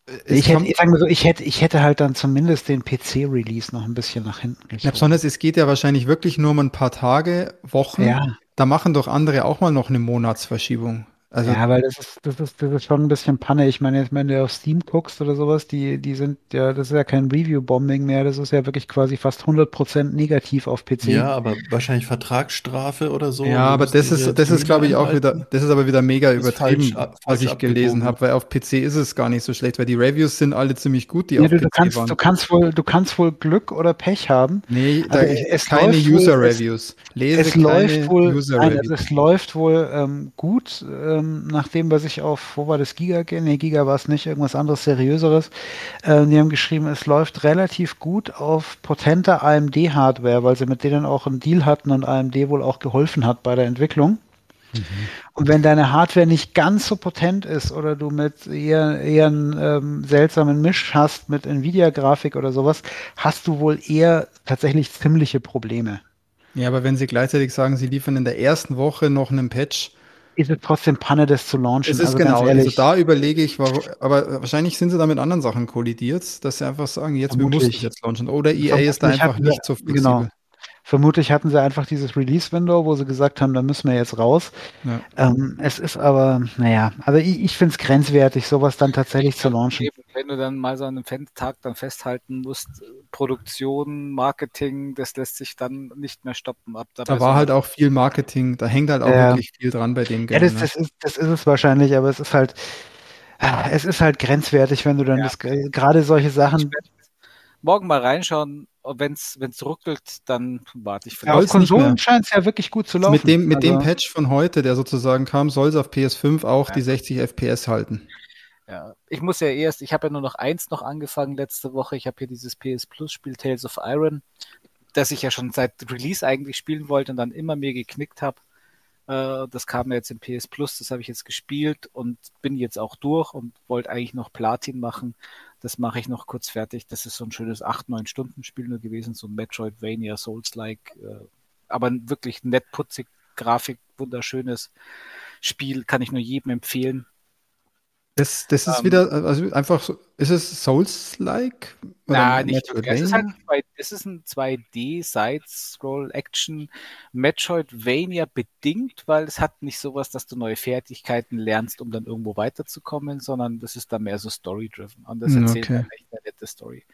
es Ich hätte, kommt- ich, sag mal so, ich, hätte, ich hätte halt dann zumindest den PC-Release noch ein bisschen nach hinten Ja, geschoben. besonders, es geht ja wahrscheinlich wirklich nur um ein paar Tage, Wochen. Ja. Da machen doch andere auch mal noch eine Monatsverschiebung. Also, ja, weil das ist, das ist, das ist schon ein bisschen Panne. Ich meine, jetzt, wenn du auf Steam guckst oder sowas, die, die sind ja, das ist ja kein Review-Bombing mehr, das ist ja wirklich quasi fast 100% negativ auf PC. Ja, aber wahrscheinlich Vertragsstrafe oder so. ja, aber das ist, das ist, glaube ich, auch wieder, das ist aber wieder mega übertrieben, falsch ab- was falsch ich gelesen habe, weil auf PC ist es gar nicht so schlecht, weil die Reviews sind alle ziemlich gut, die Ja, auf du, PC kannst, waren. du, kannst wohl, du kannst wohl Glück oder Pech haben. nee, da Also, ich, es keine läuft wohl- User-Reviews. Lese Es keine läuft wohl, nein, also User-Reviews. es läuft wohl ähm, gut, ähm, nach dem, was ich auf, wo war das, Giga, nee, Giga war es nicht, irgendwas anderes, seriöseres. Ähm, die haben geschrieben, es läuft relativ gut auf potenter AMD-Hardware, weil sie mit denen auch einen Deal hatten und AMD wohl auch geholfen hat bei der Entwicklung. Und wenn deine Hardware nicht ganz so potent ist oder du mit eher, eher einen ähm, seltsamen Misch hast mit Nvidia-Grafik oder sowas, hast du wohl eher tatsächlich ziemliche Probleme. Ja, aber wenn sie gleichzeitig sagen, sie liefern in der ersten Woche noch einen Patch, ist es trotzdem Panne, das zu launchen. es ist also genau, also da überlege ich, warum, aber wahrscheinlich sind sie da mit anderen Sachen kollidiert, dass sie einfach sagen, jetzt wir Vermutlich. mussten jetzt launchen. Oder EA ist da einfach nicht so flexibel. genau. Vermutlich hatten sie einfach dieses Release-Window, wo sie gesagt haben, da müssen wir jetzt raus. Ja. Ähm, es ist aber, naja, also ich, ich finde es grenzwertig, sowas dann tatsächlich zu launchen. Eben, wenn du dann mal so an einem Fan- Tag dann festhalten musst, äh, Produktion, Marketing, das lässt sich dann nicht mehr stoppen. Ab Da war halt auch viel Marketing, da hängt halt auch Ja. wirklich viel dran bei dem Ja, Game. das, ne? das, ist, das ist es wahrscheinlich, aber es ist halt, es ist halt grenzwertig, wenn du dann Ja. das, gerade solche Sachen, morgen mal reinschauen, wenn es ruckelt, dann warte ich auf vielleicht. nicht mehr. Konsolen scheint es ja wirklich gut zu laufen. Mit dem, mit dem Also- Patch von heute, der sozusagen kam, soll es auf PS5 auch Ja. die 60 FPS halten. Ja. Ich muss ja erst, ich habe ja nur noch eins noch angefangen letzte Woche. Ich habe hier dieses PS Plus Spiel Tales of Iron, das ich ja schon seit Release eigentlich spielen wollte und dann immer mehr geknickt habe. Äh, das kam ja jetzt im PS Plus, das habe ich jetzt gespielt und bin jetzt auch durch und wollte eigentlich noch Platin machen. Das mache ich noch kurz fertig. Das ist so ein schönes 8-9 Stunden Spiel nur gewesen, so ein Metroidvania Souls-like, äh, aber wirklich nett putzig, Grafik, wunderschönes Spiel, kann ich nur jedem empfehlen. Das, das ist Ähm, wieder, also einfach so, ist es Souls-like? Nein, nicht wirklich. Es ist halt es ist ein 2D Side-Scroll-Action Metroidvania bedingt, weil es hat nicht sowas, dass du neue Fertigkeiten lernst, um dann irgendwo weiterzukommen, sondern das ist dann mehr so Story-driven. Und das erzählt okay. eine echt nette Story.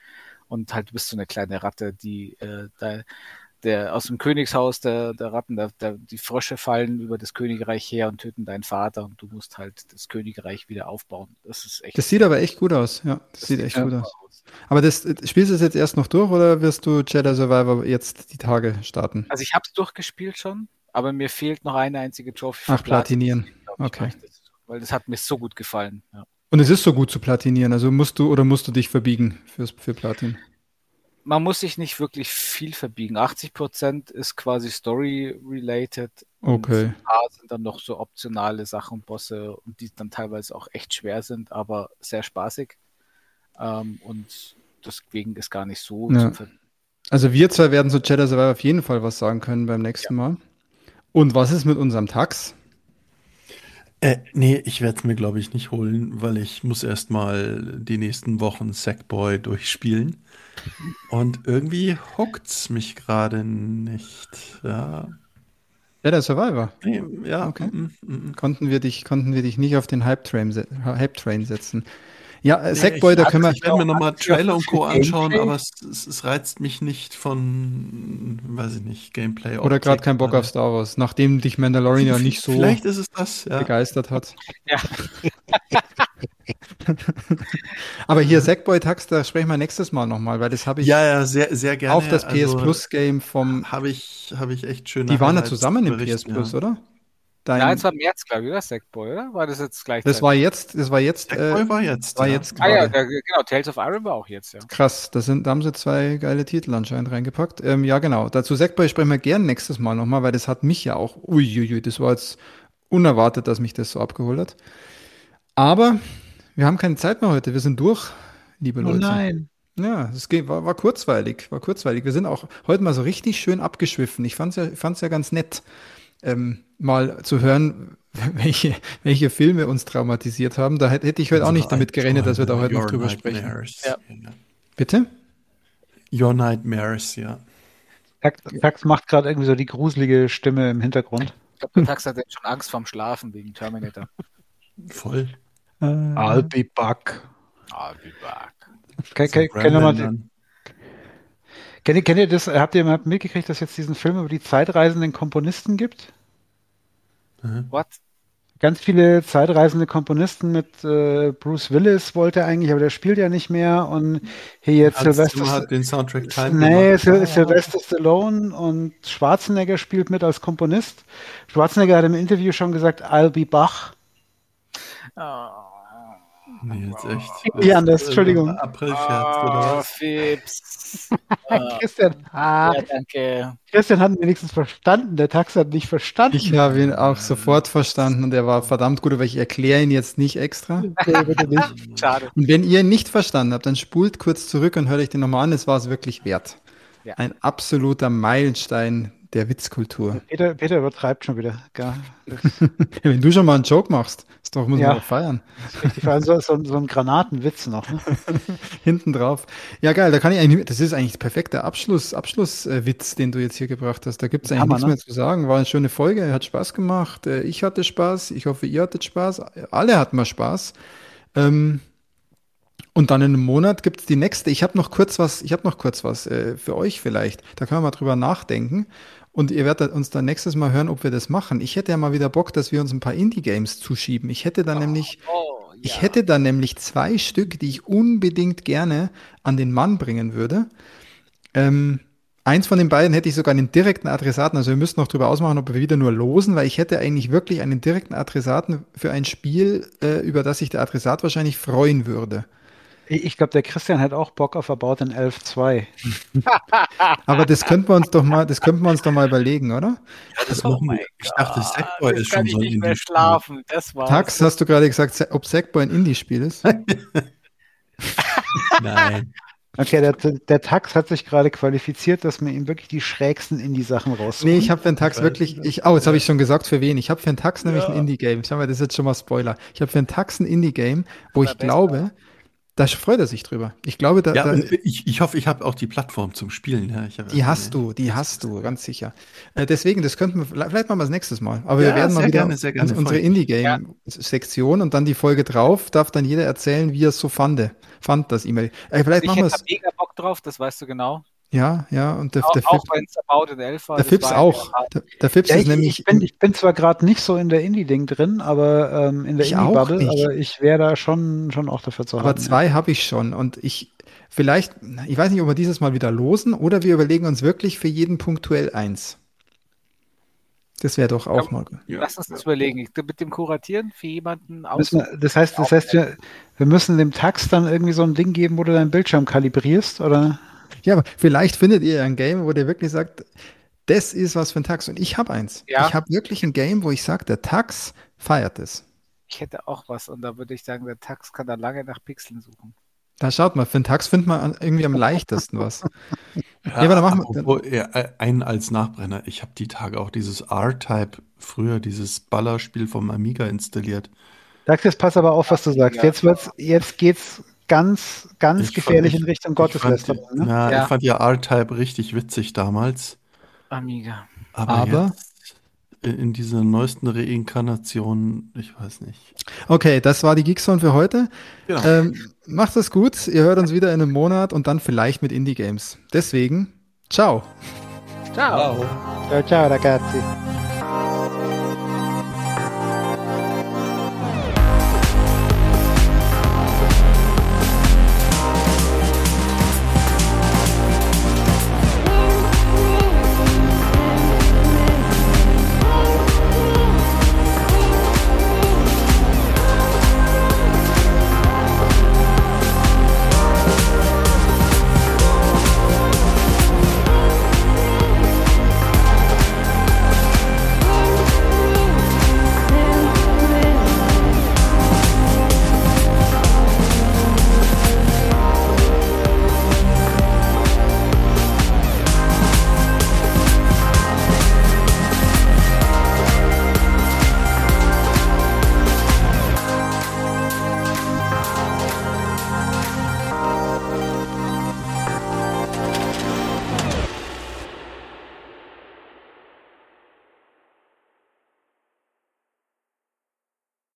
Und halt du bist so eine kleine Ratte, die äh, da, der aus dem Königshaus der, der Ratten, der, der, die Frösche fallen über das Königreich her und töten deinen Vater und du musst halt das Königreich wieder aufbauen. Das ist echt. Das sieht aber echt gut aus, ja. Das, sieht echt gut super aus. Aber das, spielst du es jetzt erst noch durch oder wirst du Jedi Survivor jetzt die Tage starten? Also ich habe es durchgespielt schon, aber mir fehlt noch eine einzige Trophy Ach, platinieren. ich, Okay. das. Weil das hat mir so gut gefallen. Ja. Und es ist so gut zu platinieren, also musst du oder musst du dich verbiegen fürs, für Platin? Man muss sich nicht wirklich viel verbiegen. 80% ist quasi Story-related. und Okay. Ein paar sind dann noch so optionale Sachen, Bosse, und die dann teilweise auch echt schwer sind, aber sehr spaßig. Ähm, und deswegen ist gar nicht so Ja. Also wir zwei werden zu Jedi Survivor auf jeden Fall was sagen können beim nächsten Mal. Und was ist mit unserem Tax? Äh, nee, ich werde es mir, glaube ich, nicht holen, weil ich muss erst mal die nächsten Wochen Sackboy durchspielen. Und irgendwie hookt's mich gerade nicht. Ja, Jedi Survivor. nee, ja, Okay. mm, mm, mm. Konnten wir dich, konnten wir dich nicht auf den Hype-Train se Hype-Train setzen. Ja, äh, Sackboy, da können wir. Ich werde mir nochmal Trailer und Co. Gameplay? anschauen, aber es, es, es reizt mich nicht von, weiß ich nicht, Gameplay. Oder gerade keinen Bock oder- auf Star Wars, nachdem dich Mandalorian ja nicht so Vielleicht ist es das, ja. begeistert hat. Ja. Aber hier Sackboy Tax, da sprechen wir nächstes Mal nochmal, weil das habe ich Ja, ja, sehr, sehr gerne. auf das PS Also, Plus Game vom. Habe ich, habe ich echt schön. Die waren ja zusammen im PS Plus, oder? Dein, Ja, es war März, glaube ich, oder? Sackboy, oder? War das jetzt gleich? das war jetzt, das war jetzt, Sackboy äh, war jetzt. war ja. jetzt Ah ja, gerade. der, genau, Tales of Iron war auch jetzt, ja. Krass, das sind, da haben sie zwei geile Titel anscheinend reingepackt. Ähm, ja, genau. Dazu Sackboy sprechen wir gern nächstes Mal nochmal, weil das hat mich ja auch, uiuiui, das war jetzt unerwartet, dass mich das so abgeholt hat. Aber wir haben keine Zeit mehr heute, wir sind durch, liebe Oh Leute. nein. Ja, es war, war kurzweilig, war kurzweilig. Wir sind auch heute mal so richtig schön abgeschwiffen. Ich fand's ja, ich fand's ja ganz nett, ähm, mal zu hören, welche, welche Filme uns traumatisiert haben. Da hätte, ich heute auch nicht damit gerechnet, dass wir da heute noch Your drüber sprechen. Nightmares. Ja. Bitte? Your Nightmares, ja. Tax, Tax macht gerade irgendwie so die gruselige Stimme im Hintergrund. Ich glaube, Tax hat jetzt schon Angst vorm Schlafen wegen Terminator. Voll. I'll be back. I'll be back. Ihr mal den, kennt, ihr, kennt ihr das, habt ihr mal mitgekriegt, dass es jetzt diesen Film über die zeitreisenden Komponisten gibt? What? Ganz viele zeitreisende Komponisten mit äh, Bruce Willis wollte er eigentlich, aber der spielt ja nicht mehr. Und hier jetzt Hans Zimmer Sylvester, hat den Soundtrack Time nee, gemacht. Syl Sylvester Stallone und Schwarzenegger spielt mit als Komponist. Schwarzenegger hat im Interview schon gesagt, I'll be Bach. Oh, Nee, jetzt echt. Nee, anders, Entschuldigung. Aprilscherz, oder oh was? Fips. Ah, Christian, ah, ja, danke. Christian hat ihn wenigstens verstanden, der Tax hat nicht verstanden. Ich habe ihn auch sofort verstanden und er war verdammt gut, aber ich erkläre ihn jetzt nicht extra. Nicht. Schade. Und wenn ihr ihn nicht verstanden habt, dann spult kurz zurück und hört euch den nochmal an. Es war es wirklich wert. Ja. Ein absoluter Meilenstein der Witzkultur. Peter, Peter übertreibt schon wieder. Wenn du schon mal einen Joke machst, ist doch, muss Ja. man doch feiern. Richtig, vor allem so, so, so ein Granatenwitz noch. Ne? Hinten drauf. Ja, geil, da kann ich eigentlich, das ist eigentlich der perfekte Abschluss, Abschlusswitz, den du jetzt hier gebracht hast. Da gibt es eigentlich Hammer, nichts ne? mehr zu sagen. War eine schöne Folge, hat Spaß gemacht. Äh, Ich hatte Spaß, ich hoffe, ihr hattet Spaß. Alle hatten mal Spaß. Ähm, und dann in einem Monat gibt es die nächste. Ich habe noch kurz was, ich habe noch kurz was äh, für euch vielleicht. Da können wir mal drüber nachdenken. Und ihr werdet uns dann nächstes Mal hören, ob wir das machen. Ich hätte ja mal wieder Bock, dass wir uns ein paar Indie-Games zuschieben. Ich hätte dann nämlich, Oh, ja. ich hätte dann nämlich zwei Stück, die ich unbedingt gerne an den Mann bringen würde. Ähm, eins von den beiden hätte ich sogar einen direkten Adressaten. Also wir müssten noch drüber ausmachen, ob wir wieder nur losen, weil ich hätte eigentlich wirklich einen direkten Adressaten für ein Spiel, äh, über das sich der Adressat wahrscheinlich freuen würde. Ich, glaube, der Christian hat auch Bock auf About in 11.2. Aber das könnten wir uns doch mal, das könnten wir uns doch mal überlegen, oder? Das Oh machen wir. Ich dachte, Sackboy ist schon ich so ein nicht mehr Indie-Spiel. schlafen. Das war's. Tax, hast du gerade gesagt, ob Sackboy ein Indie-Spiel ist? Nein. Okay, der, der Tax hat sich gerade qualifiziert, dass man ihm wirklich die schrägsten Indie-Sachen raussucht. Nee, ich habe für den Tax wirklich, ich, oh, jetzt habe ich schon gesagt, für wen. Ich habe für den Tax nämlich Ja. ein Indie-Game. Schau mal, das ist jetzt schon mal Spoiler. Ich habe für den Tax ein Indie-Game, wo ich glaube, da freut er sich drüber. Ich glaube, da, Ja, da, ich, ich hoffe, ich habe auch die Plattform zum Spielen. Ja, die hast du, die hast du, ganz sicher. Äh, deswegen, das könnten wir, vielleicht machen wir das nächstes Mal. Aber Ja, wir werden mal wieder gerne, sehr gerne, uns- unsere. Indie-Game-Sektion und dann die Folge drauf, darf dann jeder erzählen, wie er es so fand, fand das E-Mail. Äh, vielleicht Ich machen wir hätte es. mega Bock drauf, das weißt du genau. Ja, ja, und der, Auch, der, auch Fip, wenn es About in 11 war. der Fips auch. Der, der Fips Ja, ist ich, nämlich. ich, bin, ich bin zwar gerade nicht so in der Indie-Ding drin, aber ähm, in der auch Indie-Bubble, aber ich wäre da schon, schon auch dafür zu Aber haben. zwei habe ich schon und ich vielleicht, ich weiß nicht, ob wir dieses Mal wieder losen oder wir überlegen uns wirklich für jeden punktuell eins. Das wäre doch auch Ja. mal. Ja. Lass uns das überlegen. Ich- Mit dem Kuratieren für jemanden ja. aus. Das heißt, das heißt wir, wir müssen dem Tax dann irgendwie so ein Ding geben, wo du deinen Bildschirm kalibrierst, oder? Ja, aber vielleicht findet ihr ein Game, wo der wirklich sagt, das ist was für ein Tax. Und ich habe eins. Ja. Ich habe wirklich ein Game, wo ich sage, der Tax feiert es. Ich hätte auch was und da würde ich sagen, der Tax kann da lange nach Pixeln suchen. Da schaut mal, für einen Tax findet man an- irgendwie am leichtesten was. Ja, aber dann machen wir- apropos, ja, äh, einen als Nachbrenner. Ich habe die Tage auch dieses R-Type, früher dieses Ballerspiel vom Amiga installiert. Tax, jetzt pass aber auf, was du sagst. Jetzt wird's, jetzt geht's ganz, ganz Ich gefährlich fand- in Richtung Gotteslästerung. Ne? na, Ja. ich fand ja R-Type richtig witzig damals. Amiga. Aber, Aber? jetzt in in dieser neuesten Reinkarnation, ich weiß nicht. Okay, das war die Geekzone für heute. Genau. Ähm, macht es gut. Ihr hört uns wieder in einem Monat und dann vielleicht mit Indie Games. Deswegen, ciao. Ciao. Ciao, ciao, ragazzi.